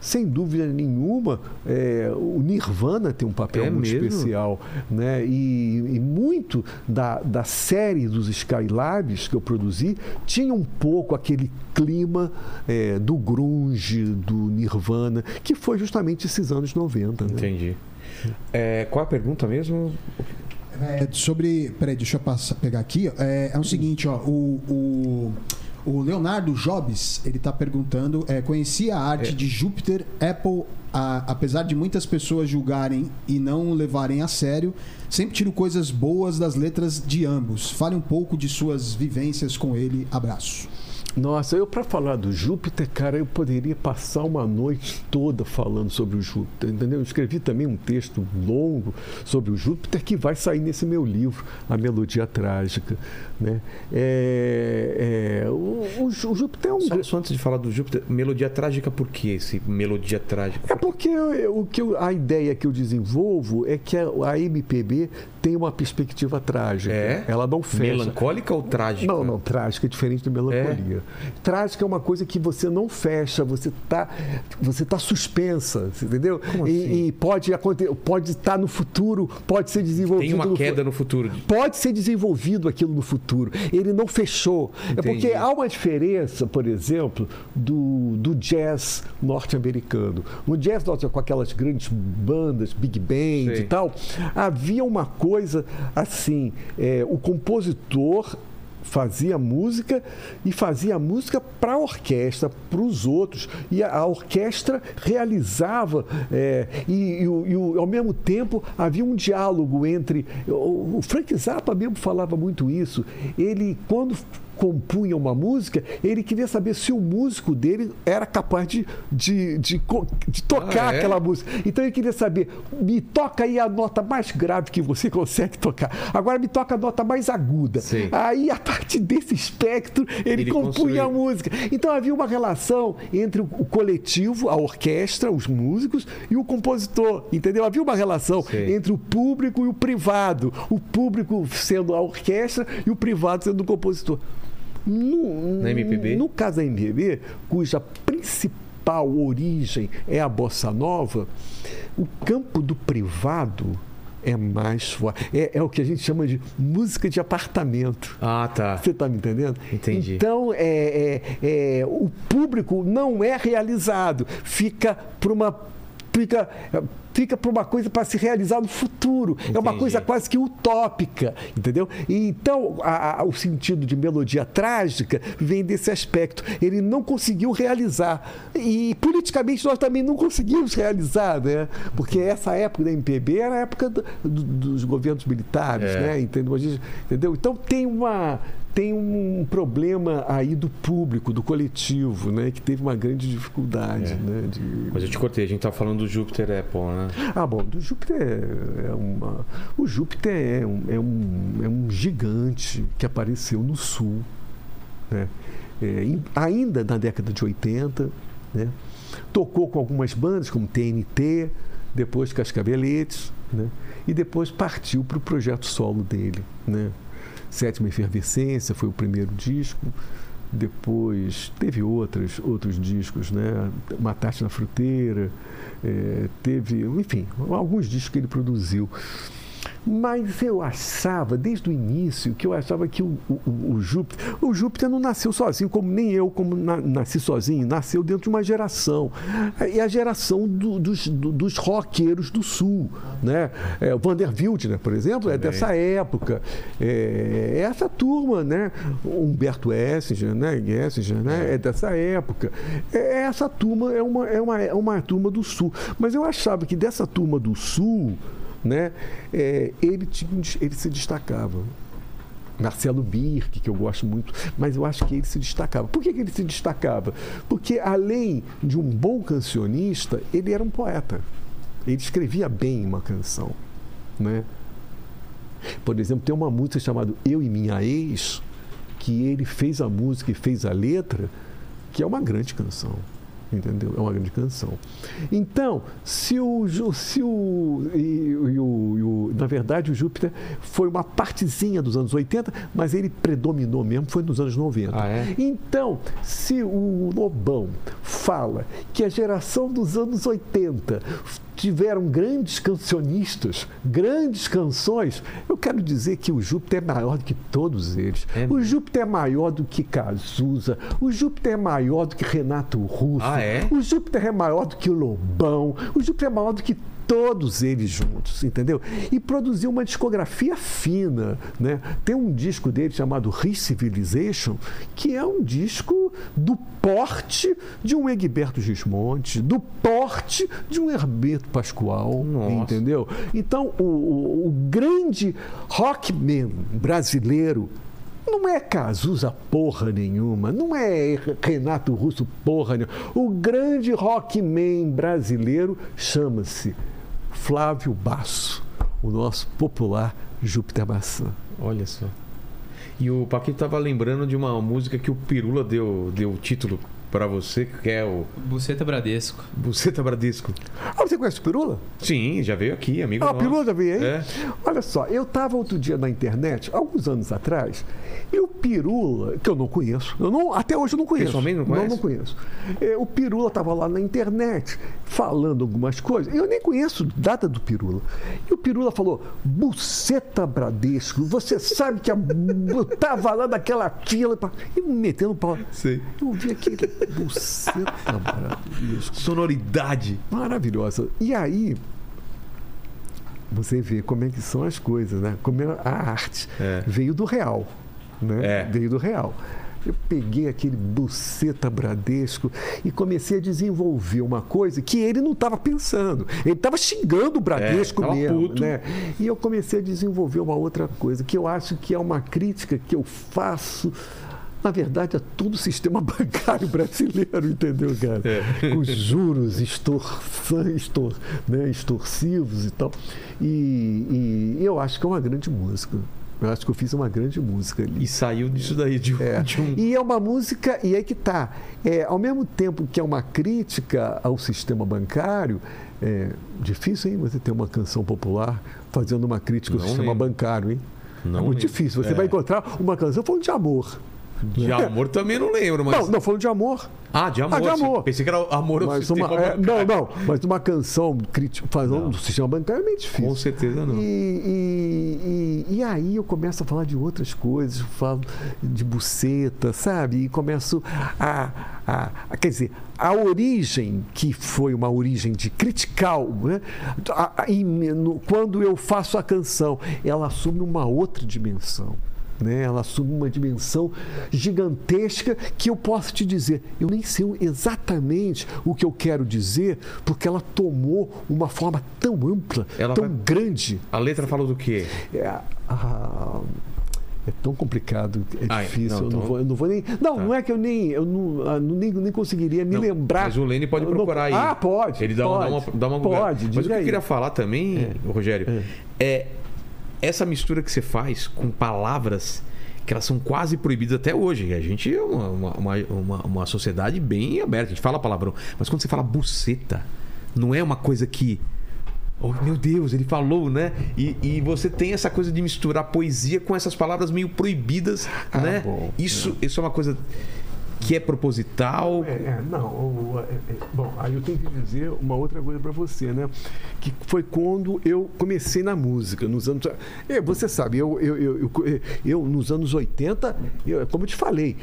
sem dúvida nenhuma, é, o Nirvana tem um papel É muito mesmo? especial. Né? E, e muito da, da série dos Skylabs que eu produzi tinha um pouco aquele clima é, do grunge, do Nirvana, que foi justamente esses anos 90. Né? Entendi. É, qual a pergunta mesmo? É, sobre. Peraí, deixa eu passar, pegar aqui. É, é o seguinte, ó. O, o, o Leonardo Jobs, ele tá perguntando: é, conhecia a arte É. de Júpiter, Apple, a- apesar de muitas pessoas julgarem e não levarem a sério, sempre tiro coisas boas das letras de ambos. Fale um pouco de suas vivências com ele. Abraço. Nossa, eu para falar do Júpiter, cara, eu poderia passar uma noite toda falando sobre o Júpiter, entendeu? Eu escrevi também um texto longo sobre o Júpiter que vai sair nesse meu livro, A Melodia Trágica, né? É, é, o, o Jú- o Júpiter é um Só, só antes de falar do Júpiter, melodia trágica, por que esse melodia trágica? É porque eu- o que eu- a ideia que eu desenvolvo é que a, a MPB tem uma perspectiva trágica. É? Ela não fecha. Melancólica ou trágica? Não, não, trágica é diferente de melancolia. Trágica é uma coisa que você não fecha, você está você tá suspensa, entendeu? Como E, assim? e pode acontecer, pode estar no futuro, pode ser desenvolvido. Tem uma no fu- queda no futuro. Pode ser desenvolvido aquilo no futuro. Ele não fechou. É Entendi. porque há uma diferença, por exemplo, do, do jazz norte-americano. No jazz norte com aquelas grandes bandas, big band Sei. e tal, havia uma coisa assim: é, o compositor fazia música e fazia música para a orquestra, para os outros. E a, a orquestra realizava, é, e, e e ao mesmo tempo havia um diálogo entre. O, o Frank Zappa mesmo falava muito isso. Ele, quando compunha uma música, ele queria saber se o músico dele era capaz de, de, de, de tocar Ah, é? aquela música. Então ele queria saber, me toca aí a nota mais grave que você consegue tocar. Agora me toca a nota mais aguda. Sei. Aí, a partir desse espectro, ele, Ele compunha construiu. a música. Então havia uma relação entre o coletivo, a orquestra, os músicos e o compositor. Entendeu? Havia uma relação Sei. entre o público e o privado. O público sendo a orquestra e o privado sendo o compositor. No, Na MPB? No caso da MPB, cuja principal origem é a bossa nova, o campo do privado é mais forte. É, é o que a gente chama de música de apartamento. Ah, tá. Você está me entendendo? Entendi. Então, é, é- é, o público não é realizado, fica para uma. Fica, fica para uma coisa para se realizar no futuro. É uma Entendi. coisa quase que utópica, entendeu? E então, a- a- o sentido de melodia trágica vem desse aspecto. Ele não conseguiu realizar. E politicamente nós também não conseguimos realizar, né? Porque essa época da MPB era a época do- do- dos governos militares, É. né? Entendeu? Gente- entendeu? Então tem uma tem um problema aí do público, do coletivo, né? Que teve uma grande dificuldade, É. né? de- Mas eu te cortei, a gente tá falando do Júpiter Apple, né? Ah, bom, do Júpiter é uma. O Júpiter é um, é um, é um gigante que apareceu no sul, né? É, ainda na década de 80, né? Tocou com algumas bandas como TNT, depois Cascaveletes, né? E depois partiu para o projeto solo dele, né? Sétima Efervescência foi o primeiro disco. Depois teve outros, outros discos, né? Mataste na Fruteira, eh, teve, enfim, alguns discos que ele produziu. Mas eu achava, desde o início, que eu achava que o, o- o Júpiter. O Júpiter não nasceu sozinho, como nem eu, como na- nasci sozinho, nasceu dentro de uma geração. E a geração do- dos, do- dos roqueiros do sul. Né? É, o Vander Wildner, por exemplo, é Também. dessa época. É, é essa turma, né? O Humberto Essinger, né? Essinger, né? É dessa época. É, essa turma é uma, é, uma, é uma turma do sul. Mas eu achava que dessa turma do sul né, é, ele, tinha, ele se destacava. Marcelo Birk, que eu gosto muito, mas eu acho que ele se destacava. Por que, que ele se destacava? Porque, além de um bom cancionista, ele era um poeta. Ele escrevia bem uma canção. Né? Por exemplo, tem uma música chamada Eu e Minha Ex, que ele fez a música e fez a letra, que é uma grande canção. Entendeu? É uma grande canção. Então, se o. Se o, e, e o, e o- na verdade, o Júpiter foi uma partezinha dos anos 80, mas ele predominou mesmo, foi nos anos 90. Ah, é? Então, se o Lobão fala que a geração dos anos 80 tiveram grandes cancionistas, grandes canções, eu quero dizer que o Júpiter é maior do que todos eles. É o Júpiter é maior do que Cazuza, o Júpiter é maior do que Renato Russo, Ah, é? o Júpiter é maior do que o Lobão, o Júpiter é maior do que todos eles juntos, entendeu? E produziu uma discografia fina, né? Tem um disco dele chamado Re-Civilization, que é um disco do porte de um Egberto Gismonte, do porte de um Hermeto Pascoal, Nossa. entendeu? Então, o, o- o grande rockman brasileiro não é Cazuza porra nenhuma, não é Renato Russo porra nenhuma. O grande rockman brasileiro chama-se Flávio Basso, o nosso popular Júpiter Maçã. Olha só. E o Paquito tava lembrando de uma música que o Pirula deu, deu título pra você que é o Buceta Bradesco. Buceta Bradesco. Ah, você conhece o Pirula? Sim, já veio aqui, amigo Ah, o nosso. Pirula já veio aí? É. Olha só, eu estava outro dia na internet, alguns anos atrás, e o Pirula, que eu não conheço, eu não, até hoje eu não conheço. Pessoalmente não Não, conhece? não conheço. É, o Pirula estava lá na internet falando algumas coisas. Eu nem conheço nada do Pirula. E o Pirula falou: Buceta Bradesco, você sabe que a, tava lá naquela fila. pá", E me metendo pau. Sei. Eu vi aquele Buceta Bradesco. Sonoridade. Maravilhosa. E aí, você vê como é que são as coisas, né? Como é a arte. É. Veio do real. Né? É. Veio do real. Eu peguei aquele buceta bradesco e comecei a desenvolver uma coisa que ele não estava pensando. Ele estava xingando o Bradesco É, mesmo. puto. Né? E eu comecei a desenvolver uma outra coisa, que eu acho que é uma crítica que eu faço. Na verdade, a todo o sistema bancário brasileiro, entendeu, cara? É. Com os juros extorsan, extor, né, extorsivos e tal. E, e eu acho que é uma grande música. Eu acho que eu fiz uma grande música ali. E saiu disso daí, de, um- É. de um. E é uma música, e aí que tá. É, ao mesmo tempo que é uma crítica ao sistema bancário, é difícil, hein, você ter uma canção popular fazendo uma crítica ao Não sistema lembro. bancário, hein? Não é muito lembro. difícil. Você É. vai encontrar uma canção falando de amor. De amor também não lembro, mas. Não, não falando de amor. Ah, de amor. Ah, de amor. Pensei que era amor Mas sistema uma, é, não, não, mas uma canção crítica, falando do sistema bancário é meio difícil. Com certeza não. E, e, e, e aí eu começo a falar de outras coisas, falo de buceta, sabe? E começo a, a, a- Quer dizer, a origem, que foi uma origem de critical, né? A- a- em- no- quando eu faço a canção, ela assume uma outra dimensão. Né? Ela assume uma dimensão gigantesca que eu posso te dizer. Eu nem sei exatamente o que eu quero dizer, porque ela tomou uma forma tão ampla, Ela tão vai- grande. A letra fala do quê? É, ah, é tão complicado, é difícil. não, eu, não então- vou, eu não vou nem. Não, Tá. não é que eu nem. Eu não, ah, nem, nem conseguiria me Não, lembrar. Mas o Lene pode Eu não- procurar aí. Ah, pode. Ele dá, pode, dá uma, dá uma Pode, Mas o que eu queria falar também, Rogério, é. Essa mistura que você faz com palavras que elas são quase proibidas até hoje. A gente é uma, uma, uma, uma- sociedade bem aberta, a gente fala palavrão. Mas quando você fala buceta, não é uma coisa que. Oh, meu Deus, ele falou, né? E, e você tem essa coisa de misturar poesia com essas palavras meio proibidas, Ah, né? bom. Isso, isso é uma coisa que é proposital. É, é, não, o- é, é, bom, aí eu tenho que dizer uma outra coisa para você, né? Que foi quando eu comecei na música, nos anos. É, você sabe, eu, eu, eu, eu, eu, nos anos 80, eu, como eu te falei,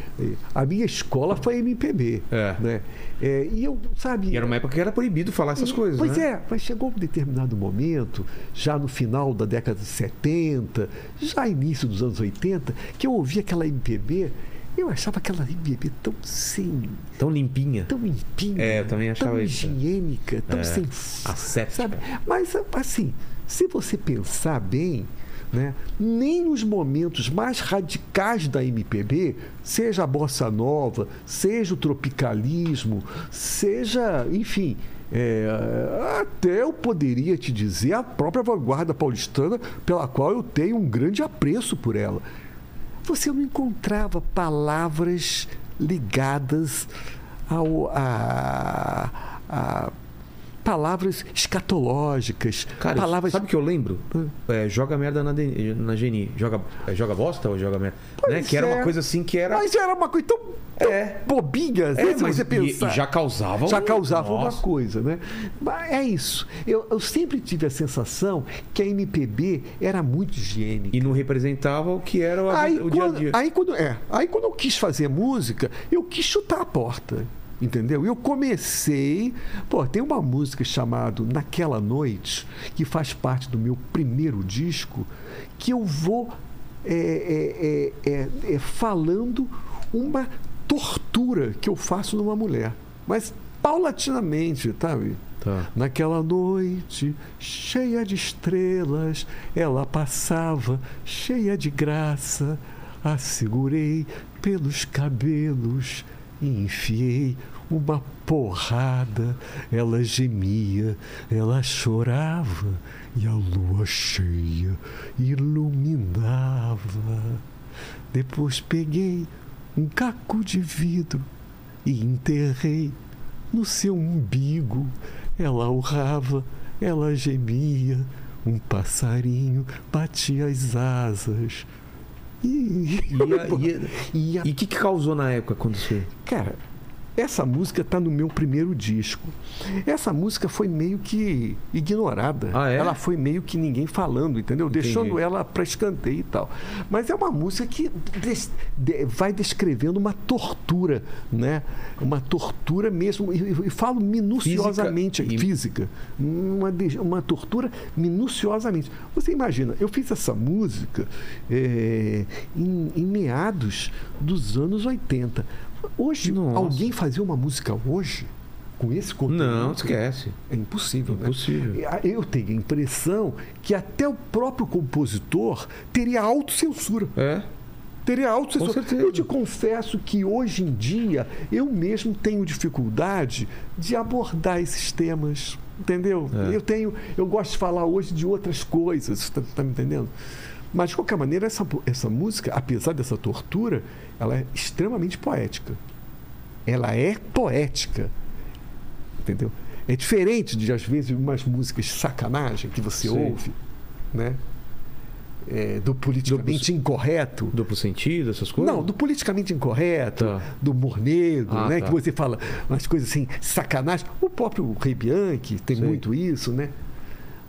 a minha escola foi MPB. É. Né? É, e eu, sabe. E era uma época que era proibido falar essas coisas, Pois né? é, mas chegou um determinado momento, já no final da década de 70, já início dos anos 80, que eu ouvia aquela MPB, eu achava aquela MPB tão sem, Tão limpinha. tão limpinha, É, eu também achava tão isso. higiênica, tão É, sem ascética. sabe? Mas assim, se você pensar bem, né, nem nos momentos mais radicais da MPB, seja a bossa nova, seja o tropicalismo, seja, enfim, é, até eu poderia te dizer a própria vanguarda paulistana, pela qual eu tenho um grande apreço por ela. Você não encontrava palavras ligadas ao, a, a palavras escatológicas, Cara, palavras sabe o que eu lembro? É, joga merda na, Den- na Geni. Joga, é, joga bosta ou joga merda? Né? Que era é. uma coisa assim que era. Mas era uma coisa tão, tão É. bobinha, É, se mas você pensar. e já causava Já um- causava uma Nossa. coisa, né? Mas é isso. Eu, eu sempre tive a sensação que a MPB era muito higiênica. E não representava o que era o, Aí o dia a dia. aí, quando, é, aí quando eu quis fazer música, eu quis chutar a porta. Entendeu? Eu comecei. Pô, tem uma música chamada Naquela Noite, que faz parte do meu primeiro disco, que eu vou é, é, é, é, é, falando uma tortura que eu faço numa mulher. Mas paulatinamente, sabe? Tá. Naquela noite, cheia de estrelas, ela passava, cheia de graça. A segurei pelos cabelos e enfiei uma porrada. Ela gemia, ela chorava e a lua cheia iluminava. Depois peguei um caco de vidro e enterrei no seu umbigo. Ela urrava, ela gemia, um passarinho batia as asas. E, E a- e e a E o que, que causou na época quando você. Cara, essa música tá no meu primeiro disco. Essa música foi meio que ignorada. Ah, é? Ela foi meio que ninguém falando, entendeu? Entendi. Deixando ela para escanteio e tal. Mas é uma música que des- de- vai descrevendo uma tortura, né? Uma tortura mesmo. E, e- falo minuciosamente Física e- física. Uma, uma tortura minuciosamente. Você imagina, eu fiz essa música é, em, em meados dos anos 80. Hoje, Nossa. alguém fazer uma música hoje com esse conteúdo? Não, esquece. É impossível, né? Impossível. Eu tenho a impressão que até o próprio compositor teria autocensura. É. Teria autocensura. Eu te confesso que hoje em dia eu mesmo tenho dificuldade de abordar esses temas. Entendeu? É. Eu tenho, eu gosto de falar hoje de outras coisas, tá, tá me entendendo? Mas de qualquer maneira, essa, essa música, apesar dessa tortura, ela é extremamente poética. Ela é poética. Entendeu? É diferente de, às vezes, umas músicas de sacanagem que você Sim. ouve, né? É, do politicamente incorreto. Duplo sentido, essas coisas? Não, do politicamente incorreto, Tá. do humor negro, Ah, né? tá. Que você fala umas coisas assim, sacanagem. O próprio Rei Bianchi tem Sim. muito isso, né?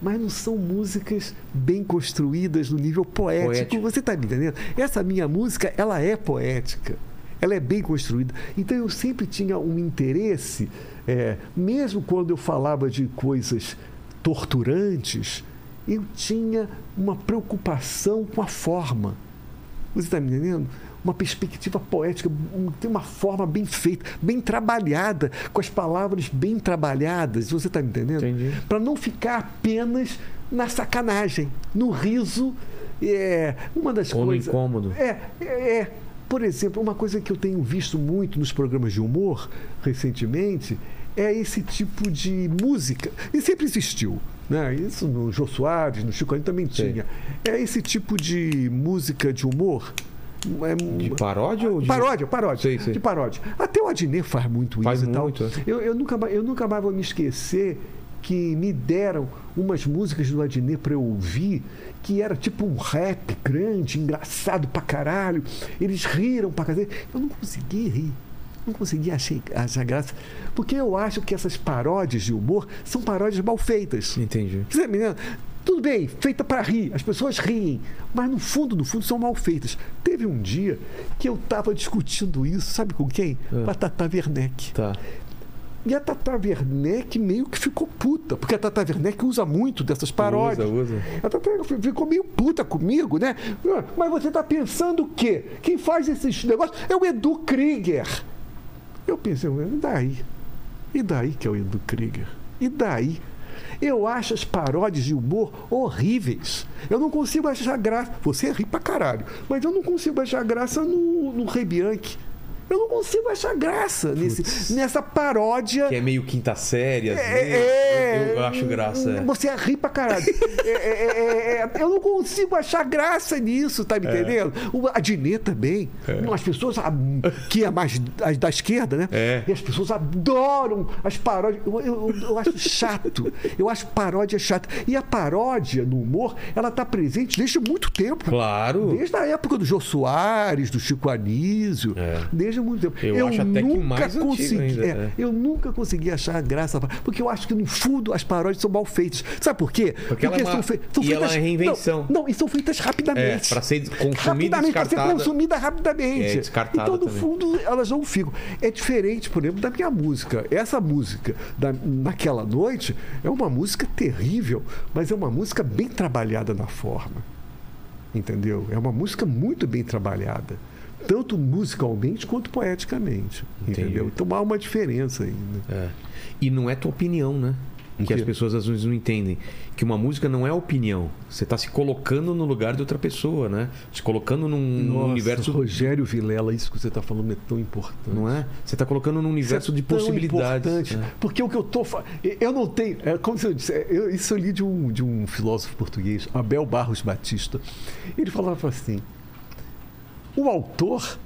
Mas não são músicas bem construídas no nível poético. Poético. Você está me entendendo? Essa minha música, ela é poética. Ela é bem construída. Então eu sempre tinha um interesse, é, mesmo quando eu falava de coisas torturantes, eu tinha uma preocupação com a forma. Você está me entendendo? Uma perspectiva poética, tem uma forma bem feita, bem trabalhada, com as palavras bem trabalhadas. Você está me entendendo? Entendi. Para não ficar apenas na sacanagem, no riso. É, uma das Ou no coisas. incômodo. É, é, é. Por exemplo, uma coisa que eu tenho visto muito nos programas de humor recentemente é esse tipo de música. E sempre existiu. Né? Isso no Jô Soares, no Chico também Sim. tinha. É esse tipo de música de humor. É, De paródia ou de. Paródia, paródia. Sei, sei. De paródia. Até o Adnet faz muito Faz isso e tal. muito, é. Eu, eu, nunca, mais- eu nunca mais vou me esquecer que me deram umas músicas do Adnet para eu ouvir, que era tipo um rap grande, engraçado pra caralho. Eles riram pra caralho. Eu não consegui rir. Não consegui achar, achar graça. Porque eu acho que essas paródias de humor são paródias mal feitas. Entendi. Você tá me entendendo? Tudo bem, feita para rir, as pessoas riem, mas no fundo, no fundo, são mal feitas. Teve um dia que eu estava discutindo isso, sabe com quem? Ah. Com a Tata Werneck. Tá. E a Tata Werneck meio que ficou puta, porque a Tata Werneck usa muito dessas paródias. Usa, usa. A Tata Werneck ficou meio puta comigo, né? Ah, Mas você está pensando o quê? Quem faz esses negócios é o Edu Krieger. Eu pensei, e daí? E daí que é o Edu Krieger? E daí? Eu acho as paródias de humor horríveis. Eu não consigo achar graça. Você ri pra caralho. Mas eu não consigo achar graça no, no Bianchi. Eu não consigo achar graça nesse, nessa paródia. Que é meio quinta série, às vezes. É, eu, eu acho graça. é. Você ri pra caralho. É, é, é, é, eu não consigo achar graça nisso, tá me entendendo? O Adnet também. As pessoas que é mais da esquerda, né? É. E as pessoas adoram as paródias. Eu, eu, eu acho chato. Eu acho paródia chata. E a paródia no humor, ela tá presente desde muito tempo. Claro. Desde a época do Jô Soares, do Chico Anísio, Desde muito tempo. Eu acho até que nunca mais consegui, ainda, é, é. Eu nunca consegui achar graça, porque eu acho que no fundo as paródias são mal feitas. Sabe por quê? Porque ela é uma- são, fei- são e ela é reinvenção. Não, não, e são feitas rapidamente. É, pra ser consumida rapidamente, para ser consumida rapidamente. É, descartada então, no também. fundo, elas não ficam. É diferente, por exemplo, da minha música. Essa música, da, naquela noite, é uma música terrível, mas é uma música bem trabalhada na forma. Entendeu? É uma música muito bem trabalhada. Tanto musicalmente quanto poeticamente. Entendi. Entendeu? Então há uma diferença ainda. É. E não é tua opinião, né? Que as pessoas às vezes não entendem. Que uma música não é opinião. Você está se colocando no lugar de outra pessoa, né? Se colocando num, Nossa, universo. Rogério Vilela, isso que você está falando é tão importante. Não é? Você está colocando num universo Isso é de tão possibilidades. importante, né? Porque o que eu tô eu não tenho, é, como se eu disse, é, eu, isso eu li de um, de um filósofo português, Abel Barros Batista. Ele falava assim: o autor,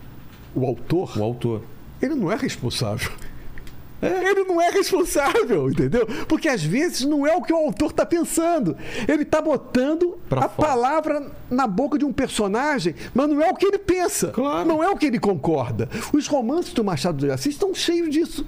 o autor, O autor. ele não é responsável. Ele não é responsável, entendeu? Porque às vezes não é o que o autor está pensando. Ele está botando Pra a fora. palavra na boca de um personagem, mas não é o que ele pensa. Claro. Não é o que ele concorda. Os romances do Machado de Assis estão cheios disso.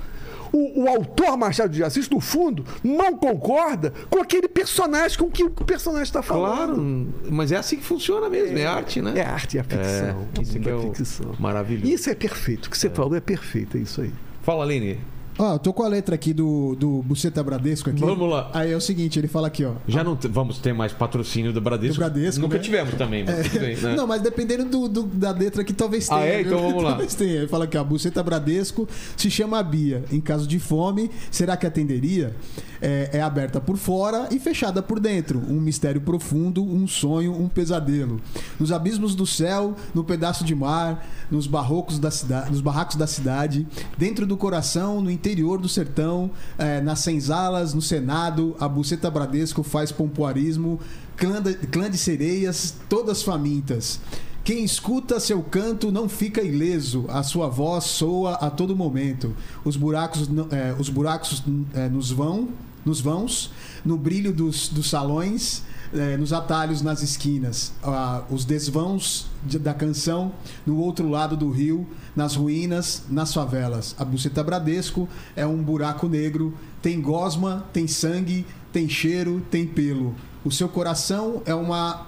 O, o autor Machado de Assis, no fundo, não concorda com aquele personagem, com o que o personagem está falando. Claro, mas é assim que funciona mesmo, é, arte, né? É arte, é a ficção. É, isso é da ficção. maravilhoso. Isso é perfeito. O que você falou é perfeito, é isso aí. Fala, Aline. Ó, eu tô com a letra aqui do, do Buceta Bradesco aqui. Vamos lá. Aí é o seguinte, ele fala aqui, ó. Já não vamos ter mais patrocínio do Bradesco. Do Bradesco, Nunca né? tivemos também, mas tudo bem, né? Não, mas dependendo do, do- da letra que talvez tenha. Ah, é? Então vamos lá. Talvez tenha. Ele fala aqui, ó, a buceta Bradesco se chama Bia. Em caso de fome, será que atenderia? É, é aberta por fora e fechada por dentro. Um mistério profundo, um sonho, um pesadelo. Nos abismos do céu, no pedaço de mar, nos barrocos da cidade, nos barracos da cidade, dentro do coração, no interior do sertão, é, nas senzalas, no Senado, a buceta Bradesco faz pompoarismo, clã de, clã de sereias, todas famintas. Quem escuta seu canto não fica ileso, a sua voz soa a todo momento. Os buracos, é, os buracos é, nos vão, nos vãos, no brilho dos, dos salões, é, nos atalhos nas esquinas, ah, os desvãos de- da canção no outro lado do rio, nas ruínas, nas favelas. A buceta Bradesco é um buraco negro, tem gosma, tem sangue, tem cheiro, tem pelo. O seu coração é uma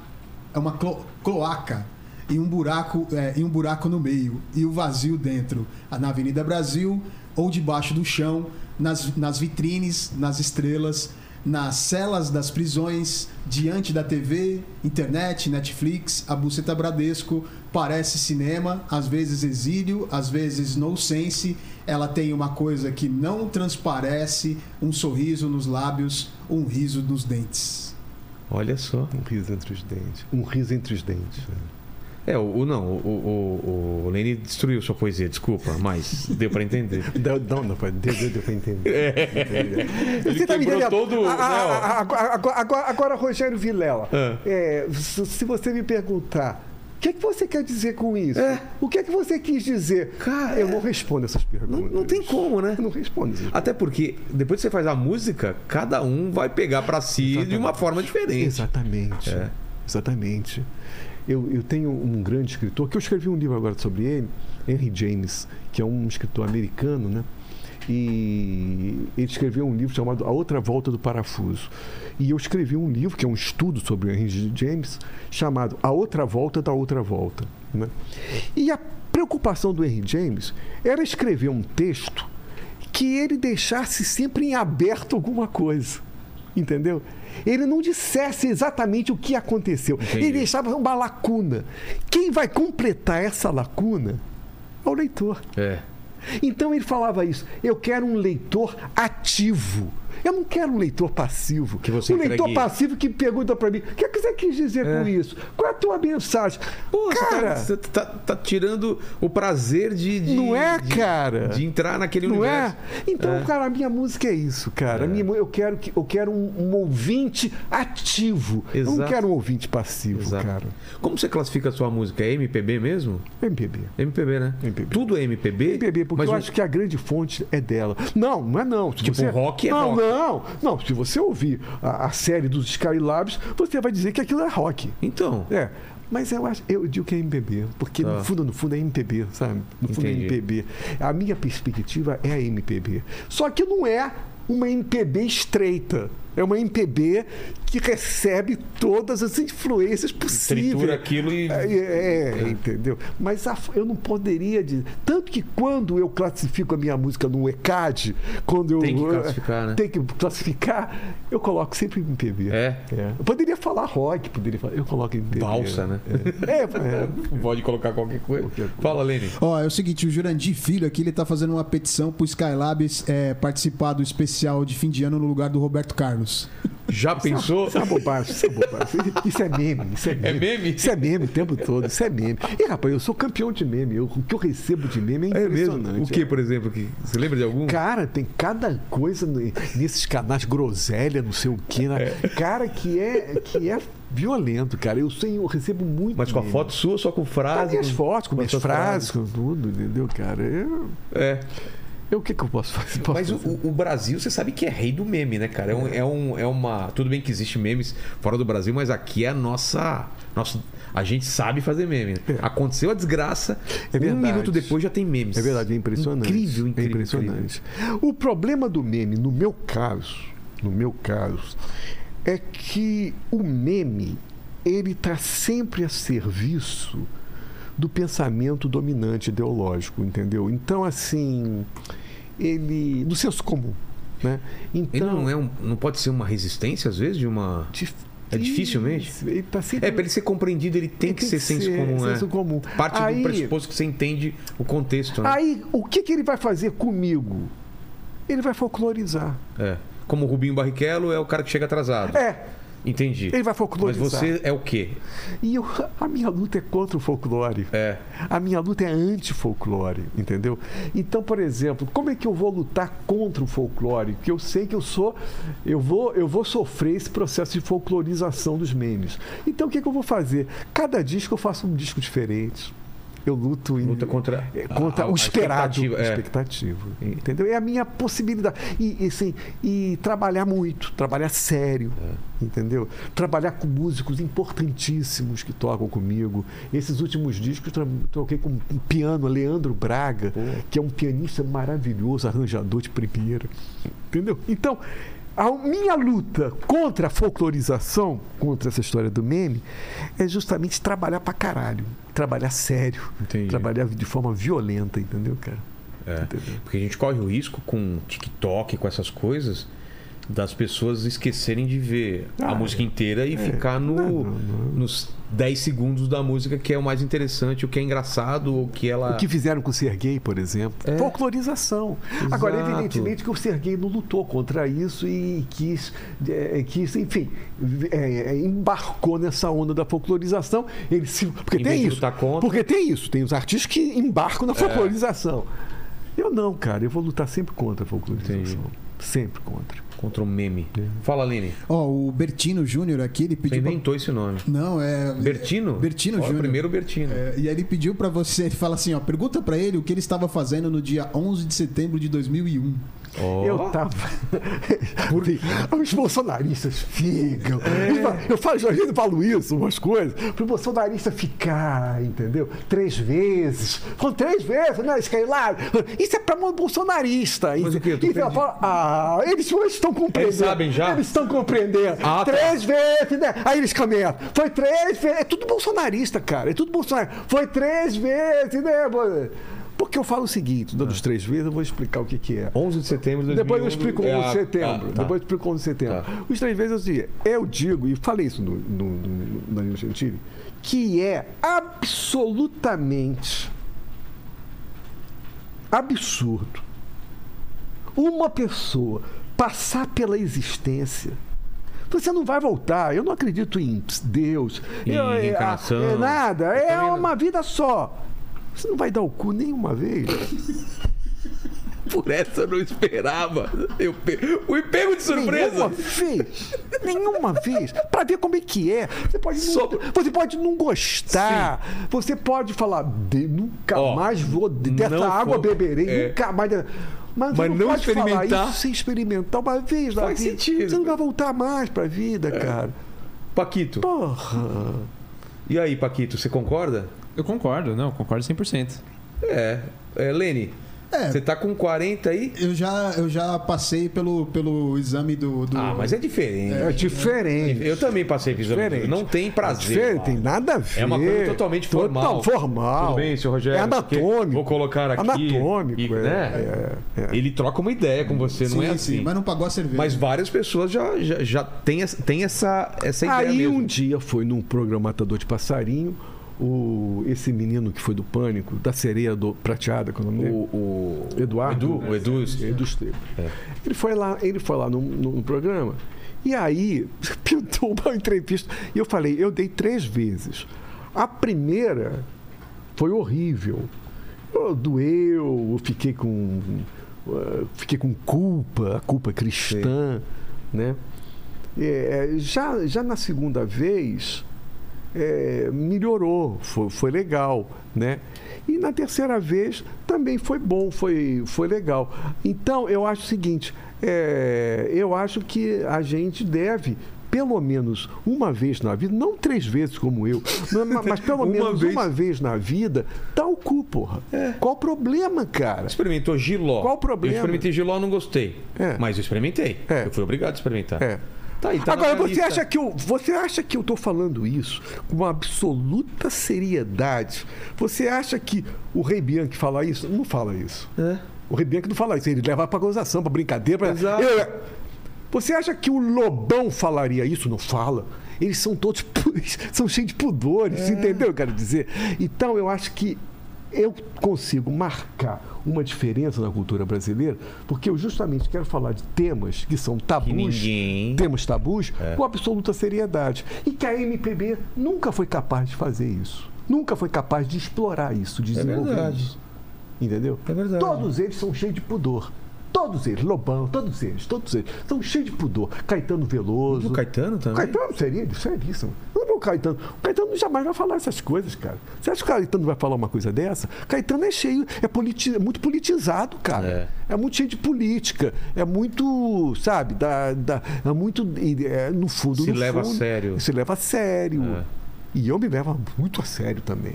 é uma clo- cloaca e um buraco é, e um buraco no meio e o vazio dentro na Avenida Brasil ou debaixo do chão nas, nas vitrines nas estrelas nas celas das prisões diante da TV internet Netflix a buceta Bradesco parece cinema às vezes exílio às vezes no sense ela tem uma coisa que não transparece um sorriso nos lábios um riso nos dentes Olha só. Um riso entre os dentes. Um riso entre os dentes. É, o, não, o, o, o Lene destruiu sua poesia, desculpa, mas deu pra entender. Não, não, não, deu, deu, deu pra entender. Ele Você tá me entendendo? todo. Ah, ó. ah, Agora, agora- Rogério Vilela, Ah. é, se você me perguntar. O que, é que você quer dizer com isso? É. O que é que você quis dizer? Cara, eu não respondo essas não, perguntas. não tem como, né? Eu não respondo essas Até porque depois que você faz a música, cada um vai pegar pra si de uma forma diferente. Exatamente. É. Exatamente. Eu, eu tenho um grande escritor, que eu escrevi um livro agora sobre ele, Henry James, que é um escritor americano, né? E ele escreveu um livro chamado A Outra Volta do Parafuso. E eu escrevi um livro, que é um estudo sobre o Henry James, chamado A Outra Volta da Outra Volta. Né? E a preocupação do Henry James era escrever um texto que ele deixasse sempre em aberto alguma coisa. Entendeu? Ele não dissesse exatamente o que aconteceu. Entendi. Ele deixava uma lacuna. Quem vai completar essa lacuna é o leitor. É. Então ele falava isso. Eu quero um leitor ativo. Eu não quero um leitor passivo. Que você um leitor passivo que pergunta para mim: o que, é que você quis dizer com isso? Qual é a tua mensagem? Pô, tá- cara, você tá, tá tirando o prazer de. de- não é, de- cara? De entrar naquele Não universo. é? Então, É. cara, a minha música é isso, cara. A minha eu quero, que, eu quero um, um ouvinte ativo. Eu não Exato. quero um ouvinte passivo, Exato. cara. Como você classifica a sua música? É MPB mesmo? MPB. MPB, né? MPB. Tudo é MPB? MPB, porque eu um- acho que a grande fonte é dela. Não, não é não. Tipo, você... rock é não, rock. Não, não. Se você ouvir a, a série dos Skylabs, você vai dizer que aquilo é rock. Então. É. Mas eu acho, eu digo que é MPB, porque Tá. no fundo, no fundo é MPB, sabe? No fundo Entendi. é MPB. A minha perspectiva é a MPB. Só que não é uma MPB estreita. É uma MPB que recebe todas as influências possíveis. Tritura aquilo e. É, é, entendeu? Mas a- eu não poderia dizer. Tanto que quando eu classifico a minha música no ECAD, quando eu. Tem que classificar, né? Tem que classificar, eu coloco sempre MPB. É? É. Eu poderia falar rock, poderia falar. Eu coloco MPB. Valsa, né? É, é, é. Pode colocar qualquer coisa. Qualquer coisa. Fala, Lene. Ó, é o seguinte, o Jurandir Filho aqui, ele tá fazendo uma petição pro Skylab é, participar do especial de fim de ano no lugar do Roberto Carlos. Já pensou? Isso é bobagem, isso é bobagem. Isso é meme, isso é meme. meme? Isso é meme o tempo todo, isso é meme. E, rapaz, eu sou campeão de meme. Eu- o que eu recebo de meme é É impressionante. mesmo? O que, por exemplo? Que, você lembra de algum? Cara, tem cada coisa ne- nesses canais, groselha, não sei o quê. né? Cara, que é, que é Violento, cara. Eu, sei, eu recebo muito. Mas com a meme. foto sua, só com Com frase. minhas fotos, com minhas suas frases, com tudo, entendeu, cara? Eu, É. eu, o que, que eu posso fazer? Posso Mas o, fazer? o Brasil, você sabe que é rei do meme, né, cara? É, um, é, um- é uma. Tudo bem que existe memes fora do Brasil, mas aqui é a nossa. nosso, a gente sabe fazer meme. né? Aconteceu a desgraça, É um minuto depois já tem memes. É verdade, é impressionante. Incrível, incrível. É impressionante. O problema do meme, no meu caso, no meu caso, é que o meme ele está sempre a serviço do pensamento dominante ideológico, entendeu? Então, assim, ele no senso comum, né? Ele Então, não, é um, não pode ser uma resistência, às vezes, de uma. É dificilmente? Ele tá sempre É, pra ele ser compreendido, ele tem, Ele que ser senso comum, né? senso comum. Parte Aí- do pressuposto que você entende o contexto, né? Aí, o que, que ele vai fazer comigo? Ele vai folclorizar. É. Como o Rubinho Barrichello é o cara que chega atrasado. É, Entendi. ele vai Mas folclorizar. você é o quê? E eu- a minha luta é contra o folclore. É. A minha luta é anti-folclore, entendeu? Então, por exemplo, como é que eu vou lutar contra o folclore? Porque eu sei que eu sou. Eu vou, eu vou sofrer esse processo de folclorização dos memes. Então, o que, que eu vou fazer? Cada disco eu faço um disco diferente. Eu luto em, Luta contra é, contra a- o esperado, expectativa, é. expectativa, entendeu? É a minha possibilidade e, e, assim, e trabalhar muito, trabalhar sério, É. entendeu? Trabalhar com músicos importantíssimos que tocam comigo. Esses últimos discos eu toquei com um piano, Leandro Braga, que é um pianista maravilhoso, arranjador de primeira, entendeu? Então a minha luta contra a folclorização, contra essa história do meme, é justamente trabalhar pra caralho. Trabalhar sério. Entendi. Trabalhar de forma violenta, entendeu, cara? É. Entendeu? Porque a gente corre o risco com TikTok, com essas coisas, das pessoas esquecerem de ver a Ah, música inteira e ficar no, Não, não, nos 10 segundos da música que é o mais interessante, o que é engraçado, o que ela. O que fizeram com o Serguei, por exemplo. É. Folclorização. Agora, Exato. evidentemente que o Serguei não lutou contra isso e quis, é, quis enfim, é, é, embarcou nessa onda da folclorização. Ele se, porque Em tem isso. contra. Porque tem isso. Tem os artistas que embarcam É. na folclorização. Eu não, cara. Eu vou lutar sempre contra a folclorização. Entendi. Sempre contra. Contra o meme. Fala, Lene. Ó, o Bertino Júnior aqui, ele Você pediu. pra- inventou esse nome. Não, é. Bertino? Bertino Júnior. Primeiro Bertino. É, e aí ele pediu pra você, ele fala assim, ó, pergunta pra ele o que ele estava fazendo no dia 11 de setembro de 2001. Ó. Eu tava. Os bolsonaristas ficam. É. Eu falo, às vezes eu falo isso, umas coisas, para o bolsonarista ficar, entendeu? Três vezes. Foram três vezes, né, Skylab? Isso é para um bolsonarista. Mas o quê? Eu tô E ah, eles, estão compreendendo. Eles sabem já? Eles estão compreendendo. Ah, tá. três vezes, né? Aí eles caminham. Foi três vezes. É tudo bolsonarista, cara. É tudo bolsonarista. Foi três vezes, né? Porque eu falo o seguinte, dando os três vezes, eu vou explicar o que, que é. 11 de setembro de 2001. Depois eu explico é o a- setembro. ah, tá. Depois eu explico o 11 de setembro. Tá. Os três vezes eu, digo, eu digo, e falei isso no, no, no Danilo Gentili, que é absolutamente absurdo uma pessoa passar pela existência. Você não vai voltar. Eu não acredito em Deus. Em eu, é, é nada. Eu É uma vida só. Você não vai dar o cu nenhuma vez. Por essa eu não esperava. Eu pe... Fui pego de Nenhuma surpresa. vez. Nenhuma vez. Pra ver como é que é. Você pode não, Só- você pode não gostar. Você pode falar, "De- nunca Ó, mais vou dessa não água for- beberei, é. nunca mais. Mas, Mas você não pode falar experimentar. isso sem experimentar uma vez na Faz vida. sentido. É. Você não vai voltar mais pra vida, cara. Paquito. Porra. E aí, Paquito, você concorda? Eu concordo, não, concordo 100%. É. é Lene, É. você tá com 40 aí? Eu já, eu já passei pelo, pelo exame do. do- Ah, mas é diferente. É diferente. Eu também passei por exame. Diferente. Não tem prazer. Diferente, tem nada a ver. É uma coisa totalmente formal. Total, formal. Tudo bem, senhor Rogério? É anatômico. Vou colocar aqui. Anatômico, e, é, né? é, é. Ele troca uma ideia com você, não sim, é assim. sim, mas não pagou a cerveja. Mas várias pessoas já, já, já têm, essa- têm essa, essa ideia Aí mesmo. um dia foi num programa Matador de Passarinho, o, esse menino que foi do Pânico, da sereia do, prateada, qual é o nome dele? O, o Eduardo. Edu, o Edu, Edu Esteban. É. Ele foi lá, ele foi lá no, no- no programa e aí pintou uma entrevista e eu falei, eu dei três vezes. A primeira foi horrível. Eu, doeu, eu fiquei com uh, fiquei com culpa, a culpa cristã, né? É, já, já na segunda vez, é, melhorou, foi, foi legal, né? E na terceira vez também foi bom, foi, foi legal. Então, eu acho o seguinte, é, eu acho que a gente deve pelo menos uma vez na vida, não três vezes como eu, mas, mas pelo Uma menos vez. uma vez na vida, dá o cu, porra. Qual o problema, cara? Experimentou giló. Qual o problema? Eu experimentei giló, não gostei. É. Mas eu experimentei. É. Eu fui obrigado a experimentar. É. Tá na Agora, você lista. acha, que eu, você acha que eu estou falando isso com uma absoluta seriedade? Você acha que o Rei Bianchi fala isso? Não fala isso. É. O Rei Bianchi não fala isso. Ele leva para gozação, para brincadeira. Pra... Exato. Eu- Você acha que o Lobão falaria isso? Não fala. Eles são todos são cheios de pudores, É. entendeu? o que Eu quero dizer. Então, eu acho que eu consigo marcar uma diferença na cultura brasileira, porque eu justamente quero falar de temas que são tabus, ninguém- temas tabus, É. com absoluta seriedade. E que a MPB nunca foi capaz de fazer isso. Nunca foi capaz de explorar isso, de desenvolver verdade. isso. Entendeu? É verdade. Todos eles são cheios de pudor. Todos eles, Lobão, todos eles, todos eles, são cheios de pudor. Caetano Veloso. O Caetano também? Caetano seria, seríssimo. O Caetano. O Caetano jamais vai falar essas coisas, cara. Você acha que o Caetano vai falar uma coisa dessa? Caetano é cheio, é, politi- é muito politizado, cara. É. muito cheio de política. É muito, sabe, da, da- é muito. é, no fundo. Se no leva a fundo, sério. Se leva a sério. É. E eu me levo muito a sério também.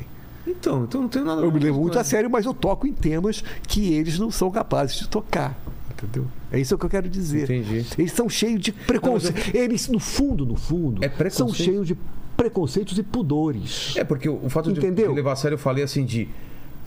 Então, então não tenho nada Eu me levo muito a sério. mas eu toco em temas que eles não são capazes de tocar. Entendeu? É isso que eu quero dizer. Entendi. Eles são cheios de preconceito. Eles, no fundo, no fundo, É são cheios de preconceitos e pudores. É, porque o fato de, Entendeu? de levar a sério, eu falei assim de.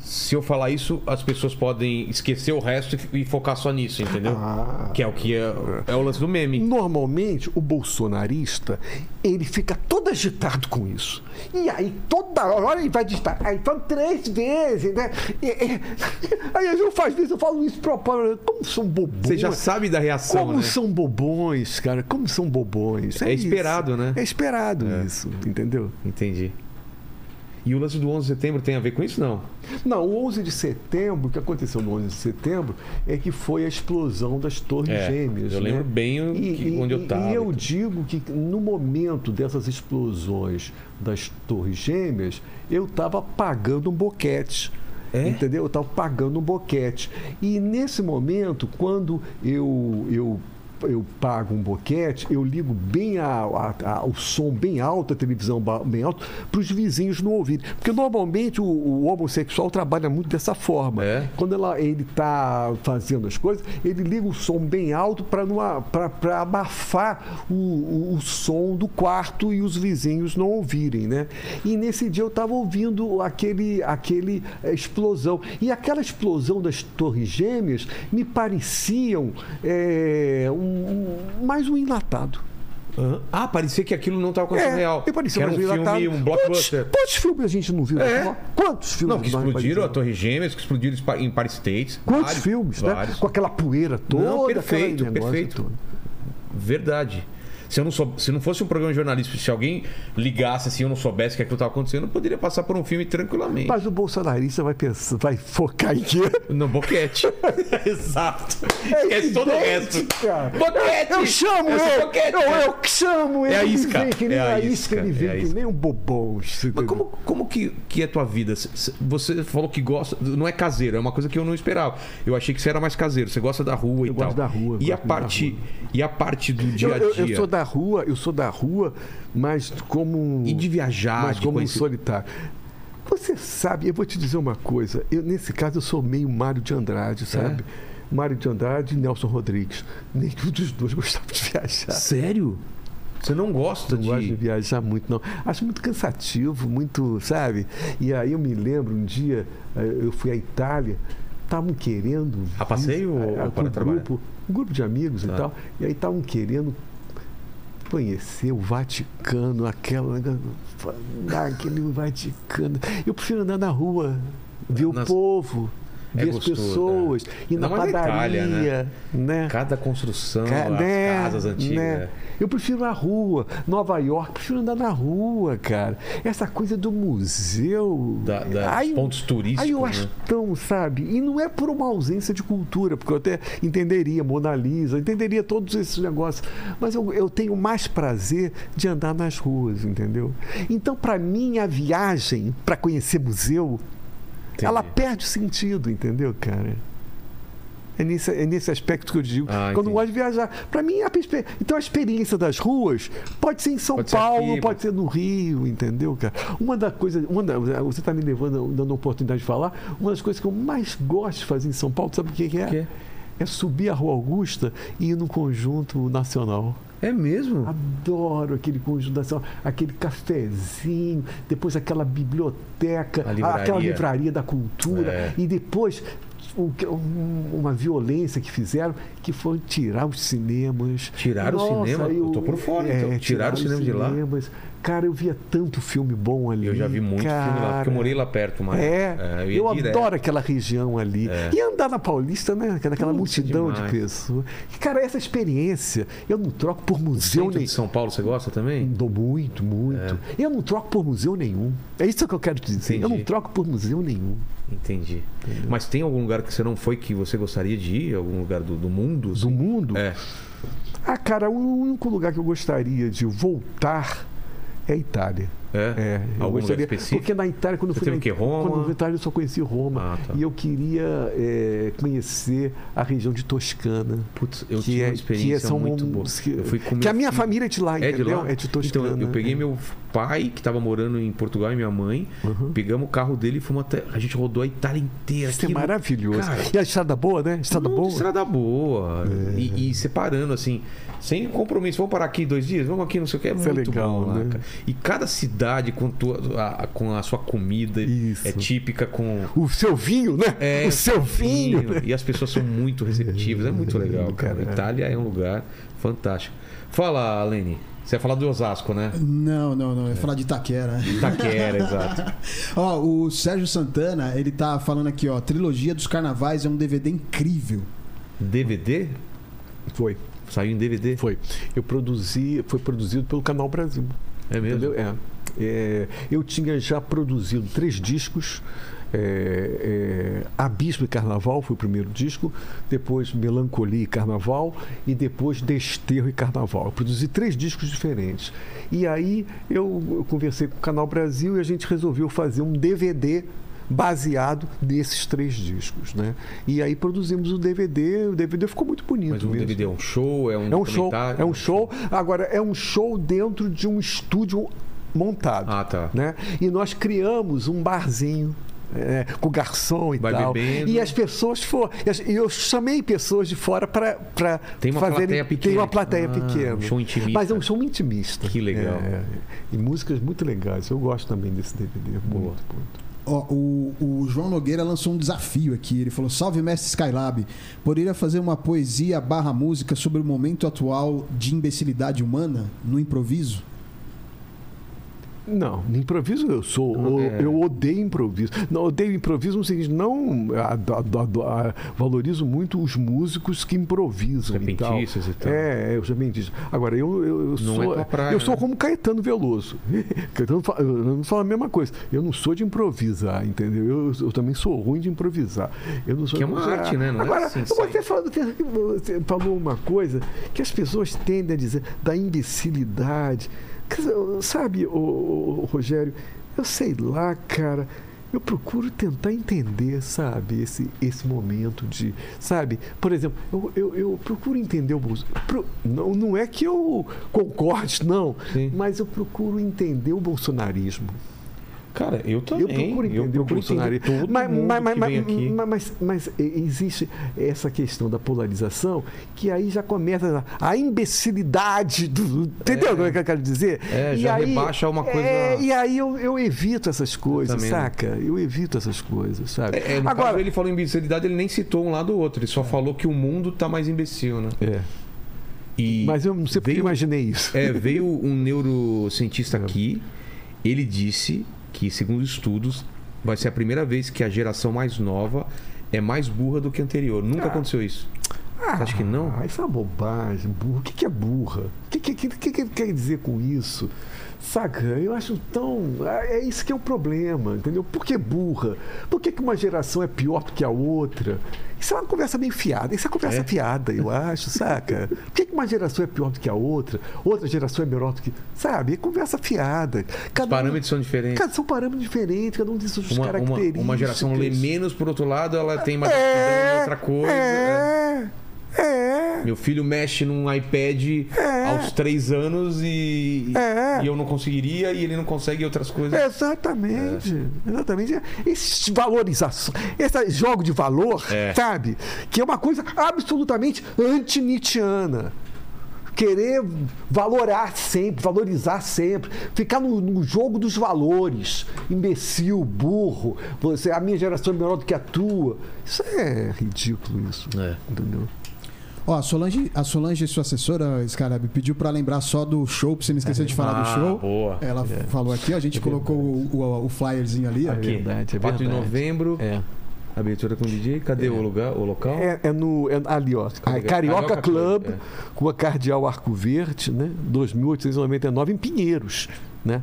Se eu falar isso, as pessoas podem esquecer o resto e, focar só nisso, entendeu? Ah. Que é o que é, é o lance do meme. Normalmente, o bolsonarista, ele fica todo agitado com isso. E aí, toda hora ele vai digitar. Aí, fala três vezes, né? E- e- aí, eu faz vezes, eu falo isso propósito. Como são bobões. Você já sabe da reação, Como né? são bobões, cara. Como são bobões. É isso. esperado, né? É esperado isso, entendeu? Entendi. E o lance do 11 de setembro tem a ver com isso? Não. Não, o 11 de setembro, o que aconteceu no 11 de setembro é que foi a explosão das Torres É, Gêmeas. eu né? lembro bem o que- onde eu tava E e eu tudo. digo que no momento dessas explosões das Torres Gêmeas, eu estava pagando um boquete. É? Entendeu? Eu estava pagando um boquete. E nesse momento, quando eu, eu, eu pago um boquete, eu ligo bem a, a- a- o som bem alto, a televisão bem alto, para os vizinhos não ouvirem. Porque normalmente o, o homossexual trabalha muito dessa forma. É? Quando ela, ele está fazendo as coisas, ele liga o som bem alto para abafar o, o, o som do quarto e os vizinhos não ouvirem, né? E nesse dia eu estava ouvindo aquele, aquele eh, explosão. E aquela explosão das torres gêmeas me pareciam eh, um- um- mais um enlatado. Ah, parecia que aquilo não estava acontecendo real. me parecia que era um filme, um blockbuster. Quantos, quantos filmes a gente não viu? É. Quantos filmes Não, que explodiram a? Torre Gêmeas, que explodiram em Pa- em Paris States. Quantos Vários, filmes, né? vários. Com aquela poeira toda. Não, perfeito, perfeito. todo. Verdade. Se, eu não sou, se não fosse um programa jornalístico, se alguém ligasse assim, eu não soubesse que aquilo estava acontecendo, eu poderia passar por um filme tranquilamente. Mas o bolsonarista vai pensar, vai focar em quê? No boquete. Exato. Esquece todo o resto. É. Boquete! Eu chamo ele! boquete. Eu, eu chamo ele! É a ele isca, vem que nem é a a isca, ele vem é que nem um bobão. Mas como, como que, que é a tua vida? Você falou que gosta. Não é caseiro, é uma coisa que eu não esperava. Eu achei que você era mais caseiro. Você gosta da rua e Eu tal. gosto da rua, eu E a parte. E a parte do dia Eu, a eu- dia. eu sou da rua, eu sou da rua, mas como. E de viajar, mas de como um conhecer- solitário. Você sabe, eu vou te dizer uma coisa. Eu, nesse caso, eu sou meio Mário de Andrade, sabe? Mário de Andrade e Nelson Rodrigues. Nenhum dos dois gostava de viajar. Sério? Você não gosta Não gosto de de. viajar muito, não. Acho muito cansativo, muito, sabe? E aí eu me lembro um dia, eh, eu fui à Itália, estavam querendo. A passeio ou para um grupo, um grupo de amigos Tá. e tal. E aí estavam querendo conhecer o Vaticano, aquela. aquele Vaticano. Eu prefiro andar na rua, ver o Nas- povo. É ver as gostoso, pessoas, ir na padaria, Itália, né? Cada construção, Ca- as né, casas antigas. né? é. Eu prefiro a rua. Nova York, prefiro andar na rua, cara. Essa coisa do museu. Da- da- Aí- pontos turísticos, Aí eu acho né? tão, sabe? E não é por uma ausência de cultura, porque eu até entenderia Mona Lisa, entenderia todos esses negócios. Mas eu, eu tenho mais prazer de andar nas ruas, entendeu? Então, para mim, a viagem para conhecer museu, Entendi. ela perde o sentido, entendeu, cara? É nesse, é nesse aspecto que eu digo. Ah, quando eu gosto de viajar. Para mim, a então a experiência das ruas pode ser em São Pode ser Paulo, aqui, pode ser no Rio, entendeu, cara? Uma das coisas. Uma da- você está me levando, dando a oportunidade de falar. Uma das coisas que eu mais gosto de fazer em São Paulo, sabe o que que é? É subir a Rua Augusta e ir no Conjunto Nacional. É mesmo? Adoro aquele conjunto nacional, aquele cafezinho, depois aquela biblioteca, A livraria. aquela livraria da cultura, É. e depois um- uma violência que fizeram, que foi tirar os cinemas. Tiraram o cinema? Eu tô por fora, então. Tiraram o cinema de lá? Cara, eu via tanto filme bom ali. Eu já vi muito filme lá, porque eu morei lá perto, mas. É, ia eu direto. adoro aquela região ali. É. E andar na Paulista, né? Aquela Putz, multidão de demais. pessoas. Cara, essa experiência, eu não troco por museu nem. de São Paulo, você gosta também? Dou muito, muito. Eu não troco por museu nenhum. É isso que eu quero te dizer. Eu não Entendi. troco por museu nenhum. Entendi. Mas tem algum lugar que você não foi que você gostaria de ir? Algum lugar do, do mundo? Do assim? mundo? É. Ah, cara, o único lugar que eu gostaria de voltar é a Itália. É? É, Algum gostaria, lugar específico? Porque na Itália, quando eu Você fui na o quê? Roma? Quando eu na Itália, eu só conheci Roma. Ah, tá. E eu queria é, conhecer a região de Toscana. Putz, eu que tive é, uma experiência que são muito um- boa. Que, Eu fui que a minha filho. família é de lá, É de entendeu? lá? É de Toscana. Então, eu peguei é. meu pai, que estava morando em Portugal, e minha mãe. Uhum. Pegamos o carro dele e fomos até. A gente rodou a Itália inteira. Isso é Aquilo- maravilhoso. Cara, e a estrada boa, né? Estrada boa. Estrada boa. É. E, e separando, assim, sem compromisso. Vamos parar aqui dois dias? Vamos aqui, não sei o que. É Isso é muito legal, bom né? E cada cidade com, tua- a, com a sua comida Isso. é típica com. O seu vinho, né? É, o seu vinho. vinho. E as pessoas são muito receptivas. É muito legal, cara. Cara, é. Itália é um lugar fantástico. Fala, Lene. Você ia falar do Osasco, né? Não, não, não. É falar de Itaquera. Itaquera, exato. Ó, o Sérgio Santana, ele tá falando aqui, ó. Trilogia dos Carnavais é um DVD incrível. DVD? Foi, Saiu em DVD? foi. Eu produzi, foi produzido pelo Canal Brasil. É mesmo? Entendeu? É. É, eu tinha já produzido três discos. É, é, Abismo e Carnaval foi o primeiro disco, depois Melancolia e Carnaval e depois Desterro e Carnaval. Eu produzi três discos diferentes. E aí eu, eu conversei com o Canal Brasil e a gente resolveu fazer um DVD baseado nesses três discos, né? E aí produzimos o DVD, o DVD ficou muito bonito Mas o mesmo. DVD é um show? É um, É um show, é um show. Agora, é um show dentro de um estúdio montado. Ah, tá. Né? E nós criamos um barzinho. é, com garçom e Vai tal. bebendo. E as pessoas foram. E eu chamei pessoas de fora para Tem uma fazerem. plateia pequena. Tem uma plateia Ah, pequena. um show intimista. Mas é um show intimista. Que legal. É, e músicas muito legais. Eu gosto também desse DVD. Boa. Muito, muito. Ó, o, o João Nogueira lançou um desafio aqui. Ele falou: Salve, mestre Skylab. Poderia fazer uma poesia barra música sobre o momento atual de imbecilidade humana no improviso? Não, no improviso eu sou. Eu, é. eu odeio improviso. Não, odeio improviso no seguinte, não a- a- a- a- valorizo muito os músicos que improvisam. e tal. Repentistas e tal. É, é, os repentistas. Agora, eu, eu, eu Não sou. é praia, eu sou né? como Caetano Veloso. Caetano fa- eu não falo a mesma coisa. Eu não sou de improvisar, entendeu? Eu, eu também sou ruim de improvisar. Eu não sou Que é uma arte, né? Não é Agora, assim, você, falou, você falou uma coisa que as pessoas tendem a dizer da imbecilidade. Sabe, ô, ô, ô, Rogério, eu sei lá, cara. Eu procuro tentar entender, sabe, esse, esse momento de. Sabe, por exemplo, eu, eu, eu procuro entender o Bolso- pro- Não, não é que eu concorde, não, Sim. mas eu procuro entender o bolsonarismo. Cara, eu também. Eu procuro entender eu procuro entender todo mas, mundo mas, mas, que vem aqui. mas, mas, mas existe essa questão da polarização que aí já começa a imbecilidade do. Entendeu o que eu quero dizer? É, E já aí- rebaixa uma coisa- É, e aí eu, eu evito essas coisas, também não. saca? Eu evito essas coisas, sabe? É, é, Agora. caso, ele falou imbecilidade, ele nem citou um lado ou outro. Ele só falou que o mundo tá mais imbecil, né? É, E mas eu não sei porque eu veio- imaginei isso. É, veio um neurocientista aqui, ele disse que, segundo estudos, vai ser a primeira vez que a geração mais nova é mais burra do que a anterior. Nunca Ah. aconteceu isso. Ah, Acho que não. Isso é uma bobagem, burra. O que, que é burra? O que, que, que, que, que ele quer dizer com isso? Saca? Eu acho tão. É isso que é o problema, entendeu? Por que burra? Por que, que uma geração é pior do que a outra? Isso é uma conversa bem fiada. Isso é conversa É? fiada, eu acho, saca? Por que, que uma geração é pior do que a outra? Outra geração é melhor do que. Sabe? É conversa fiada. Os Cada um- parâmetros são diferentes. Cada, são parâmetros diferentes, cada um tem suas Uma, uma, características. uma geração lê menos, por outro lado, ela tem mais É, outra coisa. é. É, é. Meu filho mexe num iPad aos três anos e, É. e eu não conseguiria e ele não consegue outras coisas. Exatamente, exatamente. Esse valorização, esse jogo de valor, É. sabe? Que é uma coisa absolutamente anti-Nietzscheana. Querer valorar sempre, valorizar sempre, ficar no, no jogo dos valores, imbecil, burro, você, a minha geração é melhor do que a tua. Isso é ridículo, isso. É. Entendeu? Ó, a Solange, a Solange, sua assessora, Scarab, pediu pra lembrar só do show, pra você não esquecer de falar do Ah, show. boa. Ela falou aqui, a gente colocou o, o- o flyerzinho ali. ó. Aqui, verdade, é 4 de verdade. novembro, É. abertura com DJ. Cadê o lugar, o local? É, é no, é ali, ó. Carioca, Carioca Club, Club, é. com a Cardeal Arco Verde, né? 2899, em Pinheiros, né?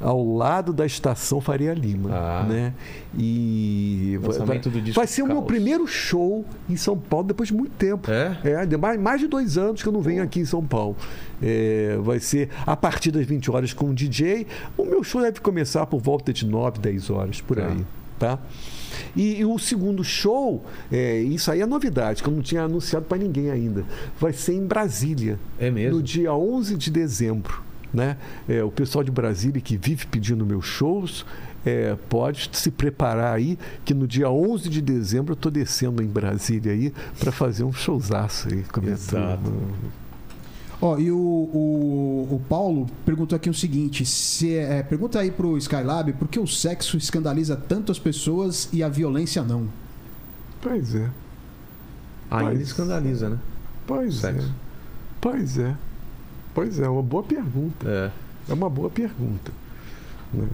Ao lado da estação Faria Lima, Ah. né? E vai, vai ser o meu primeiro show em São Paulo depois de muito tempo. É? É, mais, mais de dois anos que eu não venho aqui em São Paulo. É, vai ser a partir das 20 horas com o DJ. O meu show deve começar por volta de 9, 10 horas, por Tá. aí. Tá? E, e o segundo show, é, isso aí é novidade, que eu não tinha anunciado para ninguém ainda. Vai ser em Brasília. É mesmo? No dia 11 de dezembro. Né? É, o pessoal de Brasília que vive pedindo meus shows. é, pode se preparar aí que no dia 11 de dezembro eu estou descendo em Brasília aí para fazer um showzaço aí com a minha Exato. turma. Ó, e o, o, o Paulo perguntou aqui o seguinte: se, é, pergunta aí pro Skylab por que o sexo escandaliza tanto as pessoas e a violência não? Pois é, Ainda Mas- escandaliza, né? pois Sexo. é. Pois é. Pois é, uma boa pergunta. É. É uma boa pergunta. né?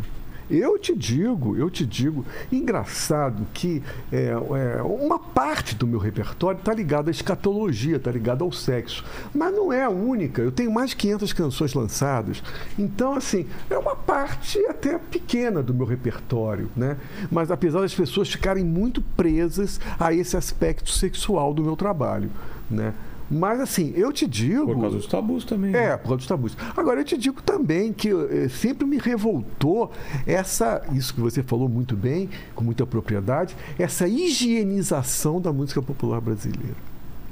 Eu te digo, eu te digo, engraçado que é, é, uma parte do meu repertório está ligada à escatologia, está ligada ao sexo. Mas não é a única. Eu tenho mais de 500 canções lançadas. Então, assim, é uma parte até pequena do meu repertório. Né? Mas apesar das pessoas ficarem muito presas a esse aspecto sexual do meu trabalho. Né? Mas, assim, eu te digo. Por causa dos tabus também. É, né? por causa dos tabus. Agora, eu te digo também que eh, sempre me revoltou essa, isso que você falou muito bem, com muita propriedade, essa higienização da música popular brasileira.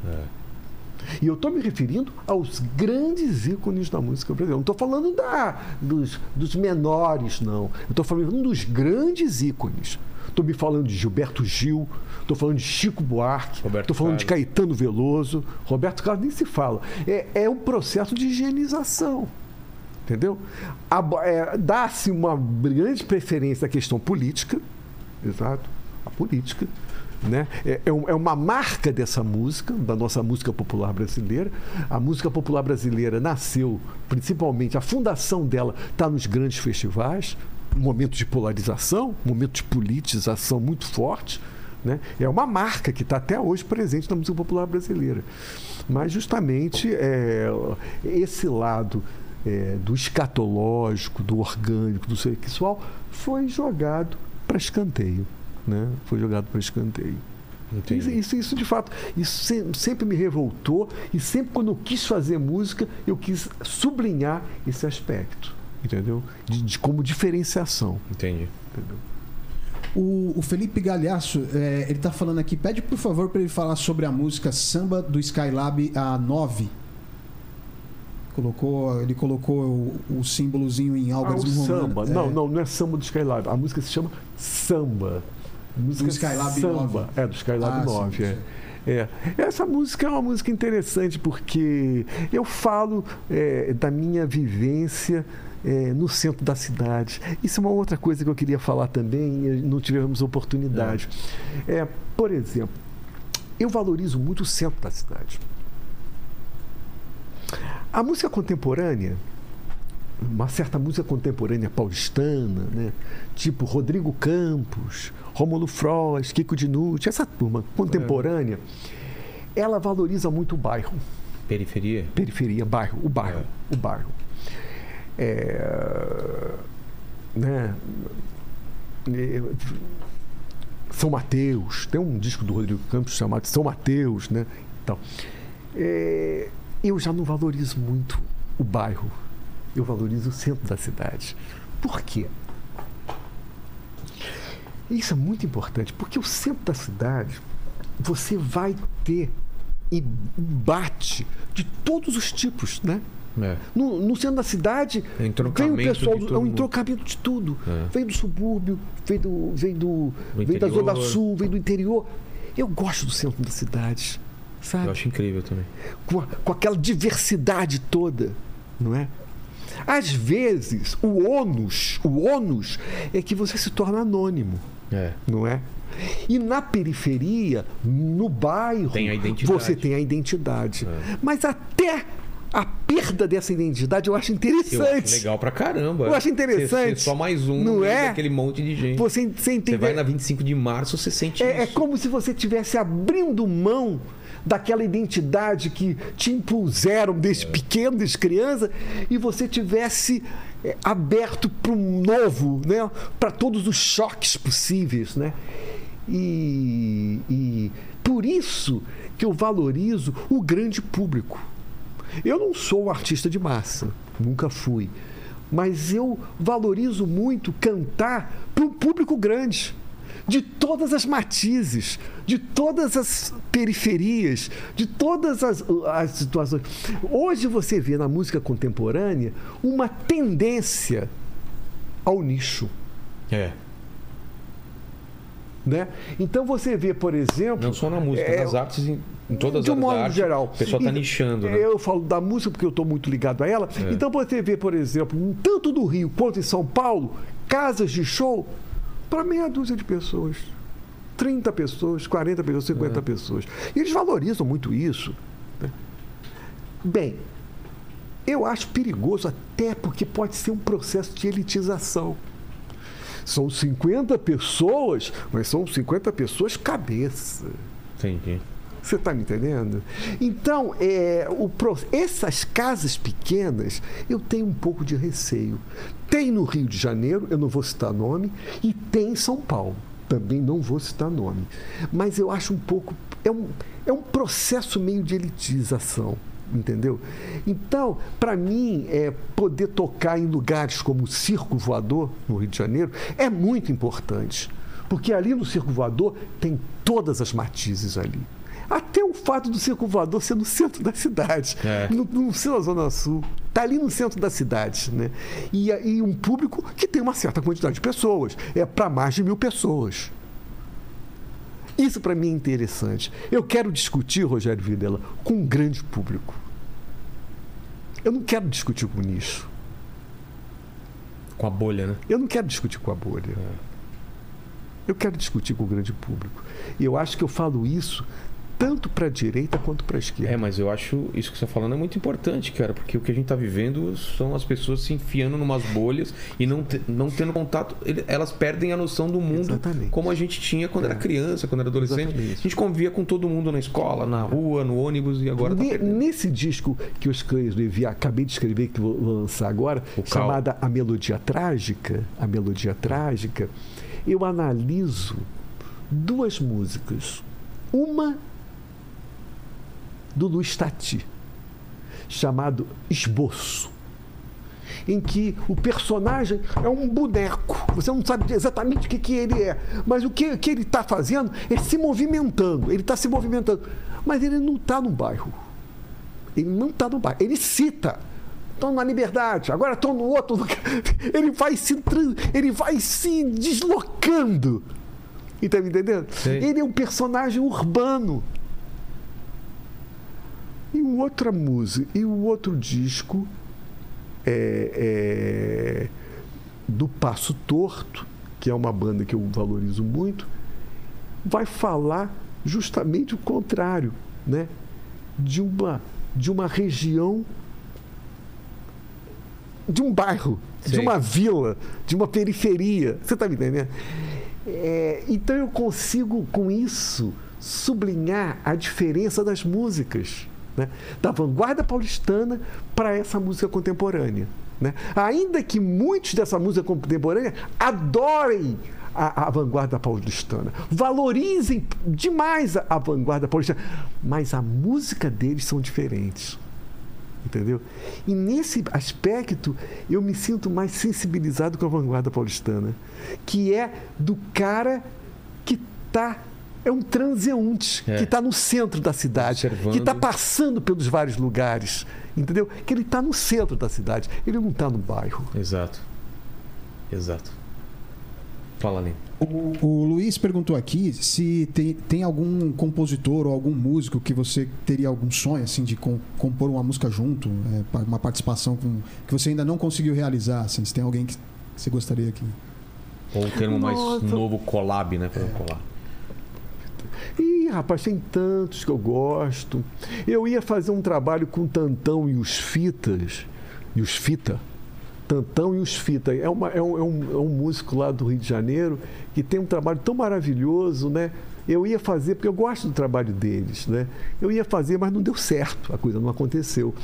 É. E eu estou me referindo aos grandes ícones da música brasileira. Não estou falando da, dos, dos menores, não. Eu estou falando dos grandes ícones. Estou me falando de Gilberto Gil, estou falando de Chico Buarque, estou falando de Carlos. Caetano Veloso. Roberto Carlos nem se fala. É, é um processo de higienização. Entendeu? É, Dá-se uma grande preferência à questão política, exato, a política. Né? É, é é uma marca dessa música, da nossa música popular brasileira. A música popular brasileira nasceu, principalmente, a fundação dela está nos grandes festivais, um momento de polarização, um momento de politização muito forte. Né? É uma marca que está até hoje presente na música popular brasileira. Mas justamente é, esse lado é, do escatológico, do orgânico, do sexual, foi jogado para escanteio. Né? Foi jogado para escanteio. Isso, isso, isso, de fato, isso se- sempre me revoltou e sempre quando eu quis fazer música, eu quis sublinhar esse aspecto, entendeu? De, de como diferenciação, Entendi. entendeu? O, o Felipe Galhaço, é, ele tá falando aqui, pede por favor para ele falar sobre a música Samba do Skylab a 9. Colocou, ele colocou o, o símbolozinho em Ah, Álvares o do Romano. samba. É. Não, não, não é samba do Skylab. A música se chama Samba. A música Do Skylab samba. 9. É, do Skylab Ah, 9. sim, é. sim. É. Essa música é uma música interessante porque eu falo é, da minha vivência é, no centro da cidade. Isso é uma outra coisa que eu queria falar também e não tivemos oportunidade. É, por exemplo, eu valorizo muito o centro da cidade. A música contemporânea, uma certa música contemporânea paulistana, né? tipo Rodrigo Campos, Rômulo Frost, Kiko Dinucci, essa turma contemporânea, ela valoriza muito o bairro. Periferia? Periferia, bairro, o bairro, o bairro. É, né? É, São Mateus, tem um disco do Rodrigo Campos chamado São Mateus, né? Então, é, eu já não valorizo muito o bairro, eu valorizo o centro da cidade. Por quê? Isso é muito importante, porque o centro da cidade você vai ter embate de todos os tipos, né? É. No, no centro da cidade, É vem o pessoal, do- é um entrocamento de tudo. É. Vem do subúrbio, vem do, vem do, Do vem da zona sul, vem do interior. Eu gosto do centro da cidade, sabe? Eu acho incrível também. com, a- com aquela diversidade toda, não é? Às vezes, o ônus, o ônus é que você se torna anônimo, É. não é? E na periferia, no bairro, Tem você tem a identidade. É. Mas até a perda dessa identidade eu acho Eu interessante. acho legal pra caramba. Eu acho interessante. Ser, ser só mais um Não é? daquele monte de gente. Você, você Você entende? vai na 25 de março, você sente É, é isso. como se você estivesse abrindo mão daquela identidade que te impuseram desde É. pequeno, desde criança, e você tivesse é, aberto para um novo, né? para todos os choques possíveis. Né? E, e por isso que eu valorizo o grande público. Eu não sou um artista de massa, nunca fui. Mas eu valorizo muito cantar para um público grande, de todas as matizes, de todas as periferias, de todas as, as situações. Hoje você vê na música contemporânea uma tendência ao nicho. É. Né? Então você vê, por exemplo. Não só na música, É, nas artes, em, em todas de um modo artes. geral. O pessoal tá E- nichando, né? Eu falo da música porque eu estou muito ligado a ela. É. Então você vê, por exemplo, tanto no Rio quanto em São Paulo, casas de show para meia dúzia de pessoas. 30 pessoas, 40 pessoas, 50 É. pessoas. E eles valorizam muito isso. né? Bem, eu acho perigoso até porque pode ser um processo de elitização. São 50 pessoas, mas são 50 pessoas cabeça. Entendi. Você está me entendendo? Então, é, o, essas casas pequenas, eu tenho um pouco de receio. Tem no Rio de Janeiro, eu não vou citar nome, e tem em São Paulo, também não vou citar nome. Mas eu acho um pouco. É um, é um processo meio de elitização. Entendeu? Então, para mim, é, poder tocar em lugares como o Circo Voador, no Rio de Janeiro, é muito importante. Porque ali no Circo Voador tem todas as matizes ali. Até o fato do Circo Voador ser no centro da cidade, É. ser na Zona Sul. Está ali no centro da cidade. Né? E, e um público que tem uma certa quantidade de pessoas. É para mais de mil pessoas. Isso para mim é interessante. Eu quero discutir, Rogério Videla, com um grande público. Eu não quero discutir com o nicho. Com a bolha, né? Eu não quero discutir com a bolha. Eu quero discutir com o grande público. E eu acho que eu falo isso tanto para a direita quanto para a esquerda. É, mas eu acho isso que você está falando é muito importante, cara, porque o que a gente está vivendo são as pessoas se enfiando numas bolhas e não, te- não tendo contato. Elas perdem a noção do mundo Exatamente. como a gente tinha quando era criança, quando era adolescente. Exatamente. A gente convivia com todo mundo na escola, na rua, no ônibus e agora tá Ne- perdendo. Nesse disco que eu escrevi, acabei de escrever, que vou lançar agora, O Cal. chamada A Melodia Trágica, A Melodia Trágica, eu analiso duas músicas. Uma do Luiz Tati, chamado Esboço, em que o personagem é um boneco. Você não sabe exatamente o que, que ele é, mas o que, que ele está fazendo é se movimentando. Ele está se movimentando, mas ele não está no bairro. Ele não está no bairro. Ele cita. Estou na liberdade, agora estou no outro lugar. Ele vai se, ele vai se deslocando. Está me entendendo? Sei. Ele é um personagem urbano. E outra música, e o outro disco é, é do Passo Torto, que é uma banda que eu valorizo muito, vai falar justamente o contrário, né? De uma de uma região de um bairro, de Sei. uma vila, de uma periferia. Você está me entendendo? É, então eu consigo, com isso, sublinhar a diferença das músicas, né? da vanguarda paulistana para essa música contemporânea. Né? Ainda que muitos dessa música contemporânea adorem a, a vanguarda paulistana, valorizem demais a, a vanguarda paulistana, mas a música deles são diferentes. Entendeu? E nesse aspecto eu me sinto mais sensibilizado com a vanguarda paulistana, que é do cara que está é um transeunte É. que está no centro da cidade, Observando. que está passando pelos vários lugares, entendeu? Que ele está no centro da cidade, ele não está no bairro. Exato. Exato. Fala, Lene. O, o Luiz perguntou aqui se tem, tem algum compositor ou algum músico que você teria algum sonho assim de com- compor uma música junto, é, uma participação com, que você ainda não conseguiu realizar, assim, se tem alguém que você gostaria que Ou o termo mais Nossa. novo, collab, né? Pra collab. Ih, rapaz, tem tantos que eu gosto. Eu ia fazer um trabalho com Tantão e os Fitas. E os Fita. Tantão e os Fita. É, uma- é um, é um- é um músico lá do Rio de Janeiro que tem um trabalho tão maravilhoso, né? Eu ia fazer, porque eu gosto do trabalho deles, né? Eu ia fazer, mas não deu certo, a coisa não aconteceu.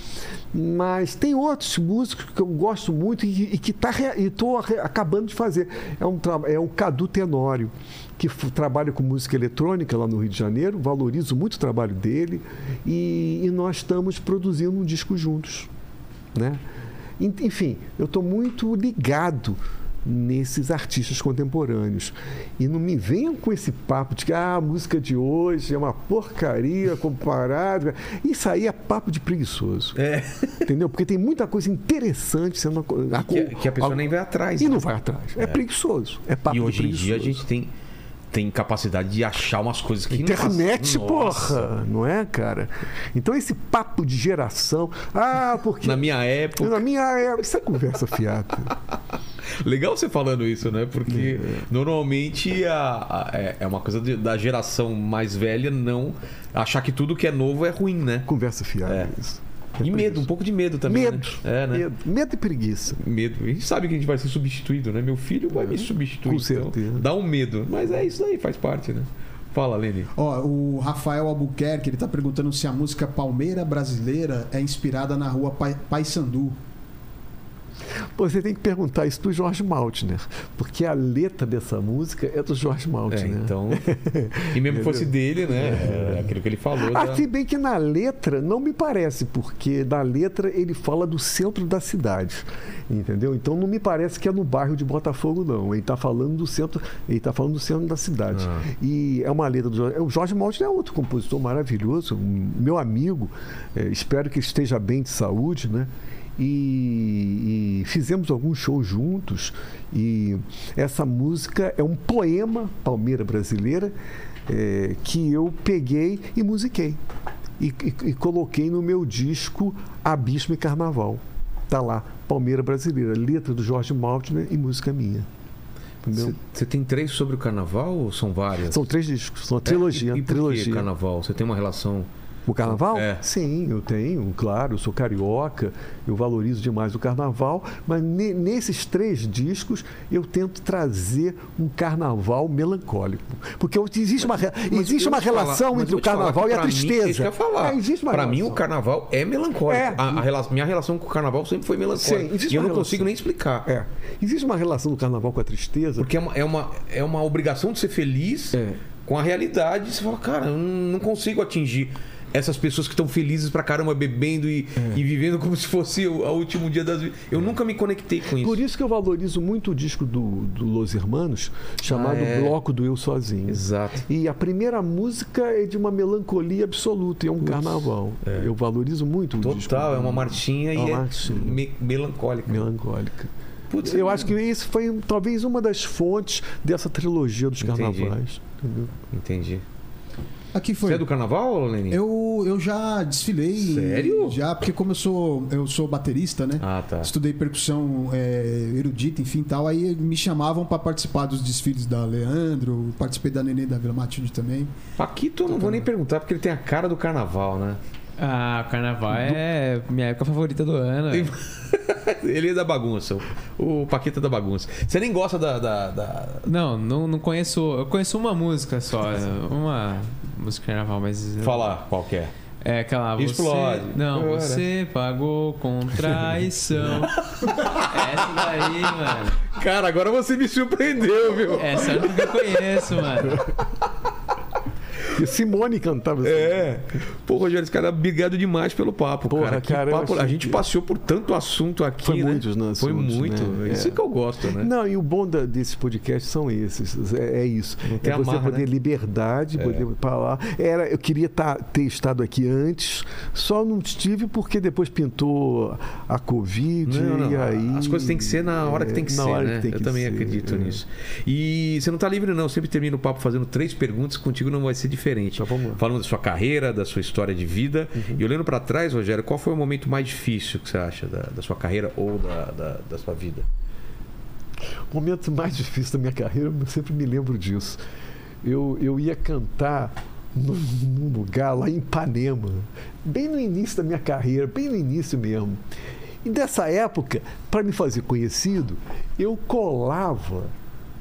Mas tem outros músicos que eu gosto muito e, e que tá, estou acabando de fazer. É, um, é o Cadu Tenório, que trabalha com música eletrônica lá no Rio de Janeiro, valorizo muito o trabalho dele e, e nós estamos produzindo um disco juntos. Né? En- Enfim, eu estou muito ligado nesses artistas contemporâneos. E não me venham com esse papo de que ah, a música de hoje é uma porcaria comparada. Isso aí é papo de preguiçoso. É. Entendeu? Porque tem muita coisa interessante sendo. aco- Que, que a pessoa nem vai atrás. E né? não vai atrás. É, preguiçoso. É papo E de hoje em dia a preguiçoso. gente tem, tem capacidade de achar umas coisas que Internet, Nossa. porra, não é, cara? Então esse papo de geração, ah, porque Na minha época. na minha época, isso é conversa fiada. Legal você falando isso, né? Porque É. normalmente a, a- é, é uma coisa de- da geração mais velha não achar que tudo que é novo é ruim, né? Conversa fiada É. isso. E medo, um pouco de medo também. Medo, Né? É, né? medo, medo e preguiça. Medo. A gente sabe que a gente vai ser substituído, né? Meu filho vai me substituir. Com então certeza. dá um medo. Mas é isso aí, faz parte, né? Fala, Lene. Ó, o Rafael Albuquerque, ele tá perguntando se a música Palmeira Brasileira é inspirada na rua Pai- Paissandu. Você tem que perguntar isso do Jorge Maltner, porque a letra dessa música é do Jorge É, Maltner. então. E mesmo que fosse dele, né? É aquilo que ele falou. Ah, da- se bem que na letra não me parece, porque na letra ele fala do centro da cidade, entendeu? Então não me parece que é no bairro de Botafogo, não. Ele está falando do centro, ele tá falando do centro da cidade. Ah. E é uma letra do Jorge. O Jorge Maltner é outro compositor maravilhoso, meu amigo. É, espero que esteja bem de saúde, né? E, e fizemos alguns shows juntos e essa música é um poema palmeira brasileira é, que eu peguei e musiquei e, e- e coloquei no meu disco Abismo e Carnaval. Tá lá, Palmeira Brasileira, letra do Jorge Maltner e música minha. Você tem três sobre o carnaval ou são várias? São três discos, são uma trilogia. É, e, e trilogia. carnaval? Você tem uma relação. O carnaval? É. Sim, eu tenho, claro, eu sou carioca, eu valorizo demais o carnaval, mas ne- nesses três discos eu tento trazer um carnaval melancólico. Porque existe uma, Mas existe uma falar- relação eu entre o falar carnaval e a tristeza. falar. É, Pra mim, o carnaval é melancólico. É. A, a minha relação com o carnaval sempre foi melancólica. Sim, e eu não relação. consigo nem explicar. É. Existe uma relação do carnaval com a tristeza. Porque é uma, é, uma, é uma obrigação de ser feliz É. com a realidade. Você fala, cara, eu não consigo atingir essas pessoas que estão felizes pra caramba, bebendo e, É. e vivendo como se fosse o, último dia das vidas. Eu nunca me conectei com isso. Por isso que eu valorizo muito o disco do, do Los Hermanos, chamado Ah, é. Bloco do Eu Sozinho. Exato. E a primeira música é de uma melancolia absoluta, e é um carnaval. Eu valorizo muito o disco. Total, é uma marchinha É e uma é marchinha. me- melancólica. melancólica. Putz, Eu acho que isso foi talvez uma das fontes dessa trilogia dos Entendi. carnavais. entendeu? Entendi. Aqui foi. Você é do carnaval, Lenin? Eu, eu já desfilei. Sério? Já, porque como eu sou, eu sou baterista, né? Ah, tá. Estudei percussão é, erudita, enfim tal. Aí me chamavam para participar dos desfiles da Leandro, participei da Nenê da Vila Matilde também. Paquito eu não vou nem perguntar, porque ele tem a cara do carnaval, né? Ah, o carnaval é minha época favorita do ano. velho. Ele é da bagunça. O Paquita é da bagunça. Você nem gosta da. da- da- Não, não, não conheço. Eu conheço uma música só. Uma música de carnaval, mas. Falar qual que é. É aquela. Você, Explode. Não, Ora. você pagou com traição. Essa daí, mano. Cara, agora você me surpreendeu, viu? Essa eu conheço, mano. E Simone cantava assim. É. Pô, Rogério, esse cara, obrigado demais pelo papo, Porra, cara. Que cara, papo- A gente passeou por tanto assunto aqui, Foi né? muitos, né, Foi assuntos, muito. né? Isso É. que eu gosto, né? Não, e o bom da, desses podcasts são esses. É, é isso. É você amarra, poder né? liberdade, poder falar. Era, eu queria tá- ter estado aqui antes, só não estive porque depois pintou a Covid Não, não, e aí. As coisas têm que ser na hora que tem que É, na ser, né? que tem eu também ser, acredito é. nisso. E você não tá livre, não. Eu sempre termino o papo fazendo três perguntas. Contigo não vai ser diferente. Então. Uhum. Falando da sua carreira, da sua história de vida. E olhando pra trás, Rogério, qual foi o momento mais difícil que você acha da, da sua carreira ou da, da, da sua vida? O momento mais difícil da minha carreira, eu sempre me lembro disso. Eu, eu ia cantar num lugar lá em Ipanema, bem no início da minha carreira, bem no início mesmo. E dessa época, para me fazer conhecido, eu colava,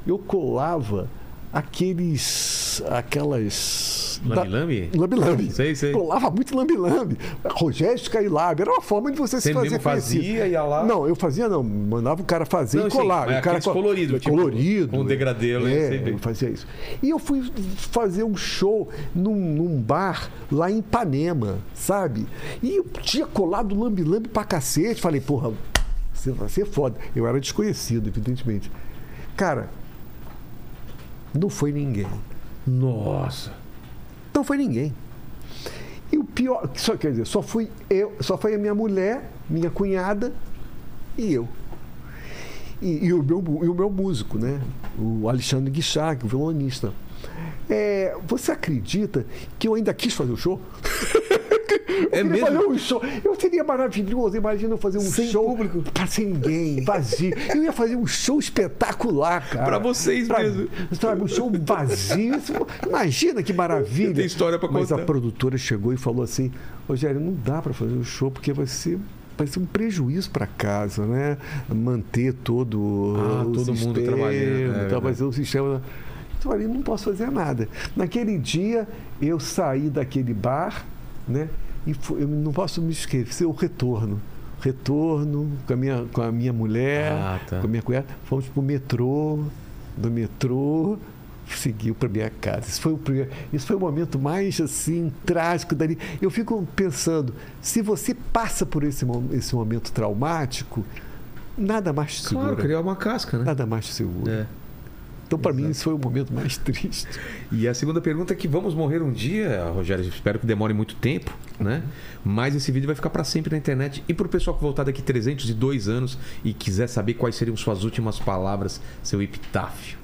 eu colava aqueles, aquelas... Lambi-lambi? Lambi-lambi. Sei, sei. Colava muito lambi-lambi. Rogério Skylab. Era uma forma de você Você se fazer mesmo conhecido. fazia, ia lá? Não, eu fazia não. Mandava o cara fazer Não, e colar. mas o cara colorido, tipo, colorido. com degradê, eu sei É, eu fazia isso. E eu fui fazer um show num, num bar lá em Ipanema, sabe? E eu tinha colado lambi-lambi pra cacete. Falei, porra, você vai ser foda. Eu era desconhecido, evidentemente. Cara, não foi ninguém. Nossa. Não foi ninguém. E o pior, só quer dizer, só fui eu, só foi a minha mulher, minha cunhada e eu. E, e o, meu, e o meu músico, né? O Alexandre Guichard, o violonista. É, você acredita que eu ainda quis fazer o show? Eu É queria mesmo? fazer um show. Eu seria maravilhoso. Imagina eu fazer um Sem show público. para sem ninguém, vazio. Eu ia fazer um show espetacular, cara. Pra vocês Pra- mesmo. Sabe, um show vazio. Imagina que maravilha. Tem história pra Mas contar. a produtora chegou e falou assim: Rogério, não dá para fazer o show porque vai ser. Vai ser um prejuízo para casa, né? Manter todo Ah, o todo mundo sistema, trabalhando, é vai ser um sistema. Então, ali não posso fazer nada. Naquele dia, eu saí daquele bar, né? E fui- eu não posso me esquecer o retorno. Retorno com a minha, com a minha mulher, Ah, tá. com a minha cunhada. Fomos pro metrô, do metrô, seguiu para minha casa. Isso foi, o primeiro, isso foi o momento mais assim trágico dali. Eu fico pensando, se você passa por esse, esse momento traumático, nada mais te segura. Claro, criar uma casca, né? Nada mais te segura. É. Então, para mim, isso foi o momento mais triste. E a segunda pergunta é que vamos morrer um dia, Rogério. Espero que demore muito tempo, né? Mas esse vídeo vai ficar para sempre na internet. E para o pessoal que voltar daqui 302 anos e quiser saber quais seriam suas últimas palavras, seu epitáfio.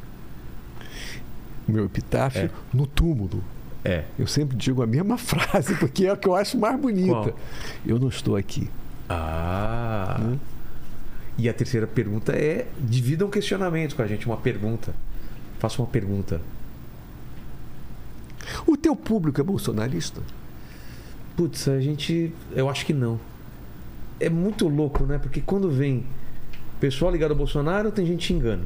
Meu epitáfio É. no túmulo. É. Eu sempre digo a mesma frase, porque é a que eu acho mais bonita. Qual? Eu não estou aqui. Ah. Hum. E a terceira pergunta é: divida um questionamento com a gente, uma pergunta. Faça uma pergunta. O teu público é bolsonarista? Putz, a gente. Eu acho que não. É muito louco, né? Porque quando vem pessoal ligado ao Bolsonaro, tem gente xingando.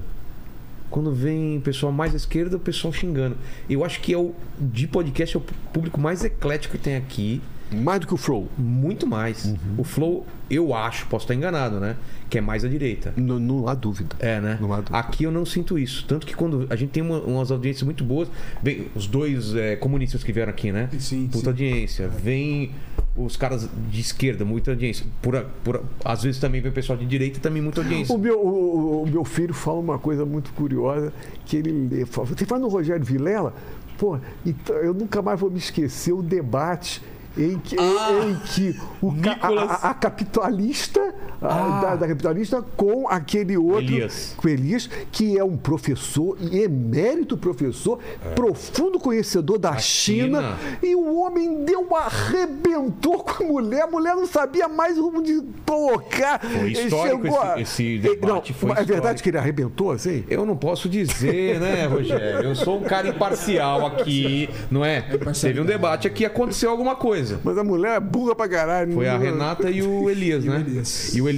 Quando vem pessoal mais à esquerda, o pessoal xingando. Eu acho que é o. De podcast é o público mais eclético que tem aqui. Mais do que o Flow. Muito mais. O Flow, eu acho, posso estar enganado, né? Que é mais à direita. Não, não há dúvida. É, né? Dúvida. Aqui eu não sinto isso. Tanto que quando a gente tem uma- umas audiências muito boas, vem os dois é, comunistas que vieram aqui, né? Sim, Puta sim. audiência. Vem os caras de esquerda, muita audiência. Por, por, às vezes também vem o pessoal de direita também muita audiência. O meu, o, o- meu filho fala uma coisa muito curiosa, que ele ele fala, você fala no Rogério Vilela, pô, então eu nunca mais vou me esquecer o debate em que, Ah, em que o a- a, a capitalista ah, da, da capitalista com aquele outro. Elias. Com Elias, que é um professor, emérito professor, profundo conhecedor da China, China. E o homem deu uma arrebentou com a mulher. A mulher não sabia mais onde colocar. Foi histórico chegou a- esse- debate, não, foi É verdade que ele arrebentou assim? Eu não posso dizer, né, Rogério? Eu sou um cara imparcial aqui, não é? Teve um debate aqui, aconteceu alguma coisa. Mas a mulher é burra pra caralho. Foi a Renata e o Elias, E o né? Elias. E o Elias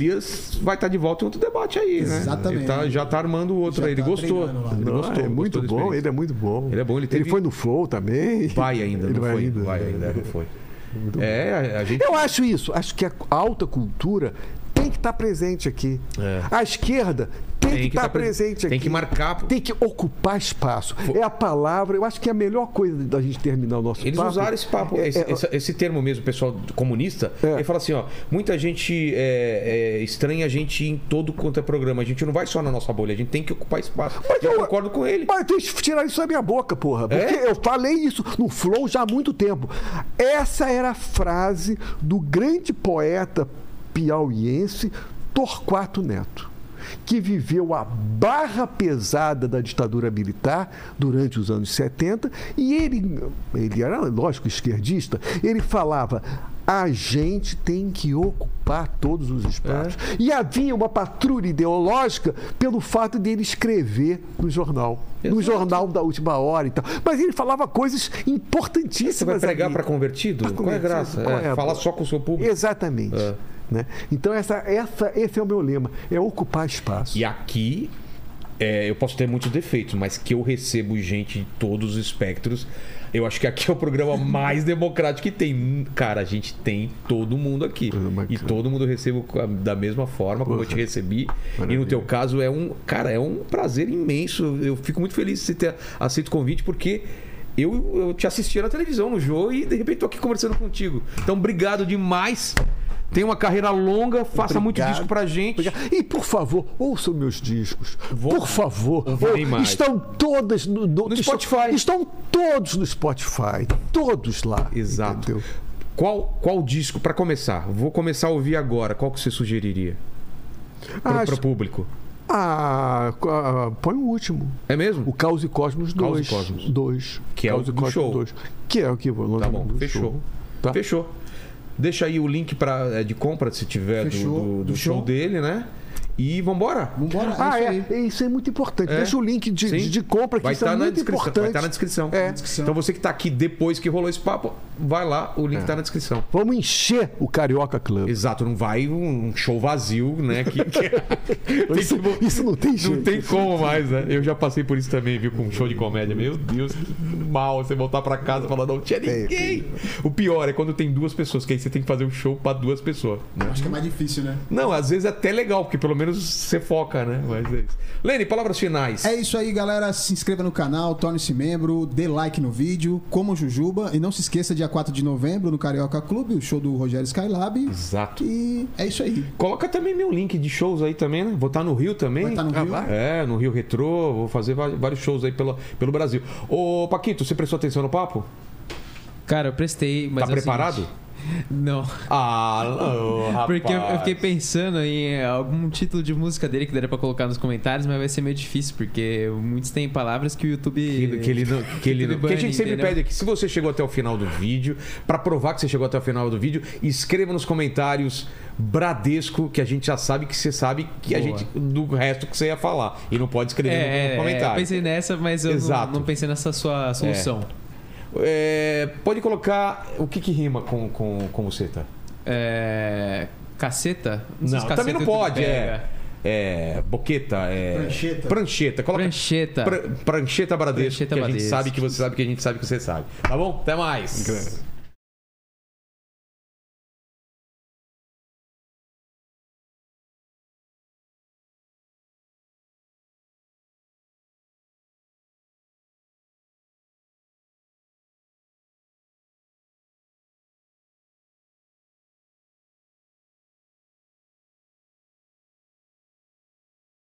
vai estar de volta em outro debate aí, né? Exatamente. Ele tá- já tá armando o outro Já aí. Ele tá gostou. Ele Não, gostou. é muito gostou bom, ele é muito bom. Ele é bom, ele teve- foi no Flow também. Vai ainda, Ele não vai foi? ainda. Vai ainda, não foi. É, a, a gente. Eu acho isso. Acho que a alta cultura tem que estar presente aqui. É. A esquerda tem, Tem que que estar tá pre- presente aqui. tem que marcar. Tem que ocupar espaço. É a palavra. Eu acho que é a melhor coisa da gente terminar o nosso Eles papo. usaram esse papo, É- esse, é- esse- esse termo mesmo, pessoal comunista. É. Ele fala assim: ó, muita gente é, é, estranha a gente em todo quanto é programa. A gente não vai só na nossa bolha, a gente tem que ocupar espaço. eu eu- concordo com ele. Mas tem que tirar isso da minha boca, porra. Porque É? eu falei isso no Flow já há muito tempo. Essa era a frase do grande poeta piauiense Torquato Neto, que viveu a barra pesada da ditadura militar durante os anos 70 e ele, ele era, lógico, esquerdista, ele falava. A gente tem que ocupar todos os espaços. E havia uma patrulha ideológica pelo fato dele escrever no jornal. No Exato. jornal da última hora e tal. Mas ele falava coisas importantíssimas. Você vai pregar para convertido? Pra Qual é a convertido, graça? É, é falar só com o seu público. Exatamente. É. Né? Então, essa, essa, esse é o meu lema: é ocupar espaço. E aqui, é, eu posso ter muitos defeitos, mas que eu recebo gente de todos os espectros. Eu acho que aqui é o programa mais democrático que tem. Cara, a gente tem todo mundo aqui. E todo mundo eu recebo da mesma forma como eu te recebi. E no Maravilha. teu caso é um. Cara, é um prazer imenso. Eu fico muito feliz de você ter aceito o convite, porque. Eu, eu te assistia na televisão, no jogo, e de repente tô aqui conversando contigo. Então, obrigado demais. Tem uma carreira longa, faça muito Obrigado. disco pra gente. Obrigado. E por favor, ouçam meus discos. Vou- por favor. Ou-. Estão todas no, no- No estão- Spotify. Estão, todos no Spotify. Todos lá. Exato. entendeu? Qual, qual disco, pra começar? Vou começar a ouvir agora. Qual que você sugeriria? Pro, Ah, pro público. Ah, ah, põe o último. É mesmo? O Caos e Cosmos 2. Caos e Cosmos. 2. Que é o Caos e do Cosmos show. 2. Que é o que vou Tá bom, fechou. Tá? Fechou. Deixa aí o link pra, é, de compra, se tiver, do- do, do Do show. dele, né? E vambora. Vambora, Ah, é isso é. aí. Isso é muito importante. É. Deixa o link de, de, de compra, que Vai isso estar é na muito descrição. importante. Vai estar na descrição. É. Então você que tá aqui depois que rolou esse papo, vai lá, o link tá na descrição. Vamos encher o Carioca Club. Exato, não vai um show vazio, né? Que, que- Isso, que- isso não tem jeito. Não tem como mais, né? Eu já passei por isso também, viu? Com um show de comédia. Meu Deus, que mal você voltar pra casa e falar, não tinha É, ninguém. O pior é quando tem duas pessoas, que aí você tem que fazer um show pra duas pessoas. né? Acho que é mais difícil, né? Não, às vezes é até legal, porque pelo menos você foca, né? Mas é isso. Lene, palavras finais. É isso aí, galera. Se inscreva no canal, torne-se membro, dê like no vídeo, como o Jujuba. E não se esqueça, dia 4 de novembro, no Carioca Clube, o show do Rogério Skylab. Exato. E é isso aí. Coloca também meu link de shows aí também, né? Vou estar no Rio também. Vai estar no Ah, Rio? vai? É, no Rio Retrô, vou fazer vários shows aí pelo, pelo Brasil. Ô, Paquito, você prestou atenção no papo? Cara, eu prestei, mas tá é preparado? seguinte- Não. Ah, não, rapaz. Porque eu eu fiquei pensando em algum título de música dele que daria pra colocar nos comentários, mas vai ser meio difícil, porque muitos têm palavras que o YouTube. Que, que ele não. Que ele não. Porque a gente sempre entendeu? pede aqui, se você chegou até o final do vídeo, pra provar que você chegou até o final do vídeo, escreva nos comentários Bradesco, que a gente já sabe que você sabe que a Boa. gente. do resto que você ia falar. E não pode escrever É, no, é, é, eu comentário. pensei nessa, mas eu não, não pensei nessa sua solução. É, pode colocar o que, que rima com, com, com você, tá? É. Caceta? Não, também não pode, é. É. Boqueta, é. Prancheta. Prancheta. Coloca. Prancheta. Pran- Prancheta Bradesco, Prancheta que a gente Bradesco. sabe que você sabe que a gente sabe que você sabe. Tá bom? Até mais.